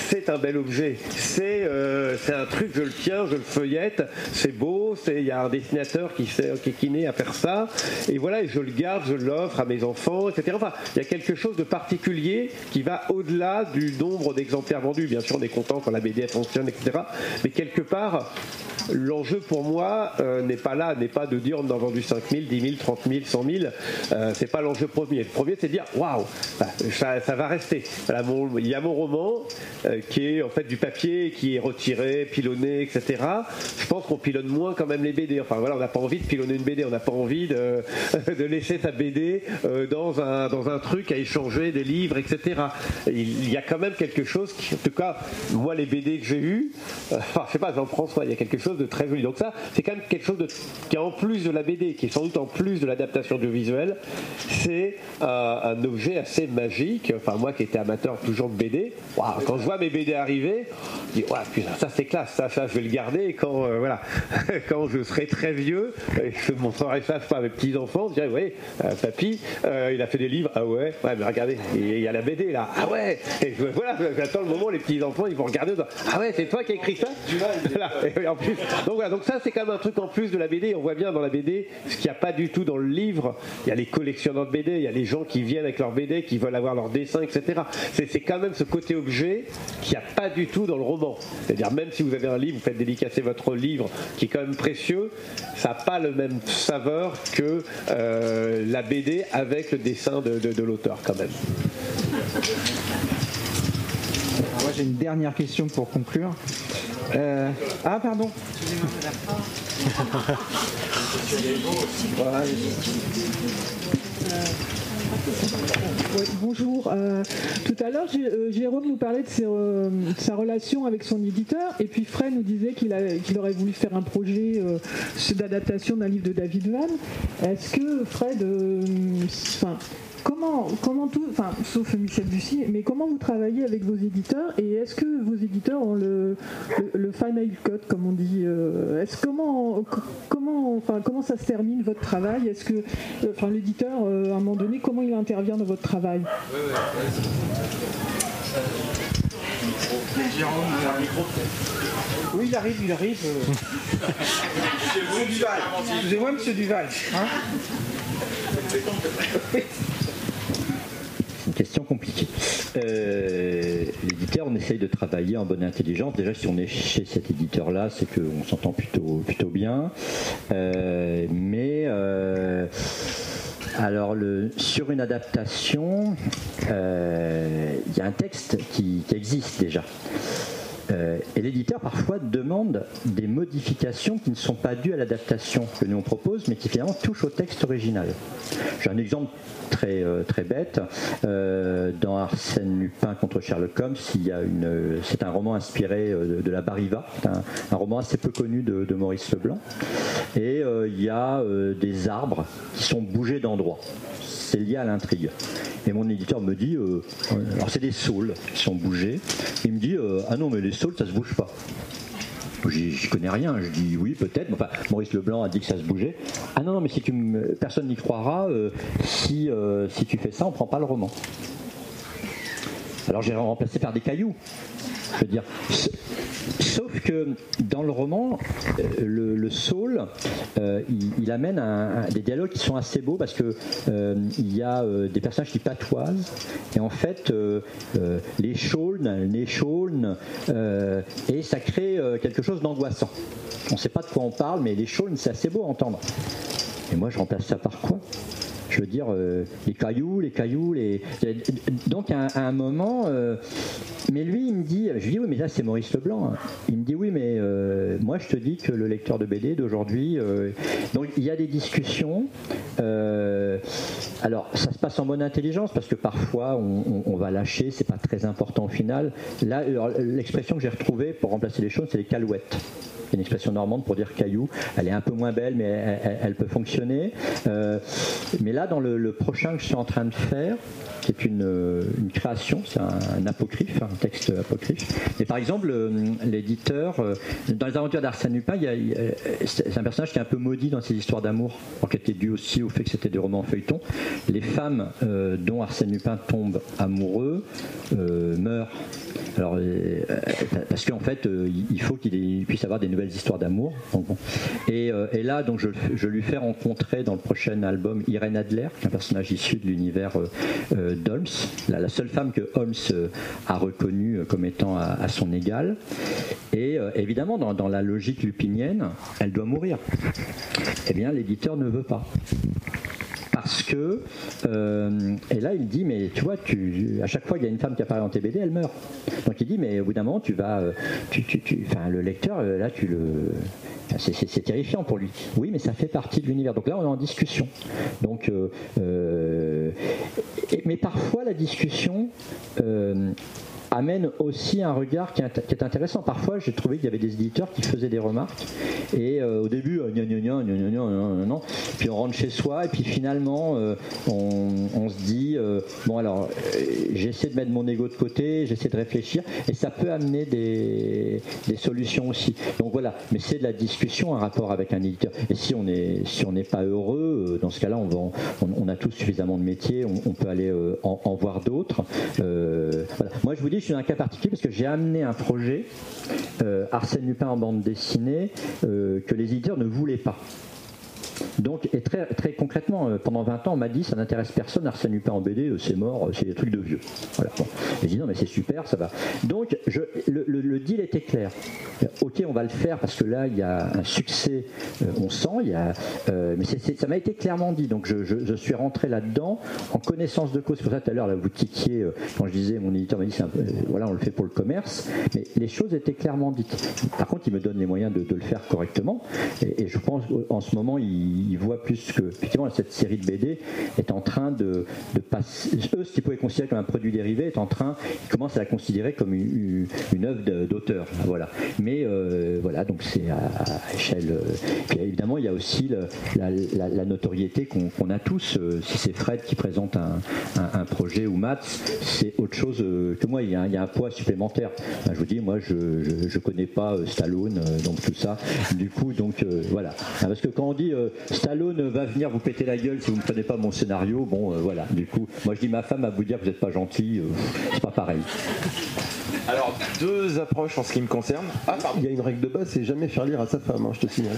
c'est un bel objet, c'est euh, un truc, je le tiens, je le feuillette, c'est beau, il y a un dessinateur qui sait qui, qui naît à faire ça, et voilà, et je le garde, je l'offre à mes enfants, etc. Enfin, il y a quelque chose de particulier qui va au-delà du nombre d'exemplaires vendus. Bien sûr, on est content quand la BD fonctionne, etc. Mais quelque part, l'enjeu pour moi euh, n'est pas là, n'est pas de dire on a vendu 5 000, 10 000, 30 000, 100 000. Euh, c'est pas l'enjeu premier. Le premier, c'est de dire waouh, bah, ça, va rester. Il y a mon roman euh, qui est en fait du papier, qui est retiré, pilonné, etc. Je pense qu'on pilonne moins quand même les BD. Enfin voilà, on n'a pas envie de pilonner une BD, on n'a pas envie de, de laisser sa BD euh, dans un dans un truc à échanger des livres, etc. Il y a quand même quelque chose qui, en tout cas, moi les BD que j'ai eu, euh, enfin je sais pas, Jean-François, il y a quelque chose de très joli. Donc ça, c'est quand même quelque chose qui est en plus de la BD, qui est sans doute en plus de l'adaptation audiovisuelle, c'est un, un objet assez magique. Enfin moi qui étais amateur toujours de BD, quand je vois mes BD arriver, je dis waouh, putain, ça c'est classe, ça, ça je vais le garder. Et quand euh, voilà, quand je serai très vieux, euh, je montrerai ça je à mes petits enfants, je dirais oui, papy, euh, il a fait des livres, ah ouais, ouais, mais regardez, il y a la BD là, ah ouais, et voilà, j'attends le moment où les petits enfants ils vont regarder, ah ouais, c'est toi qui as écrit ça. Voilà. Et en plus, donc voilà, donc ça c'est quand même un truc en plus de la BD. On voit bien dans la BD ce qu'il n'y a pas du tout dans le livre. Il y a les collectionneurs de BD, il y a les gens qui viennent avec leur BD, qui veulent avoir leur dessin, etc. C'est c'est quand même ce côté objet qu'il n'y a pas du tout dans le roman. C'est-à-dire même si vous avez un livre, vous faites dédicacer votre livre, qui est quand même précieux, ça n'a pas le même saveur que euh, la BD avec le dessin de, de- de l'auteur quand même. Moi, j'ai une dernière question pour conclure. Euh, Ah, pardon. Oui, bonjour. Euh, tout à l'heure, Jé- euh, Jérôme nous parlait de, euh, sa relation avec son éditeur, et puis Fred nous disait qu'il aurait voulu faire un projet euh, d'adaptation d'un livre de David Van. Est-ce que Fred, euh, enfin, comment, comment tout, enfin, sauf Michel Bussy, mais comment vous travaillez avec vos éditeurs, et est-ce que vos éditeurs ont le, le, le final cut, comme on dit euh, Est-ce comment, comment, enfin, comment ça se termine votre travail? Est-ce que, euh, enfin, l'éditeur, euh, à un moment donné, comment il intervient dans votre travail? Oui, il arrive, il arrive. Monsieur Duval. Excusez-moi, monsieur Duval. Hein une question compliquée. Euh, L'éditeur, on essaye de travailler en bonne intelligence. Déjà, si on est chez cet éditeur-là, c'est qu'on s'entend plutôt, plutôt bien. Euh, mais euh, alors, sur une adaptation, il y a un texte qui existe déjà. Euh, et l'éditeur parfois demande des modifications qui ne sont pas dues à l'adaptation que nous on propose, mais qui finalement touchent au texte original. J'ai un exemple très, euh, très bête. Euh, dans Arsène Lupin contre Sherlock Holmes, a une, c'est un roman inspiré euh, de, la Bariva, un, roman assez peu connu de, de Maurice Leblanc. Et euh, il y a euh, des arbres qui sont bougés d'endroit c'est lié à l'intrigue. Et mon éditeur me dit, euh, alors c'est des saules qui sont bougés. Il me dit, euh, ah non mais les saules ça se bouge pas. J'y connais rien. Je dis oui peut-être. Enfin, Maurice Leblanc a dit que ça se bougeait. Ah non non mais si tu me- personne n'y croira. euh, si si tu fais ça, on prend pas le roman. Alors j'ai remplacé par des cailloux. Je veux dire, sauf que dans le roman, euh, le, saule, euh, il, amène des dialogues qui sont assez beaux parce que euh, il y a des personnages qui patoisent et en fait les chaulnes, les chaulnes, euh, et ça crée quelque chose d'angoissant. On ne sait pas de quoi on parle, mais les chaulnes, c'est assez beau à entendre. Et moi, je remplace ça par quoi? Je veux dire, euh, les cailloux, les cailloux, les. Donc à, un- moment, euh, mais lui, il me dit, je lui dis oui, mais là c'est Maurice Leblanc. Il me dit oui, mais euh, moi je te dis que le lecteur de BD d'aujourd'hui, donc il y a des discussions. alors ça se passe en bonne intelligence parce que parfois on, on- va lâcher, c'est pas très important au final. Là, l'expression que j'ai retrouvée pour remplacer les choses, c'est les calouettes. Une expression normande pour dire caillou. Elle est un peu moins belle, mais elle, peut fonctionner. Euh, mais là, dans le, prochain que je suis en train de faire, qui est une, euh, création, c'est un, apocryphe, un texte apocryphe. Mais par exemple, euh, l'éditeur, dans les aventures d'Arsène Lupin, c'est un personnage qui est un peu maudit dans ses histoires d'amour, qui était dû aussi au fait que c'était des romans feuilletons. Les femmes dont Arsène Lupin tombe amoureux meurent. Alors, parce qu'en fait, il- faut qu'il puisse avoir des nouvelles histoires d'amour. Euh, et là, donc, je, lui fais rencontrer dans le prochain album Irène Adler, un personnage issu de l'univers euh, euh, d'Holmes, la, seule femme que Holmes a reconnue comme étant à, son égal. Et évidemment, dans, dans la logique lupinienne, elle doit mourir. Eh bien, l'éditeur ne veut pas parce que euh, et là il dit mais tu vois tu à chaque fois qu'il y a une femme qui apparaît dans tes BD elle meurt. Donc il dit mais au bout d'un moment tu vas euh, tu, tu, tu- enfin le lecteur euh, là tu le c'est- terrifiant pour lui. Oui mais ça fait partie de l'univers. Donc là on est en discussion. Donc mais parfois la discussion amène aussi un regard qui est, intéressant. Parfois, j'ai trouvé qu'il y avait des éditeurs qui faisaient des remarques et euh, au début, euh, gna gna gna, gna. puis on rentre chez soi et puis finalement, euh, on, se dit euh, bon alors, euh, j'essaie de mettre mon ego de côté, j'essaie de réfléchir et ça peut amener des, solutions aussi. Donc voilà, mais c'est de la discussion un rapport avec un éditeur. Et si on est si n'est pas heureux, euh, dans ce cas-là, on, on, on a tous suffisamment de métiers, on, peut aller euh, en, en voir d'autres. Euh, voilà. Moi, je vous dis, je suis un cas particulier parce que j'ai amené un projet euh, Arsène Lupin en bande dessinée euh, que les éditeurs ne voulaient pas. Donc, et très, très concrètement, euh, pendant 20 ans, on m'a dit ça n'intéresse personne, Arsène Lupin en BD, euh, c'est mort, euh, c'est des trucs de vieux. Voilà. Bon. J'ai dit non, mais c'est super, ça va. Donc, le, deal était clair. Ok, on va le faire parce que là, il y a un succès, on sent, mais ça m'a été clairement dit. Donc, je, suis rentré là-dedans en connaissance de cause. Pour ça tout à l'heure, là, vous tiquiez, quand je disais, mon éditeur m'a dit, voilà, on le fait pour le commerce, mais les choses étaient clairement dites. Par contre, il me donne les moyens de, le faire correctement. Et, et je pense qu'en ce moment, il, il voit plus que, effectivement, cette série de BD est en train de, passer. Eux, ce qu'ils pouvaient considérer comme un produit dérivé est en train, ils commencent à la considérer comme une, œuvre d'auteur. Voilà. Mais euh, voilà, donc c'est à, à échelle. euh, Puis évidemment, il y a aussi la, notoriété qu'on a tous. Euh, Si c'est Fred qui présente un, projet ou Matt, c'est autre chose que moi. Il y, a, un- poids supplémentaire. Je vous dis, moi, je je connais pas Stallone, donc tout ça. Du coup, donc voilà. Parce que quand on dit Stallone va venir vous péter la gueule si vous ne prenez pas mon scénario, bon, euh, voilà. Du coup, moi, je dis ma femme va vous dire que vous n'êtes pas gentil. euh, c'est pas pareil. Alors, deux approches en ce qui me concerne. Ah, Il y a une règle de base, c'est jamais faire lire à sa femme, hein, je te signale.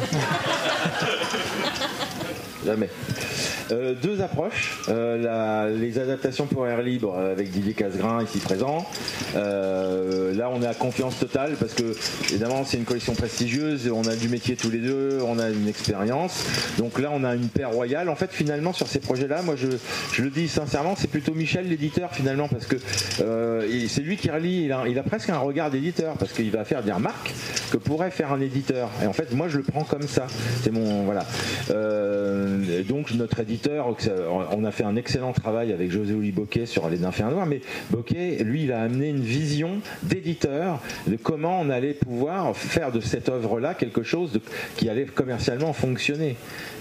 Jamais. Euh, deux approches. Euh, les adaptations pour air libre euh, avec Didier Casgrain ici présent. Là, on est à confiance totale parce que, évidemment, c'est une collection prestigieuse. On a du métier tous les deux, on a une expérience. Donc là, on a une paire royale. En fait, finalement, sur ces projets-là, moi, je, le dis sincèrement, c'est plutôt Michel l'éditeur finalement parce que c'est lui qui relie. Il a, presque un regard d'éditeur parce qu'il va faire des remarques que pourrait faire un éditeur. Et en fait, moi, je le prends comme ça. C'est mon voilà. Donc notre éditeur, on a fait un excellent travail avec José Oli Boquet sur Les Nymphéens Noirs, mais Boquet, lui, il a amené une vision d'éditeur de comment on allait pouvoir faire de cette œuvre-là quelque chose qui allait commercialement fonctionner.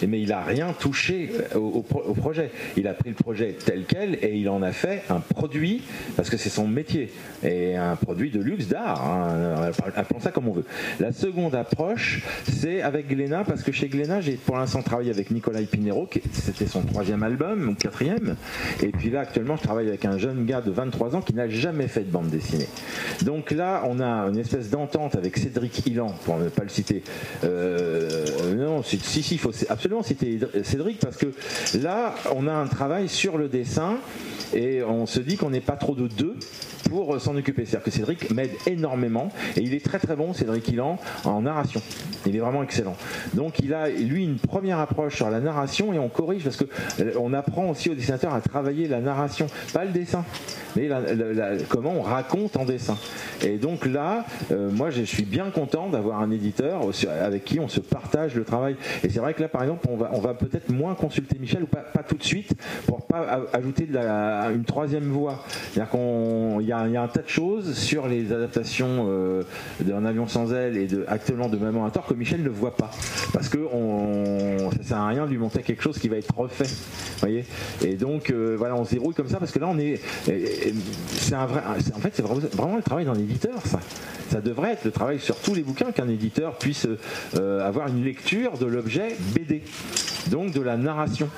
Mais il a rien touché au, au pro- au projet. Il a pris le projet tel quel et il en a fait un produit parce que c'est son métier et un produit de luxe d'art. hein, appelons ça comme on veut. La seconde approche, c'est avec Glénat parce que chez Glénat, j'ai pour l'instant travaillé avec Nicolas Pinero, qui son troisième album, ou quatrième. Et puis là, actuellement, je travaille avec un jeune gars de 23 ans qui n'a jamais fait de bande dessinée. Donc là, on a une espèce d'entente avec Cédric Hillan, pour ne pas le citer. Euh, non, si, si, il faut absolument citer Cédric parce que là, on a un travail sur le dessin et on se dit qu'on n'est pas trop de deux pour s'en occuper. C'est-à-dire que Cédric m'aide énormément et il est très très bon, Cédric Ilan, en narration. Il est vraiment excellent. Donc il a lui une première approche sur la narration et on corrige parce que euh, on apprend aussi aux dessinateurs à travailler la narration, pas le dessin, mais comment on raconte en dessin. Et donc là, euh, moi je suis bien content d'avoir un éditeur avec qui on se partage le travail. Et c'est vrai que là, par exemple, on va, peut-être moins consulter Michel ou pas, tout de suite pour pas ajouter une troisième voix. C'est-à-dire qu'on, il y, a il y a un tas de choses sur les adaptations euh, d'un avion sans aile et de actuellement de Maman à tort que Michel ne voit pas parce que on, ça sert à rien de lui monter quelque chose qui va être refait. Voyez. Et donc euh, voilà, on se comme ça parce que là on est, c'est un vrai, en fait c'est vraiment vraiment le travail d'un éditeur ça. Ça devrait être le travail sur tous les bouquins qu'un éditeur puisse euh, avoir une lecture de l'objet BD, donc de la narration.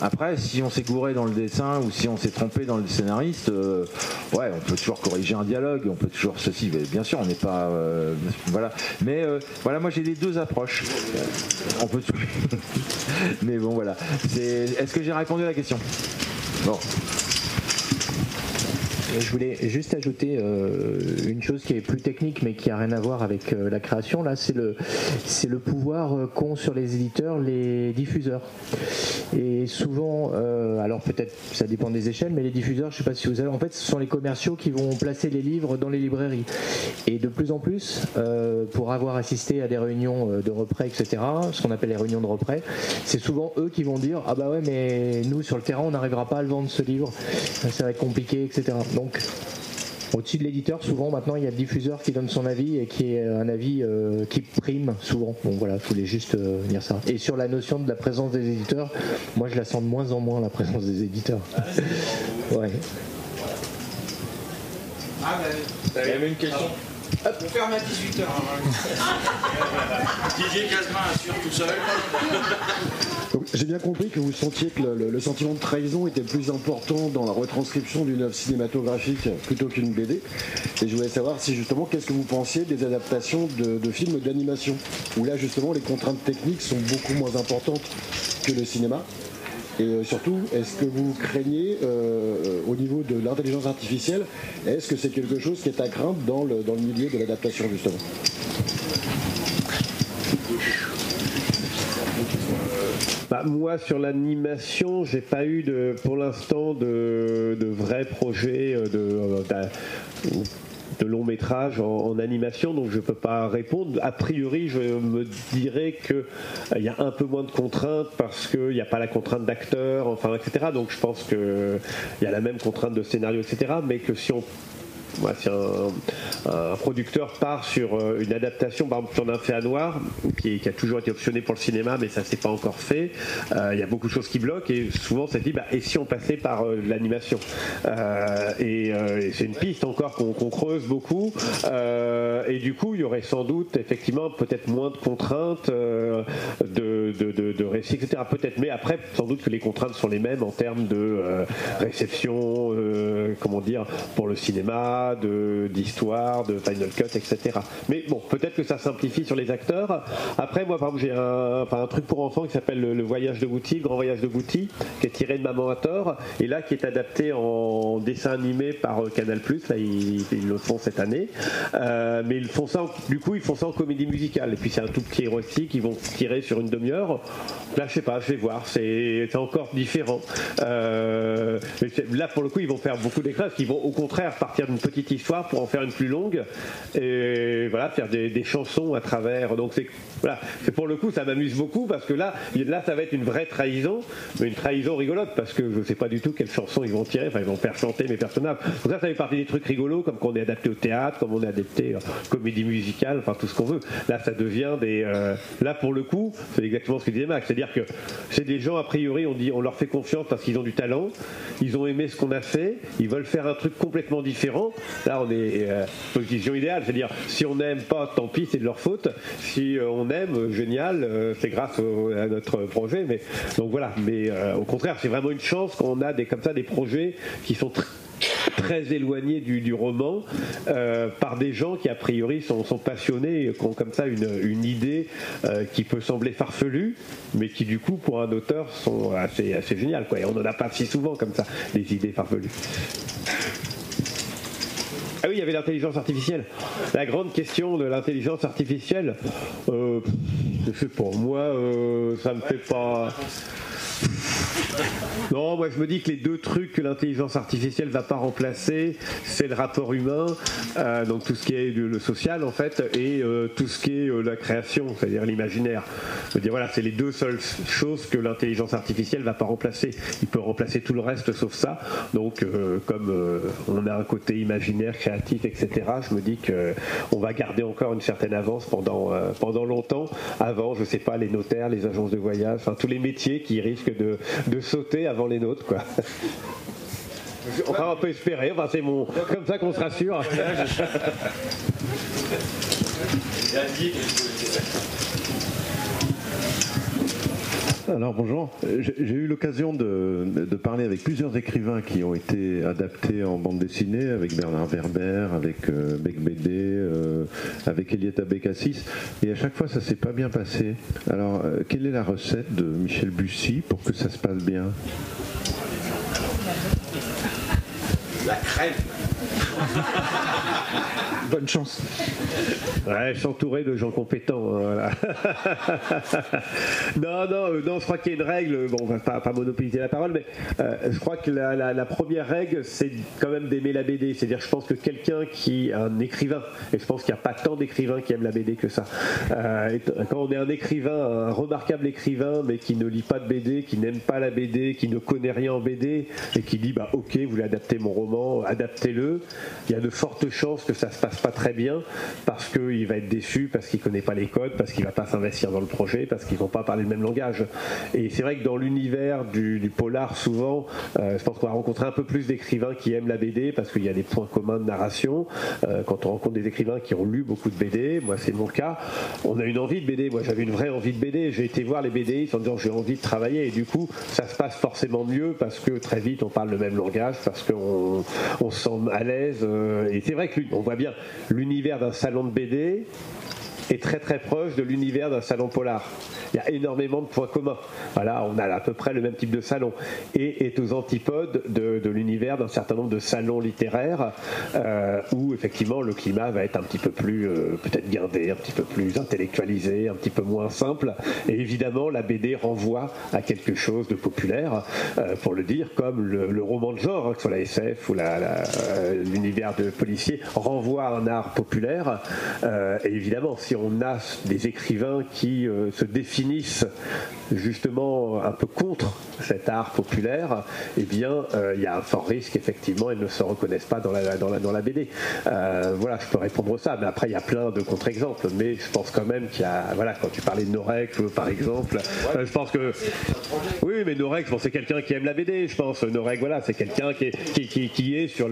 Après, si on s'est gouré dans le dessin ou si on s'est trompé dans le scénariste, euh, ouais, on peut toujours corriger un dialogue, on peut toujours ceci. mais bien sûr, on n'est pas, euh, voilà. Mais euh, voilà, moi j'ai les deux approches. On peut. Mais bon, voilà. Est-ce que j'ai répondu à la question? Bon. Je voulais juste ajouter euh, une chose qui est plus technique mais qui a rien à voir avec euh, la création. Là, c'est le, c'est le pouvoir euh, qu'ont sur les éditeurs les diffuseurs. Et souvent, euh, alors peut-être ça dépend des échelles, mais les diffuseurs, je sais pas si vous savez, en fait, ce sont les commerciaux qui vont placer les livres dans les librairies. Et de plus en plus, euh, pour avoir assisté à des réunions euh, de reprêt, etc., ce qu'on appelle les réunions de reprêt, c'est souvent eux qui vont dire ah bah ouais mais nous sur le terrain on n'arrivera pas à le vendre ce livre, ça va être compliqué, etc. au-dessus de l'éditeur, souvent maintenant il y a le diffuseur qui donne son avis et qui est un avis euh, qui prime souvent. Donc voilà, je voulais juste euh, dire ça. Et sur la notion de la présence des éditeurs, moi je la sens de moins en moins la présence des éditeurs. ouais. Ah, bah, Il y avait une question. On ferme à 18h. Didier Casgrain assure tout seul. J'ai bien compris que vous sentiez que le, le- le sentiment de trahison était plus important dans la retranscription d'une œuvre cinématographique plutôt qu'une BD. Et je voulais savoir si justement, qu'est-ce que vous pensiez des adaptations de, de films d'animation, où là justement les contraintes techniques sont beaucoup moins importantes que le cinéma. Et euh, surtout, est-ce que vous craignez, euh, au niveau de l'intelligence artificielle, est-ce que c'est quelque chose qui est à craindre dans le, milieu de l'adaptation justement? Bah, moi, sur l'animation, j'ai pas eu pour l'instant de, de vrais projets euh, d'a- de long métrage en, animation, donc je peux pas répondre. A priori, je me dirais que euh, y a un peu moins de contraintes parce qu'il n'y a pas la contrainte d'acteur, enfin, etc. Donc je pense que il y a la même contrainte de scénario, etc. Mais que si on moi, si un, un producteur part sur euh, une adaptation, par exemple, on a fait à Noir, qui, qui a toujours été optionné pour le cinéma, mais ça s'est pas encore fait. Euh, Il y a beaucoup de choses qui bloquent et souvent, ça se dit, bah, et si on passait par euh, l'animation? Et, c'est une piste encore qu'on creuse beaucoup. Et du coup, il y aurait sans doute, effectivement, peut-être moins de contraintes euh, de, de, de, de récit, etc. Peut-être, mais après, sans doute que les contraintes sont les mêmes en termes de euh, réception, euh, comment dire, pour le cinéma, d'histoire, de final cut, etc. Mais bon, peut-être que ça simplifie sur les acteurs. Après, moi, par exemple, j'ai un, truc pour enfants qui s'appelle le, Voyage de Goutti, le Grand Voyage de Goutti, qui est tiré de Maman à tort, et là qui est adapté en dessin animé par euh, Canal+. Là, ils, le font cette année, mais ils font ça, du coup, ils font ça en comédie musicale. Et puis c'est un tout petit récit qu'ils vont tirer sur une demi-heure. Là, je sais pas, je vais voir. C'est encore différent. Euh, mais là, pour le coup, ils vont faire beaucoup parce qu'ils vont au contraire partir d'une petite histoire pour en faire une plus longue et voilà, faire des, chansons à travers. Donc c'est voilà, pour le coup, ça m'amuse beaucoup parce que là, là, ça va être une vraie trahison, mais une trahison rigolote parce que je sais pas du tout quelles chansons ils vont tirer. Enfin, ils vont faire chanter mes personnages. Donc ça, ça fait partie des trucs rigolos, comme qu'on est adapté au théâtre, comme on est adapté euh, comédie musicale, enfin tout ce qu'on veut. Là, ça devient des. euh, là, pour le coup, c'est exactement ce que disait Max, c'est-à-dire que c'est des gens a priori, on dit, on leur fait confiance parce qu'ils ont du talent, ils ont aimé ce qu'on a fait, ils veulent faire un truc complètement différent. Là, on est euh, position idéale, c'est-à-dire si on n'aime pas, tant pis, c'est de leur faute. Si euh, on aime, euh, génial, c'est grâce à notre projet. Mais donc voilà. Mais au contraire, c'est vraiment une chance qu'on a des comme ça des projets qui sont tr- très éloignés du, roman euh, par des gens qui a priori sont, passionnés qui ont comme ça une, idée euh, qui peut sembler farfelue mais qui du coup pour un auteur sont assez, assez géniales quoi. et on n'en a pas si souvent comme ça des idées farfelues Ah oui, il y avait l'intelligence artificielle. La grande question de l'intelligence artificielle, euh, pas, moi, euh, ça me fait pas. Non, moi je me dis que les deux trucs que l'intelligence artificielle va pas remplacer, c'est le rapport humain, euh, donc tout ce qui est le, social en fait, et euh, tout ce qui est euh, la création, c'est-à-dire l'imaginaire. Je veux dire voilà, c'est les deux seules choses que l'intelligence artificielle va pas remplacer. Il peut remplacer tout le reste sauf ça. Donc comme on a un côté imaginaire, créatif, etc. Je me dis que on va garder encore une certaine avance pendant pendant longtemps. Avant, je sais pas, les notaires, les agences de voyage, enfin tous les métiers qui risquent de, sauter avant les nôtres, quoi. Enfin, on peut espérer. C'est mon comme ça qu'on se rassure. Alors bonjour, j'ai j'ai eu l'occasion de, parler avec plusieurs écrivains qui ont été adaptés en bande dessinée, avec Bernard Werber, avec euh, Bec BD, euh, avec Elietta Bécassis, et à chaque fois ça s'est pas bien passé. Alors euh, quelle est la recette de Michel Bussy pour que ça se passe bien? La crème. Bonne chance. Ouais, je suis entouré de gens compétents. hein, non, non, euh, non, je crois qu'il y a une règle. Bon, on va pas, monopoliser la parole, mais euh, je crois que la, première règle, c'est quand même d'aimer la BD. C'est-à-dire, je pense que quelqu'un qui un écrivain, et je pense qu'il n'y a pas tant d'écrivains qui aiment la BD que ça. Euh, quand on est un écrivain, un remarquable écrivain, mais qui ne lit pas de BD, qui n'aime pas la BD, qui ne connaît rien en BD, et qui dit, bah ok, vous voulez adapter mon roman, adaptez-le. Il y a de fortes chances que ça se passe pas très bien, parce qu'il va être déçu, parce qu'il connaît pas les codes, parce qu'il va pas s'investir dans le projet, parce qu'ils vont pas parler le même langage. Et c'est vrai que dans l'univers du, polar, souvent, euh, je pense qu'on va rencontrer un peu plus d'écrivains qui aiment la BD, parce qu'il y a des points communs de narration. Euh, quand on rencontre des écrivains qui ont lu beaucoup de BD, moi c'est mon cas, on a une envie de BD. Moi j'avais une vraie envie de BD. J'ai été voir les BD en disant j'ai envie de travailler, et du coup ça se passe forcément mieux parce que très vite on parle le même langage, parce qu'on on se sent à l'aise. Euh, et c'est vrai que on voit bien l'univers d'un salon de BD est très très proche de l'univers d'un salon polar. Il y a énormément de points communs. Voilà, on a à peu près le même type de salon et est aux antipodes de, l'univers d'un certain nombre de salons littéraires euh, où effectivement le climat va être un petit peu plus euh, peut-être guindé, un petit peu plus intellectualisé, un petit peu moins simple. Et évidemment, la BD renvoie à quelque chose de populaire, euh, pour le dire, comme le, roman de genre, hein, que ce soit la SF ou l'univers de policier, renvoie à un art populaire. Et évidemment, si a des écrivains qui euh, se définissent justement un peu contre cet art populaire, eh bien, euh, il y a un fort risque, effectivement, ils ne se reconnaissent pas dans la, BD. Euh, voilà, je peux répondre ça, mais après, il y a plein de contre-exemples. Mais je pense quand même qu'il y a, voilà, quand tu parlais de Norek, par exemple, je pense que. Oui, mais Norek, c'est quelqu'un qui aime la BD, je pense. Norek, voilà, c'est quelqu'un qui est, sur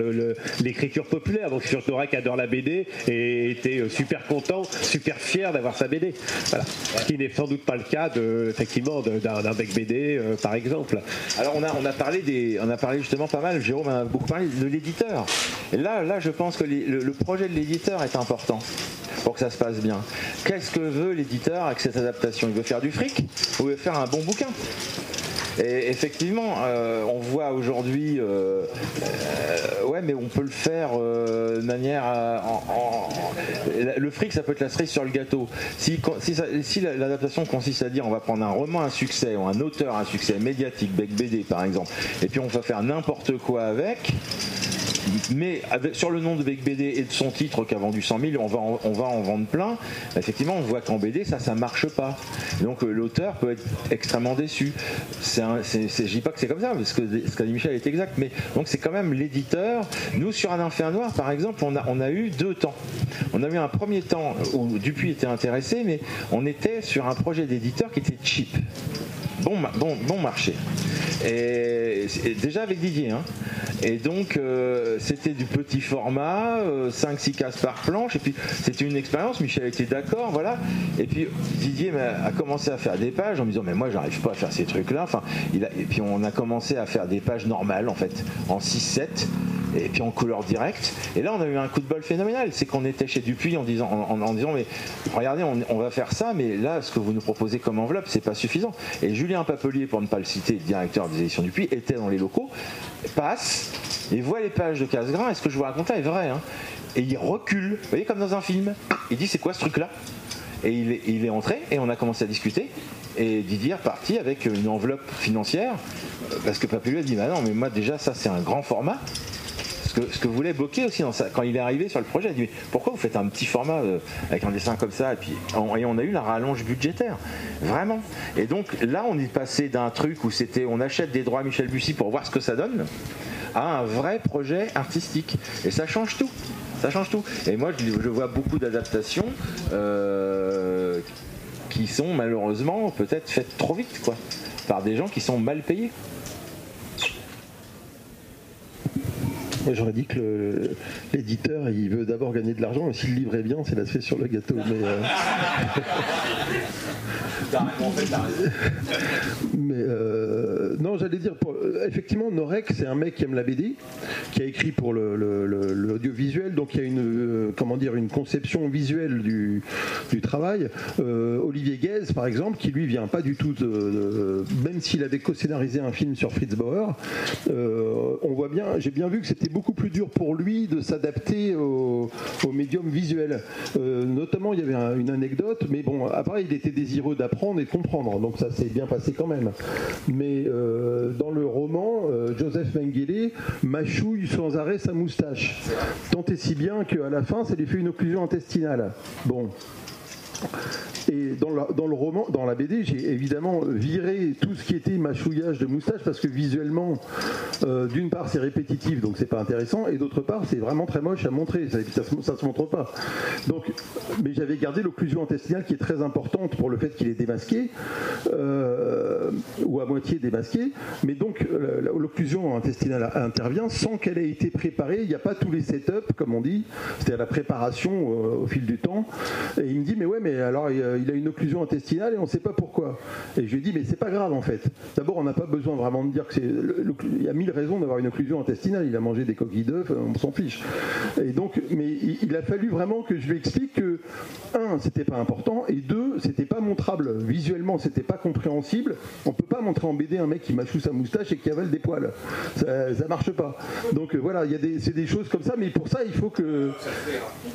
l'écriture populaire. Donc, je suis que Norek adore la BD et était super content, super fier d'avoir sa BD. Voilà. Ce qui n'est sans doute pas le cas, de, effectivement, d'un bec BD, euh, par exemple. Alors on a, on a parlé des, on a parlé justement pas mal. Jérôme a beaucoup parlé de l'éditeur. Là, là, je pense que les- le, le projet de l'éditeur est important pour que ça se passe bien. Qu'est-ce que veut l'éditeur avec cette adaptation? Il veut faire du fric ou il veut faire un bon bouquin? Et effectivement, euh, on voit aujourd'hui, euh, euh, ouais, mais on peut le faire de manière, le fric, ça peut être la cerise sur le gâteau. Si, si, l'adaptation consiste à dire, on va prendre un roman à succès ou un auteur à succès médiatique, Bec BD par exemple, et puis on va faire n'importe quoi avec. Mais sur le nom de Bec BD et de son titre qui a vendu 100 000, on va en, vendre plein. Effectivement, on voit qu'en BD, ça, ça marche pas. Donc euh, l'auteur peut être extrêmement déçu. C'est- je dis pas que c'est comme ça, parce que ce qu'a dit Michel est exact, mais donc c'est quand même l'éditeur. Nous, sur un enfer noir, par exemple, on a, on a eu deux temps. On a eu un premier temps où Dupuis était intéressé, mais on était sur un projet d'éditeur qui était cheap. Bon, bon, bon marché. Et, déjà avec Didier. hein. Et donc, euh, c'était du petit format, 5-6 cases par planche. Et puis, c'était une expérience. Michel était d'accord, voilà. Et puis, Didier a commencé à faire des pages en disant Mais moi, j'arrive pas à faire ces trucs-là. Enfin, et puis, on a commencé à faire des pages normales, en fait, en 6-7 et puis en couleur directe. Et là, on a eu un coup de bol phénoménal. C'est qu'on était chez Dupuis en disant, en disant, mais regardez, on, on va faire ça, mais là, ce que vous nous proposez comme enveloppe, c'est pas suffisant. Et Julien Papelier, pour ne pas le citer, directeur des éditions Dupuis, était dans les locaux, passe et voit les pages de Casgrain. Et ce que je vous racontais est vrai. hein. et il recule, vous voyez, comme dans un film. Il dit c'est quoi ce truc-là? Et il est, entré et on a commencé à discuter. Et Didier est parti avec une enveloppe financière euh, parce que Papelu a dit bah non, mais moi déjà ça c'est un grand format. Ce que, voulait bloquer aussi dans quand il est arrivé sur le projet, il dit pourquoi vous faites un petit format euh, avec un dessin comme ça et puis on, et on a eu la rallonge budgétaire, vraiment. Et donc là on est passé d'un truc où c'était on achète des droits à Michel Bussy pour voir ce que ça donne à un vrai projet artistique et ça change tout. Ça change tout. Et moi, je, je vois beaucoup d'adaptations euh, qui sont malheureusement peut-être faites trop vite, quoi, par des gens qui sont mal payés. Moi j'aurais dit que l'éditeur il veut d'abord gagner de l'argent et s'il le livre est bien c'est la cerise sur le gâteau. Mais, euh, mais euh, non j'allais dire pour- euh, effectivement Norek c'est un mec qui aime la BD, qui a écrit pour le- le- l'audiovisuel donc il y a une euh, comment dire une conception visuelle du, travail. Euh, Olivier Guez par exemple qui lui vient pas du tout de, même s'il avait co-scénarisé un film sur Fritz Bauer, on voit bien, j'ai bien vu que c'était beaucoup plus dur pour lui de s'adapter au, médium visuel. Notamment, il y avait un- une anecdote, mais bon, après, il était désireux d'apprendre et de comprendre, donc ça s'est bien passé quand même. Mais dans le roman, euh, Joseph Mengele mâchouille sans arrêt sa moustache. Tant et si bien qu'à la fin, ça lui fait une occlusion intestinale. Bon. Et dans, la- le roman, dans la BD, j'ai évidemment viré tout ce qui était mâchouillage de moustache parce que visuellement, euh, d'une part, c'est répétitif, donc c'est pas intéressant, et d'autre part, c'est vraiment très moche à montrer. Ça, ça, se- montre pas. Donc, mais j'avais gardé l'occlusion intestinale qui est très importante pour le fait qu'il est démasqué euh, ou à moitié démasqué. Mais donc, euh, l'occlusion intestinale intervient sans qu'elle ait été préparée. Il n'y a pas tous les setups, comme on dit. À la préparation au fil du temps. Et il me dit, mais ouais, mais alors il a il a une occlusion intestinale et on ne sait pas pourquoi. Et je lui ai dit, mais c'est pas grave en fait. D'abord, on n'a pas besoin vraiment de dire que c'est. Il y a mille raisons d'avoir une occlusion intestinale. Il a mangé des coquilles d'œufs, on s'en fiche. Et donc, mais il, a fallu vraiment que je lui explique que, un, c'était pas important, et deux, c'était pas montrable. Visuellement, c'était pas compréhensible. On peut pas montrer en BD un mec qui mâchoue sa moustache et qui avale des poils. Ça, ça marche pas. Donc euh, voilà, il y a des, c'est des choses comme ça, mais pour ça, il faut que. Euh,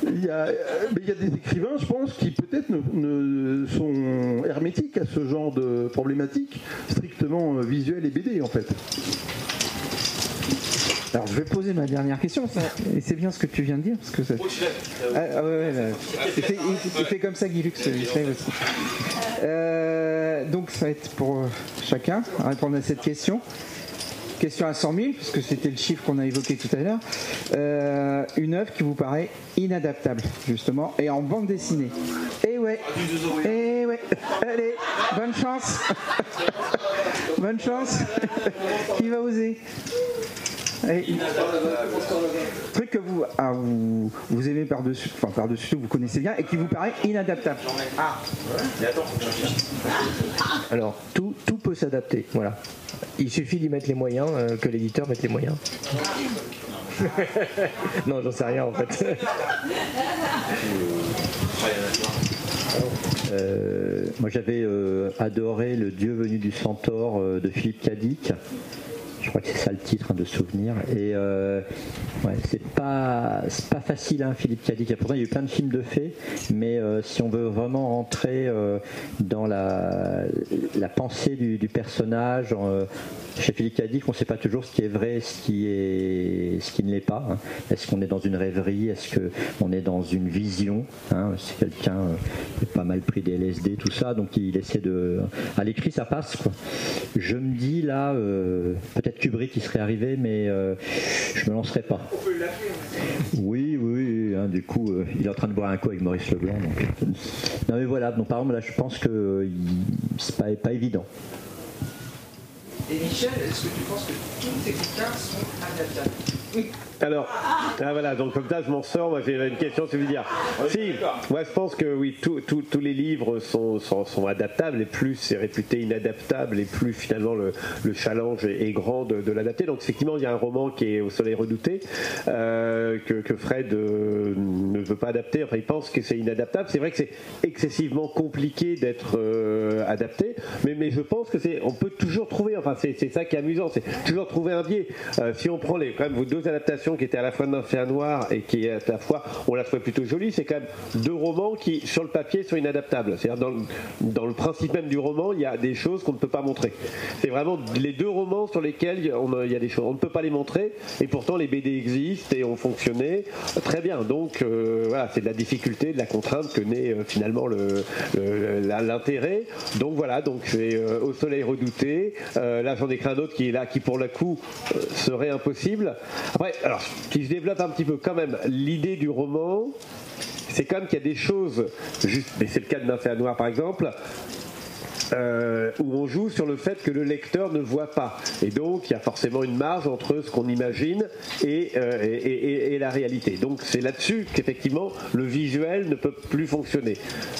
mais il y a des écrivains, je pense, qui peut-être ne, ne sont hermétiques à ce genre de problématiques strictement euh, visuelles et BD en fait. Alors je vais poser ma dernière question, ça- et c'est bien ce que tu viens de dire, parce que ça... Ah, ah ouais, ouais, ouais. Il fait, il- il fait comme ça Guy Lux, il fait aussi. Euh, donc ça va être pour euh, chacun à répondre à cette question. Question à 100 000, puisque c'était le chiffre qu'on a évoqué tout à l'heure. Euh, une œuvre qui vous paraît inadaptable, justement, et en bande dessinée. Eh ouais, eh ouais, allez, bonne chance. bonne chance. qui va oser? Allez. Truc que vous, ah, vous, vous aimez par-dessus, enfin par-dessus vous connaissez bien, et qui vous paraît inadaptable. Ah, Alors, tout, tout peut s'adapter, voilà. Il suffit d'y mettre les moyens, euh, que l'éditeur mette les moyens. non, j'en sais rien en fait. Euh, moi j'avais euh, adoré Le Dieu venu du Centaure de Philippe Cadic. Je crois que c'est ça le titre de souvenir. Et euh, ouais, c'est pas facile hein, Philippe Cadic. Pourtant il y a eu plein de films de faits, mais euh, si on veut vraiment rentrer euh, dans la, pensée du, personnage, euh, chez Philippe Cadic, on ne sait pas toujours ce qui est vrai, ce qui est ce qui ne l'est pas. hein. Est-ce qu'on est dans une rêverie? Est-ce qu'on est dans une vision? Hein C'est quelqu'un qui a pas mal pris des LSD, tout ça, donc il essaie de. À l'écrit, ça passe. Je me dis là, euh, peut-être Kubrick qui serait arrivé, mais euh, je me lancerai pas. Oui, oui, oui, hein, du coup, euh, il est en train de boire un coup avec Maurice Leblanc. donc, euh, Non, mais voilà, donc par exemple, là, je pense que c'est pas, pas évident. Et Michel, est-ce que tu penses que tous tes bouquins sont adaptables? Alors, ah, voilà, donc comme ça je m'en sors, moi j'ai une question, c'est vous dire. Si, moi je pense que oui, tous les livres sont, sont, sont adaptables, et plus c'est réputé inadaptable, et plus finalement le, le challenge est, est grand de, de l'adapter. Donc effectivement, il y a un roman qui est au soleil redouté, euh, que, que Fred euh, ne veut pas adapter, enfin il pense que c'est inadaptable. C'est vrai que c'est excessivement compliqué d'être euh, adapté, mais, mais je pense que c'est, on peut toujours trouver, enfin c'est ça qui est amusant, c'est toujours trouver un biais. Si on prend les, quand même vos deux deux qui étaient à la fois d'un fer noir et qui à la fois, on l'a trouvé plutôt jolie. C'est quand même deux romans qui, sur le papier, sont inadaptables. C'est-à-dire dans, dans le principe même du roman, il y a des choses qu'on ne peut pas montrer. C'est vraiment les deux romans sur lesquels on, il y a des choses. On ne peut pas les montrer, et pourtant les BD existent et ont fonctionné très bien. Donc euh, voilà, c'est de la difficulté, de la contrainte que naît euh, finalement l'intérêt. Donc voilà, donc c'est euh, au soleil redouté. Là, j'en ai créé un autre qui est là, qui pour le coup serait impossible. Après, alors, qui se développe un petit peu quand même. L'idée du roman, c'est quand même qu'il y a des choses, mais c'est le cas de fer noir par exemple, euh, où on joue sur le fait que le lecteur ne voit pas. Et donc, il y a forcément une marge entre ce qu'on imagine et, euh, la réalité. Donc, c'est là-dessus qu'effectivement, le visuel ne peut plus fonctionner.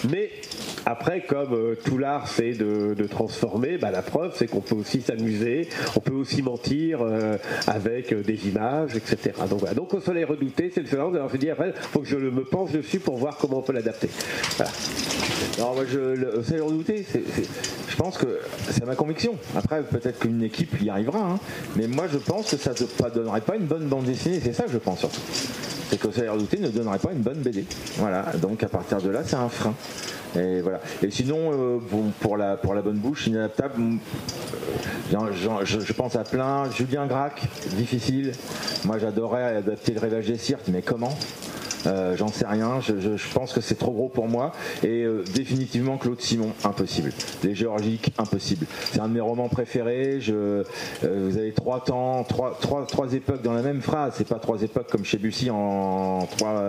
Mais après, comme euh, tout l'art, c'est de, transformer, bah, la preuve, c'est qu'on peut aussi s'amuser, on peut aussi mentir avec des images, etc. Donc, voilà. Donc, au soleil redouté, c'est le seul. Alors, je dis après, il faut que je me penche dessus pour voir comment on peut l'adapter. Voilà. Alors moi, je, le Sailor Douté, c'est- c'est- je pense que c'est ma conviction. Après, peut-être qu'une équipe y arrivera, hein. mais moi je pense que ça ne donnerait pas une bonne bande dessinée. C'est ça que je pense surtout. C'est que Sailor Douté ne donnerait pas une bonne BD. Voilà. Donc à partir de là, c'est un frein. Et voilà. Et sinon, euh, pour la bonne bouche, inadaptable. mm, euh, je pense à plein. Julien Gracq, difficile. Moi, j'adorais adapter le rêvage des cirques, mais comment? Euh, J'en sais rien. Je, pense que c'est trop gros pour moi. Et euh, définitivement Claude Simon, impossible. Les Géorgiques, impossible. C'est un de mes romans préférés. Euh, vous avez trois temps, trois, trois, trois époques dans la même phrase. C'est pas trois époques comme chez Bussy en trois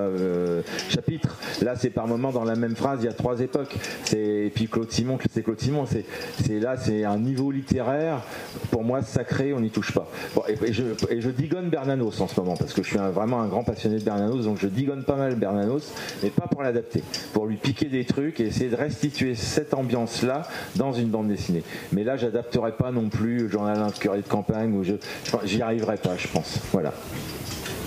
chapitres. Là, c'est par moment dans la même phrase. Il y a trois époques. Et puis Claude Simon, c'est Claude Simon. C'est là, c'est un niveau littéraire pour moi sacré. On n'y touche pas. Et, je, et digonne Bernanos en ce moment parce que je suis vraiment un grand passionné de Bernanos. Donc je digonne pas mal Bernanos, mais pas pour l'adapter, pour lui piquer des trucs et essayer de restituer cette ambiance-là dans une bande dessinée. Mais là, j'adapterai pas non plus Journal d'un curé de campagne ou je, je- j'y arriverai pas, je pense. Voilà.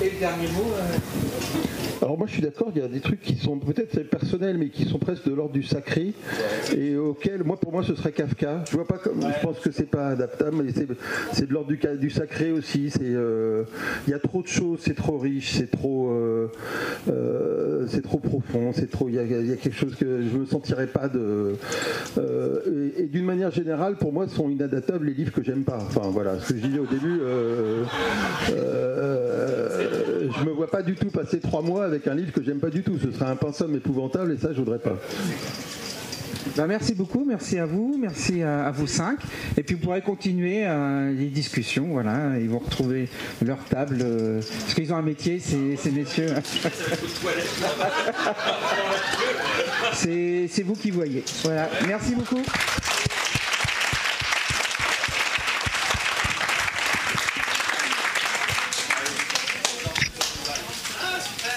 Et le dernier mot euh, Alors moi je suis d'accord, il y a des trucs qui sont peut-être personnels mais qui sont presque de l'ordre du sacré et auquel moi pour moi ce serait Kafka. Je vois pas comme je pense que c'est pas adaptable mais c'est, de l'ordre du, sacré aussi. Euh, il y a trop de choses, c'est trop riche, c'est trop euh, c'est trop profond, c'est trop il y, a, quelque chose que je me sentirais pas de et, et d'une manière générale pour moi sont inadaptables les livres que j'aime pas. Enfin voilà ce que je disais au début. Euh, je me vois pas du tout passer trois mois avec un livre que j'aime pas du tout. Ce serait un pinceau épouvantable et ça, je voudrais pas. bah, merci beaucoup, merci à vous, merci à, vous cinq. Et puis vous pourrez continuer euh, les discussions, voilà, ils vont retrouver leur table, euh, parce qu'ils ont un métier, ces, ces messieurs. c'est vous qui voyez. Voilà, merci beaucoup.